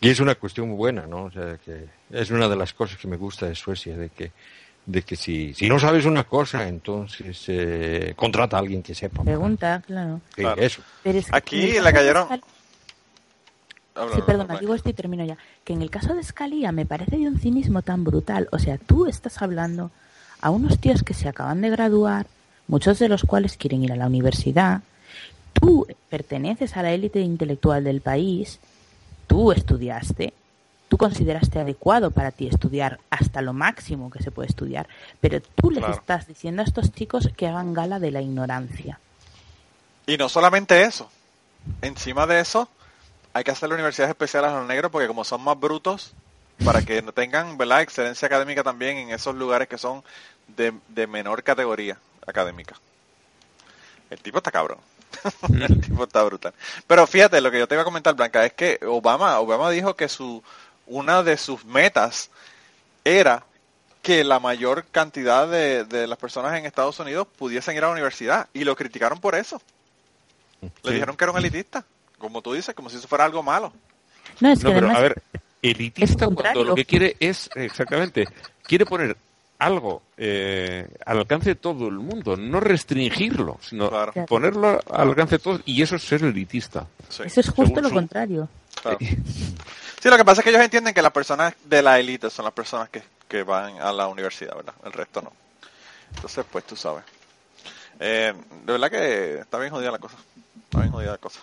Y es una cuestión muy buena, ¿no? O sea, que es una de las cosas que me gusta de Suecia, de que, de que si, si no sabes una cosa, entonces eh, contrata a alguien que sepa. Pregunta, claro. Sí, Claro. Eso. Pero es que Aquí en de cayeron- Habla, Sí, habla. digo esto y termino ya. Que en el caso de Scalia me parece de un cinismo tan brutal. O sea, tú estás hablando a unos tíos que se acaban de graduar, muchos de los cuales quieren ir a la universidad. Tú perteneces a la élite intelectual del país, tú estudiaste, tú consideraste adecuado para ti estudiar hasta lo máximo que se puede estudiar, pero tú les estás diciendo a estos chicos que hagan gala de la ignorancia. Y no solamente eso. Encima de eso, hay que hacerle universidades especiales a los negros porque como son más brutos, para que tengan ¿verdad? excelencia académica también en esos lugares que son de, de menor categoría académica. El tipo está cabrón. El tipo está brutal. Pero fíjate, lo que yo te iba a comentar, Blanca, es que Obama, Obama dijo que su una de sus metas era que la mayor cantidad de, de las personas en Estados Unidos pudiesen ir a la universidad y lo criticaron por eso. Le dijeron que era un elitista, como tú dices, como si eso fuera algo malo. No, es que No, pero además a ver, elitista cuando lo que quiere es, exactamente, quiere poner algo eh, al alcance de todo el mundo, no restringirlo, sino Claro. ponerlo al alcance de todos, y eso es ser elitista. Sí, eso es justo según lo su- contrario. claro. Sí, lo que pasa es que ellos entienden que las personas de la élite son las personas que, que van a la universidad, ¿verdad? El resto no. Entonces, pues tú sabes. Eh, de verdad que está bien jodida la cosa. Está bien jodida la cosa.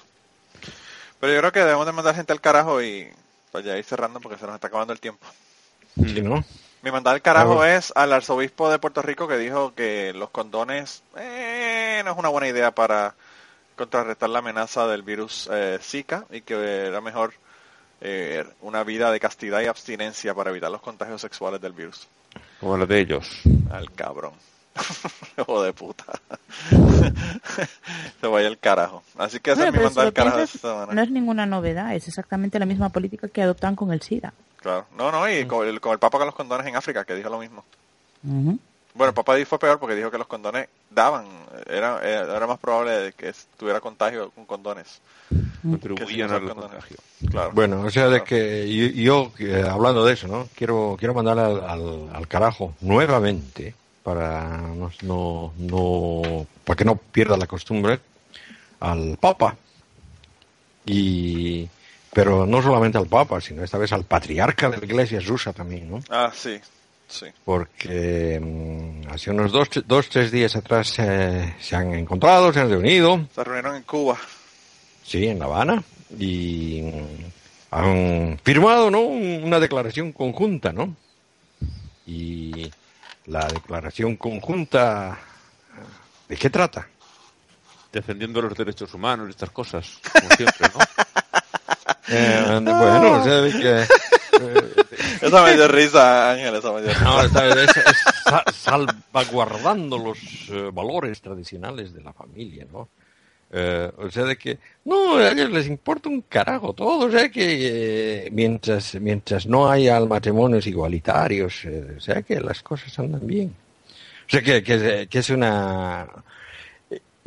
Pero yo creo que debemos de mandar gente al carajo y para ya ir cerrando porque se nos está acabando el tiempo. Sí, ¿no? Mi mandar al carajo es al arzobispo de Puerto Rico que dijo que los condones eh, no es una buena idea para contrarrestar la amenaza del virus eh, Zika y que era mejor eh, una vida de castidad y abstinencia para evitar los contagios sexuales del virus. Como la de ellos. Al cabrón. Hijo de puta. Se vaya el carajo. Así que ese es mi lo al carajo de piensas, esta semana. no es ninguna novedad, es exactamente la misma política que adoptan con el SIDA. Claro. No, no, y con el, con el Papa con los condones en África, que dijo lo mismo. Bueno, el Papa fue peor porque dijo que los condones daban, era, era más probable de que tuviera contagio con condones. Contribuían Que al contagio. Claro. Bueno, o sea, de Claro. que yo, yo, eh, hablando de eso, ¿no? Quiero, quiero mandar al, al, al carajo nuevamente para no, no, no, para que no pierda la costumbre al Papa. Y, pero no solamente al Papa, sino esta vez al patriarca de la Iglesia rusa también, ¿no? Ah, sí, sí. Porque mm, hace unos dos, dos, tres días atrás eh, se han encontrado, se han reunido, Se reunieron en Cuba. Sí, en La Habana. Y mm, han firmado, ¿no? Una declaración conjunta, ¿no? Y la declaración conjunta, ¿de qué trata? Defendiendo los derechos humanos y estas cosas, como siempre, ¿no? Eh, bueno, o sea, que... eh, Esa me dio risa, Ángel, esa me dio risa. no, esta vez es, es sa- salvaguardando los eh, valores tradicionales de la familia, ¿no? Eh, o sea, de que no, a ellos les importa un carajo todo, o sea, que eh, mientras, mientras no haya matrimonios igualitarios, eh, o sea, que las cosas andan bien. O sea, que, que, que es una...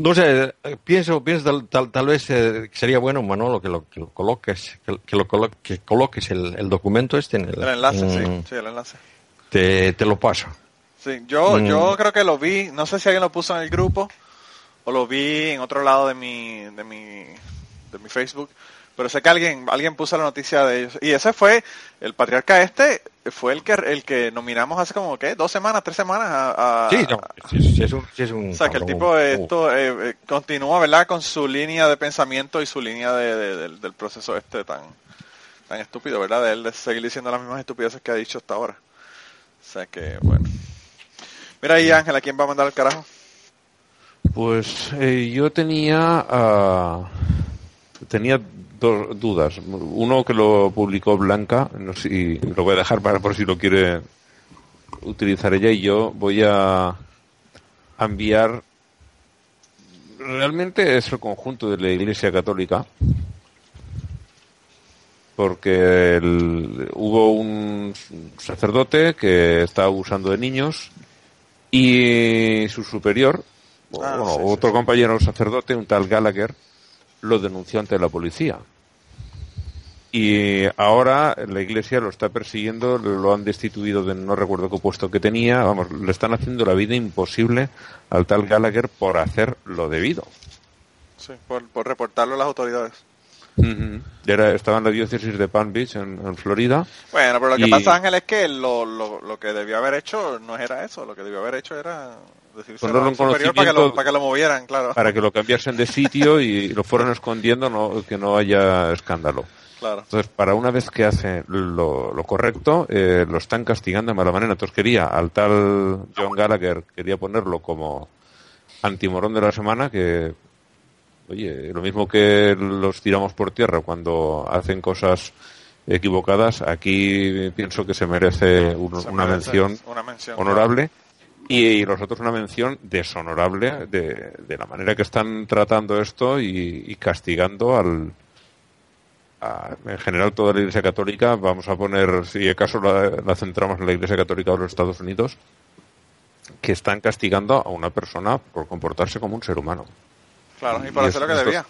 No sé, eh, pienso, pienso tal, tal, tal vez eh, sería bueno, Manolo, que lo, que lo coloques, que, que lo colo- que coloques el, el documento este en el, El enlace, en- sí, sí, el enlace. Te, te lo paso. Sí, yo, Mm. yo creo que lo vi, no sé si alguien lo puso en el grupo o lo vi en otro lado de mi, de mi, de mi Facebook, pero sé que alguien, alguien puso la noticia de ellos. Y ese fue, el patriarca este, fue el que, el que nominamos hace como, ¿qué? Dos semanas, tres semanas a... a- Sí, no, sí, sí es un, sí es un O sea, que el tipo esto eh, eh, continúa, ¿verdad? Con su línea de pensamiento y su línea de, de- del, del proceso este tan, tan estúpido, ¿verdad? De él de seguir diciendo las mismas estupideces que ha dicho hasta ahora. O sea que, bueno. Mira ahí, Ángel, ¿a quién va a mandar el carajo? Pues eh, yo tenía ah, tenía dos dudas. Uno que lo publicó Blanca, no sé, y lo voy a dejar para por si lo quiere utilizar ella y yo voy a enviar realmente es el conjunto de la Iglesia Católica porque hubo un sacerdote que estaba abusando de niños y su superior, Ah, bueno, sí, otro sí. compañero sacerdote, un tal Gallagher, lo denunció ante la policía. Y ahora la iglesia lo está persiguiendo, lo han destituido de no recuerdo qué puesto que tenía, vamos, le están haciendo la vida imposible al tal Gallagher por hacer lo debido. Sí, por, por reportarlo a las autoridades. Era, estaba en la diócesis de Palm Beach, en, en Florida. Bueno, pero lo que Y- pasa, Ángel, es que lo, lo, lo que debió haber hecho no era eso. Lo que debió haber hecho era decirse Ponerlo en superior para que, lo, para que lo movieran, claro. para que lo cambiasen de sitio y lo fueran escondiendo, no, que no haya escándalo. Claro. Entonces, para una vez que hace lo, lo correcto, eh, lo están castigando de mala manera. Entonces quería, al tal John Gallagher, quería ponerlo como antimorón de la semana, que, oye, lo mismo que los tiramos por tierra cuando hacen cosas equivocadas, aquí pienso que se merece un- Se una mención una mención, honorable y, los otros una mención deshonorable de, de la manera que están tratando esto y, y castigando al a- en general toda la Iglesia Católica vamos a poner si acaso la, la centramos en la Iglesia Católica de los Estados Unidos que están castigando a una persona por comportarse como un ser humano Claro, y por Y hacer lo que debía.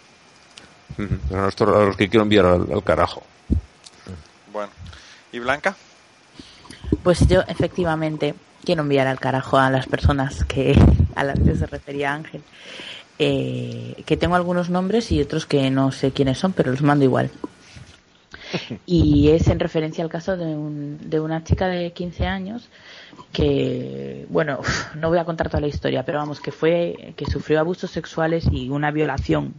Son estos a los que quiero enviar al, al carajo Bueno. ¿Y Blanca? Pues yo efectivamente quiero enviar al carajo a las personas que a las que se refería Ángel. Eh, que tengo algunos nombres y otros que no sé quiénes son, pero los mando igual. Y es en referencia al caso de, un, de una chica de 15 años que, bueno, no voy a contar toda la historia, pero vamos, que fue, que sufrió abusos sexuales y una violación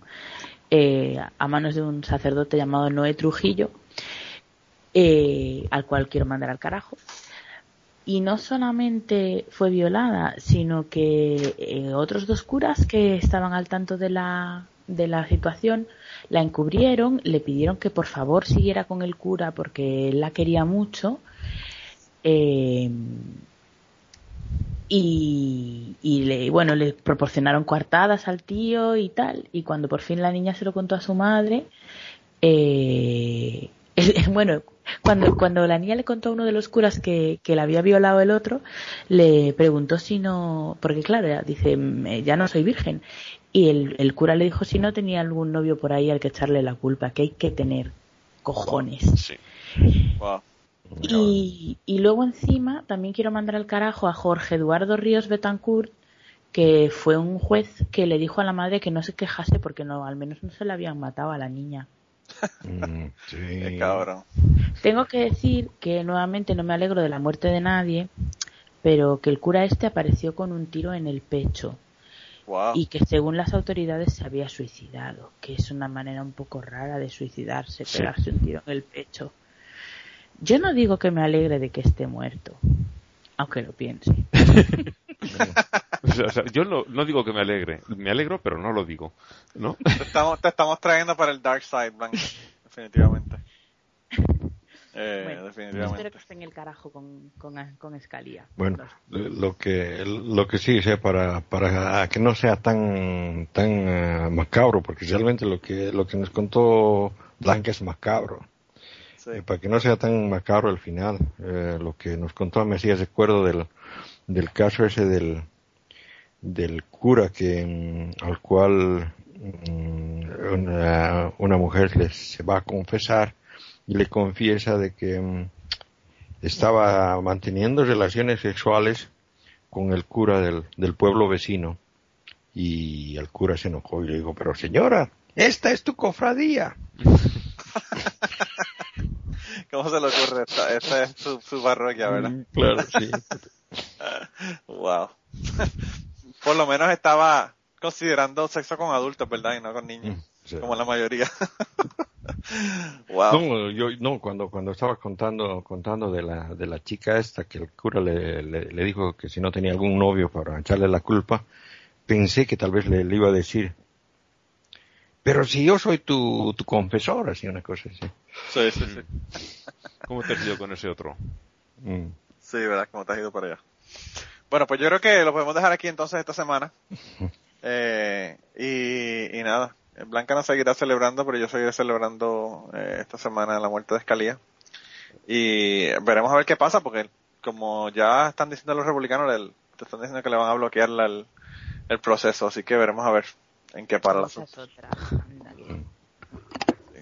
eh, a manos de un sacerdote llamado Noé Trujillo, eh, al cual quiero mandar al carajo. Y no solamente fue violada, sino que eh, otros dos curas que estaban al tanto de la, de la situación la encubrieron, le pidieron que por favor siguiera con el cura porque él la quería mucho. eh, y, le, bueno, le proporcionaron coartadas al tío y tal. Y cuando por fin la niña se lo contó a su madre, eh, bueno, cuando, cuando la niña le contó a uno de los curas que, que la había violado el otro, le preguntó si no, porque claro, dice, "Mm, ya no soy virgen. Y el, el cura le dijo si no tenía algún novio por ahí al que echarle la culpa, que hay que tener cojones. sí Wow. Y, y luego encima también quiero mandar al carajo a Jorge Eduardo Ríos Betancourt, que fue un juez que le dijo a la madre que no se quejase porque no, al menos no se le habían matado a la niña. Mm, sí. Qué cabrón. Tengo que decir que nuevamente no me alegro de la muerte de nadie, pero que el cura este apareció con un tiro en el pecho Wow. y que según las autoridades se había suicidado, que es una manera un poco rara de suicidarse, Sí. pegarse un tiro en el pecho. Yo no digo que me alegre de que esté muerto, aunque lo piense. O sea, yo no, no digo que me alegre me alegro pero no lo digo ¿no? Te estamos, te estamos trayendo para el dark side, Blanca. Definitivamente. Eh, Bueno, definitivamente. espero que esté en el carajo con, con, con Escalía. Bueno, lo que lo que sí sea para para que no sea tan tan eh, macabro, porque realmente lo que lo que nos contó Blanca es macabro. Sí. Eh, para que no sea tan macabro el final, eh, lo que nos contó me hacía recuerdo del del caso ese del del cura que mm, al cual mm, una, una mujer le, se va a confesar y le confiesa de que mm, estaba manteniendo relaciones sexuales con el cura del, del pueblo vecino y el cura se enojó y le dijo pero señora esta es tu cofradía ¿Cómo se le ocurre? Esta, esta es su, su parroquia, ¿verdad? Mm, claro sí Wow. Por lo menos estaba considerando sexo con adultos, ¿verdad? Y no con niños. Sí. Como la mayoría. wow. No, yo no cuando cuando estaba contando contando de la de la chica esta que el cura le, le, le dijo que si no tenía algún novio para echarle la culpa, pensé que tal vez le, le iba a decir, pero si yo soy tu, tu confesor, así una cosa así. Sí, sí, sí. ¿Cómo te has ido con ese otro? Mm. Sí, ¿verdad? Como te has ido para allá. Bueno, pues yo creo que lo podemos dejar aquí entonces esta semana. Eh, y, y nada, Blanca no seguirá celebrando, pero yo seguiré celebrando eh, esta semana la muerte de Escalía. Y veremos a ver qué pasa, porque como ya están diciendo los republicanos, el- te están diciendo que le van a bloquear la- el, el proceso, así que veremos a ver en qué para la que-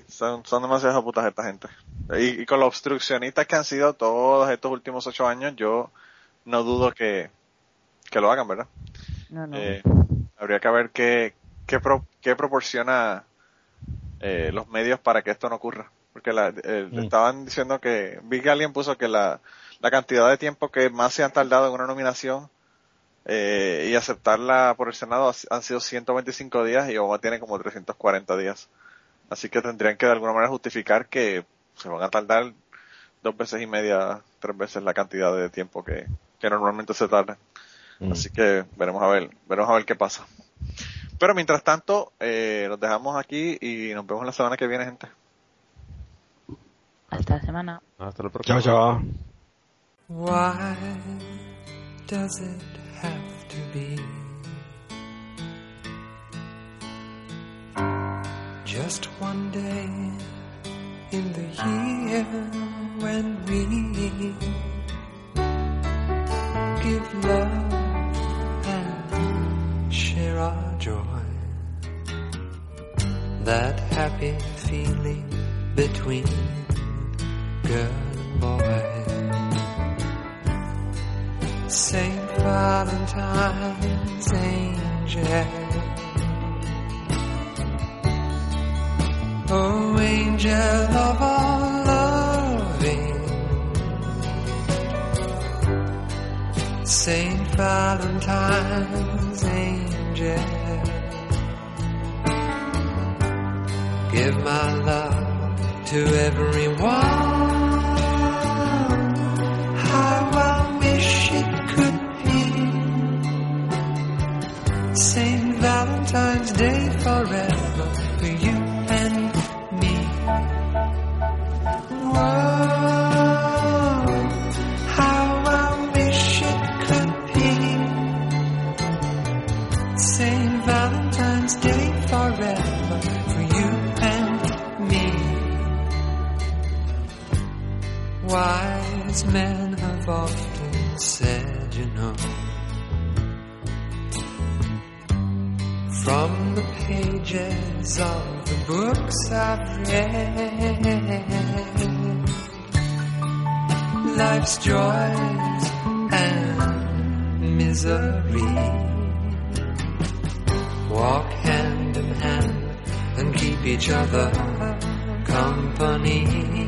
Son, son demasiadas putas esta gente. Y, y con los obstruccionistas que han sido todos estos últimos ocho años, yo no dudo que, que lo hagan, ¿verdad? No, no. Eh, habría que ver qué, qué, pro- qué proporciona eh, los medios para que esto no ocurra. Porque la, eh, Mm. estaban diciendo que, vi que alguien puso que la, la cantidad de tiempo que más se han tardado en una nominación eh, y aceptarla por el Senado ha- han sido 125 días y Obama tiene como 340 días. Así que tendrían que de alguna manera justificar que se van a tardar dos veces y media, tres veces la cantidad de tiempo que, que normalmente se tarda. Mm. Así que veremos a ver, veremos a ver qué pasa. Pero mientras tanto, eh, los dejamos aquí y nos vemos la semana que viene, gente. Hasta la semana. Hasta la próxima. Chao, chao. Why does it have to be just one day in the year when we give love our joy? That happy feeling between girl and boy. Saint Valentine's angel. Oh, angel of all loving. Saint Valentine's angel. Give my love to everyone. How I wish it could be St. Valentine's Day forever Wise men have often said, you know, from the pages of the books I've read, life's joys and misery walk hand in hand and keep each other company.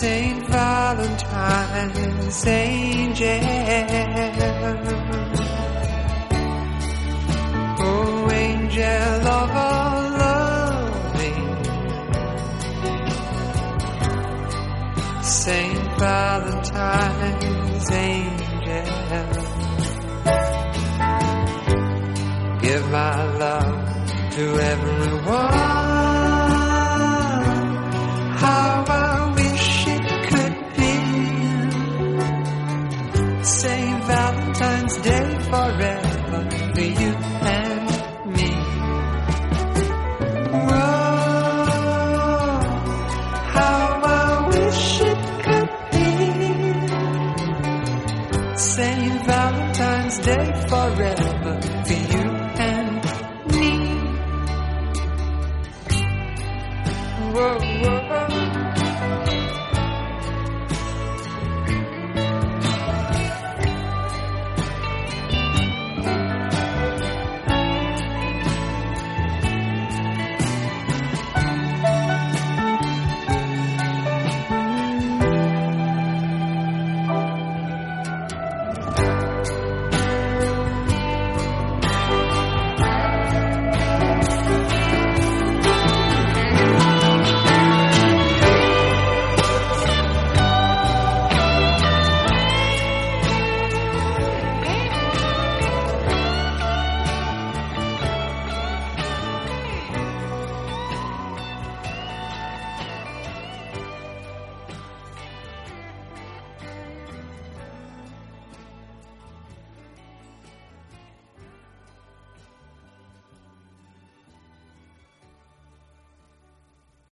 Saint Valentine's angel. Oh, angel of all loving. Saint Valentine's angel. Give my love to everyone. Forever.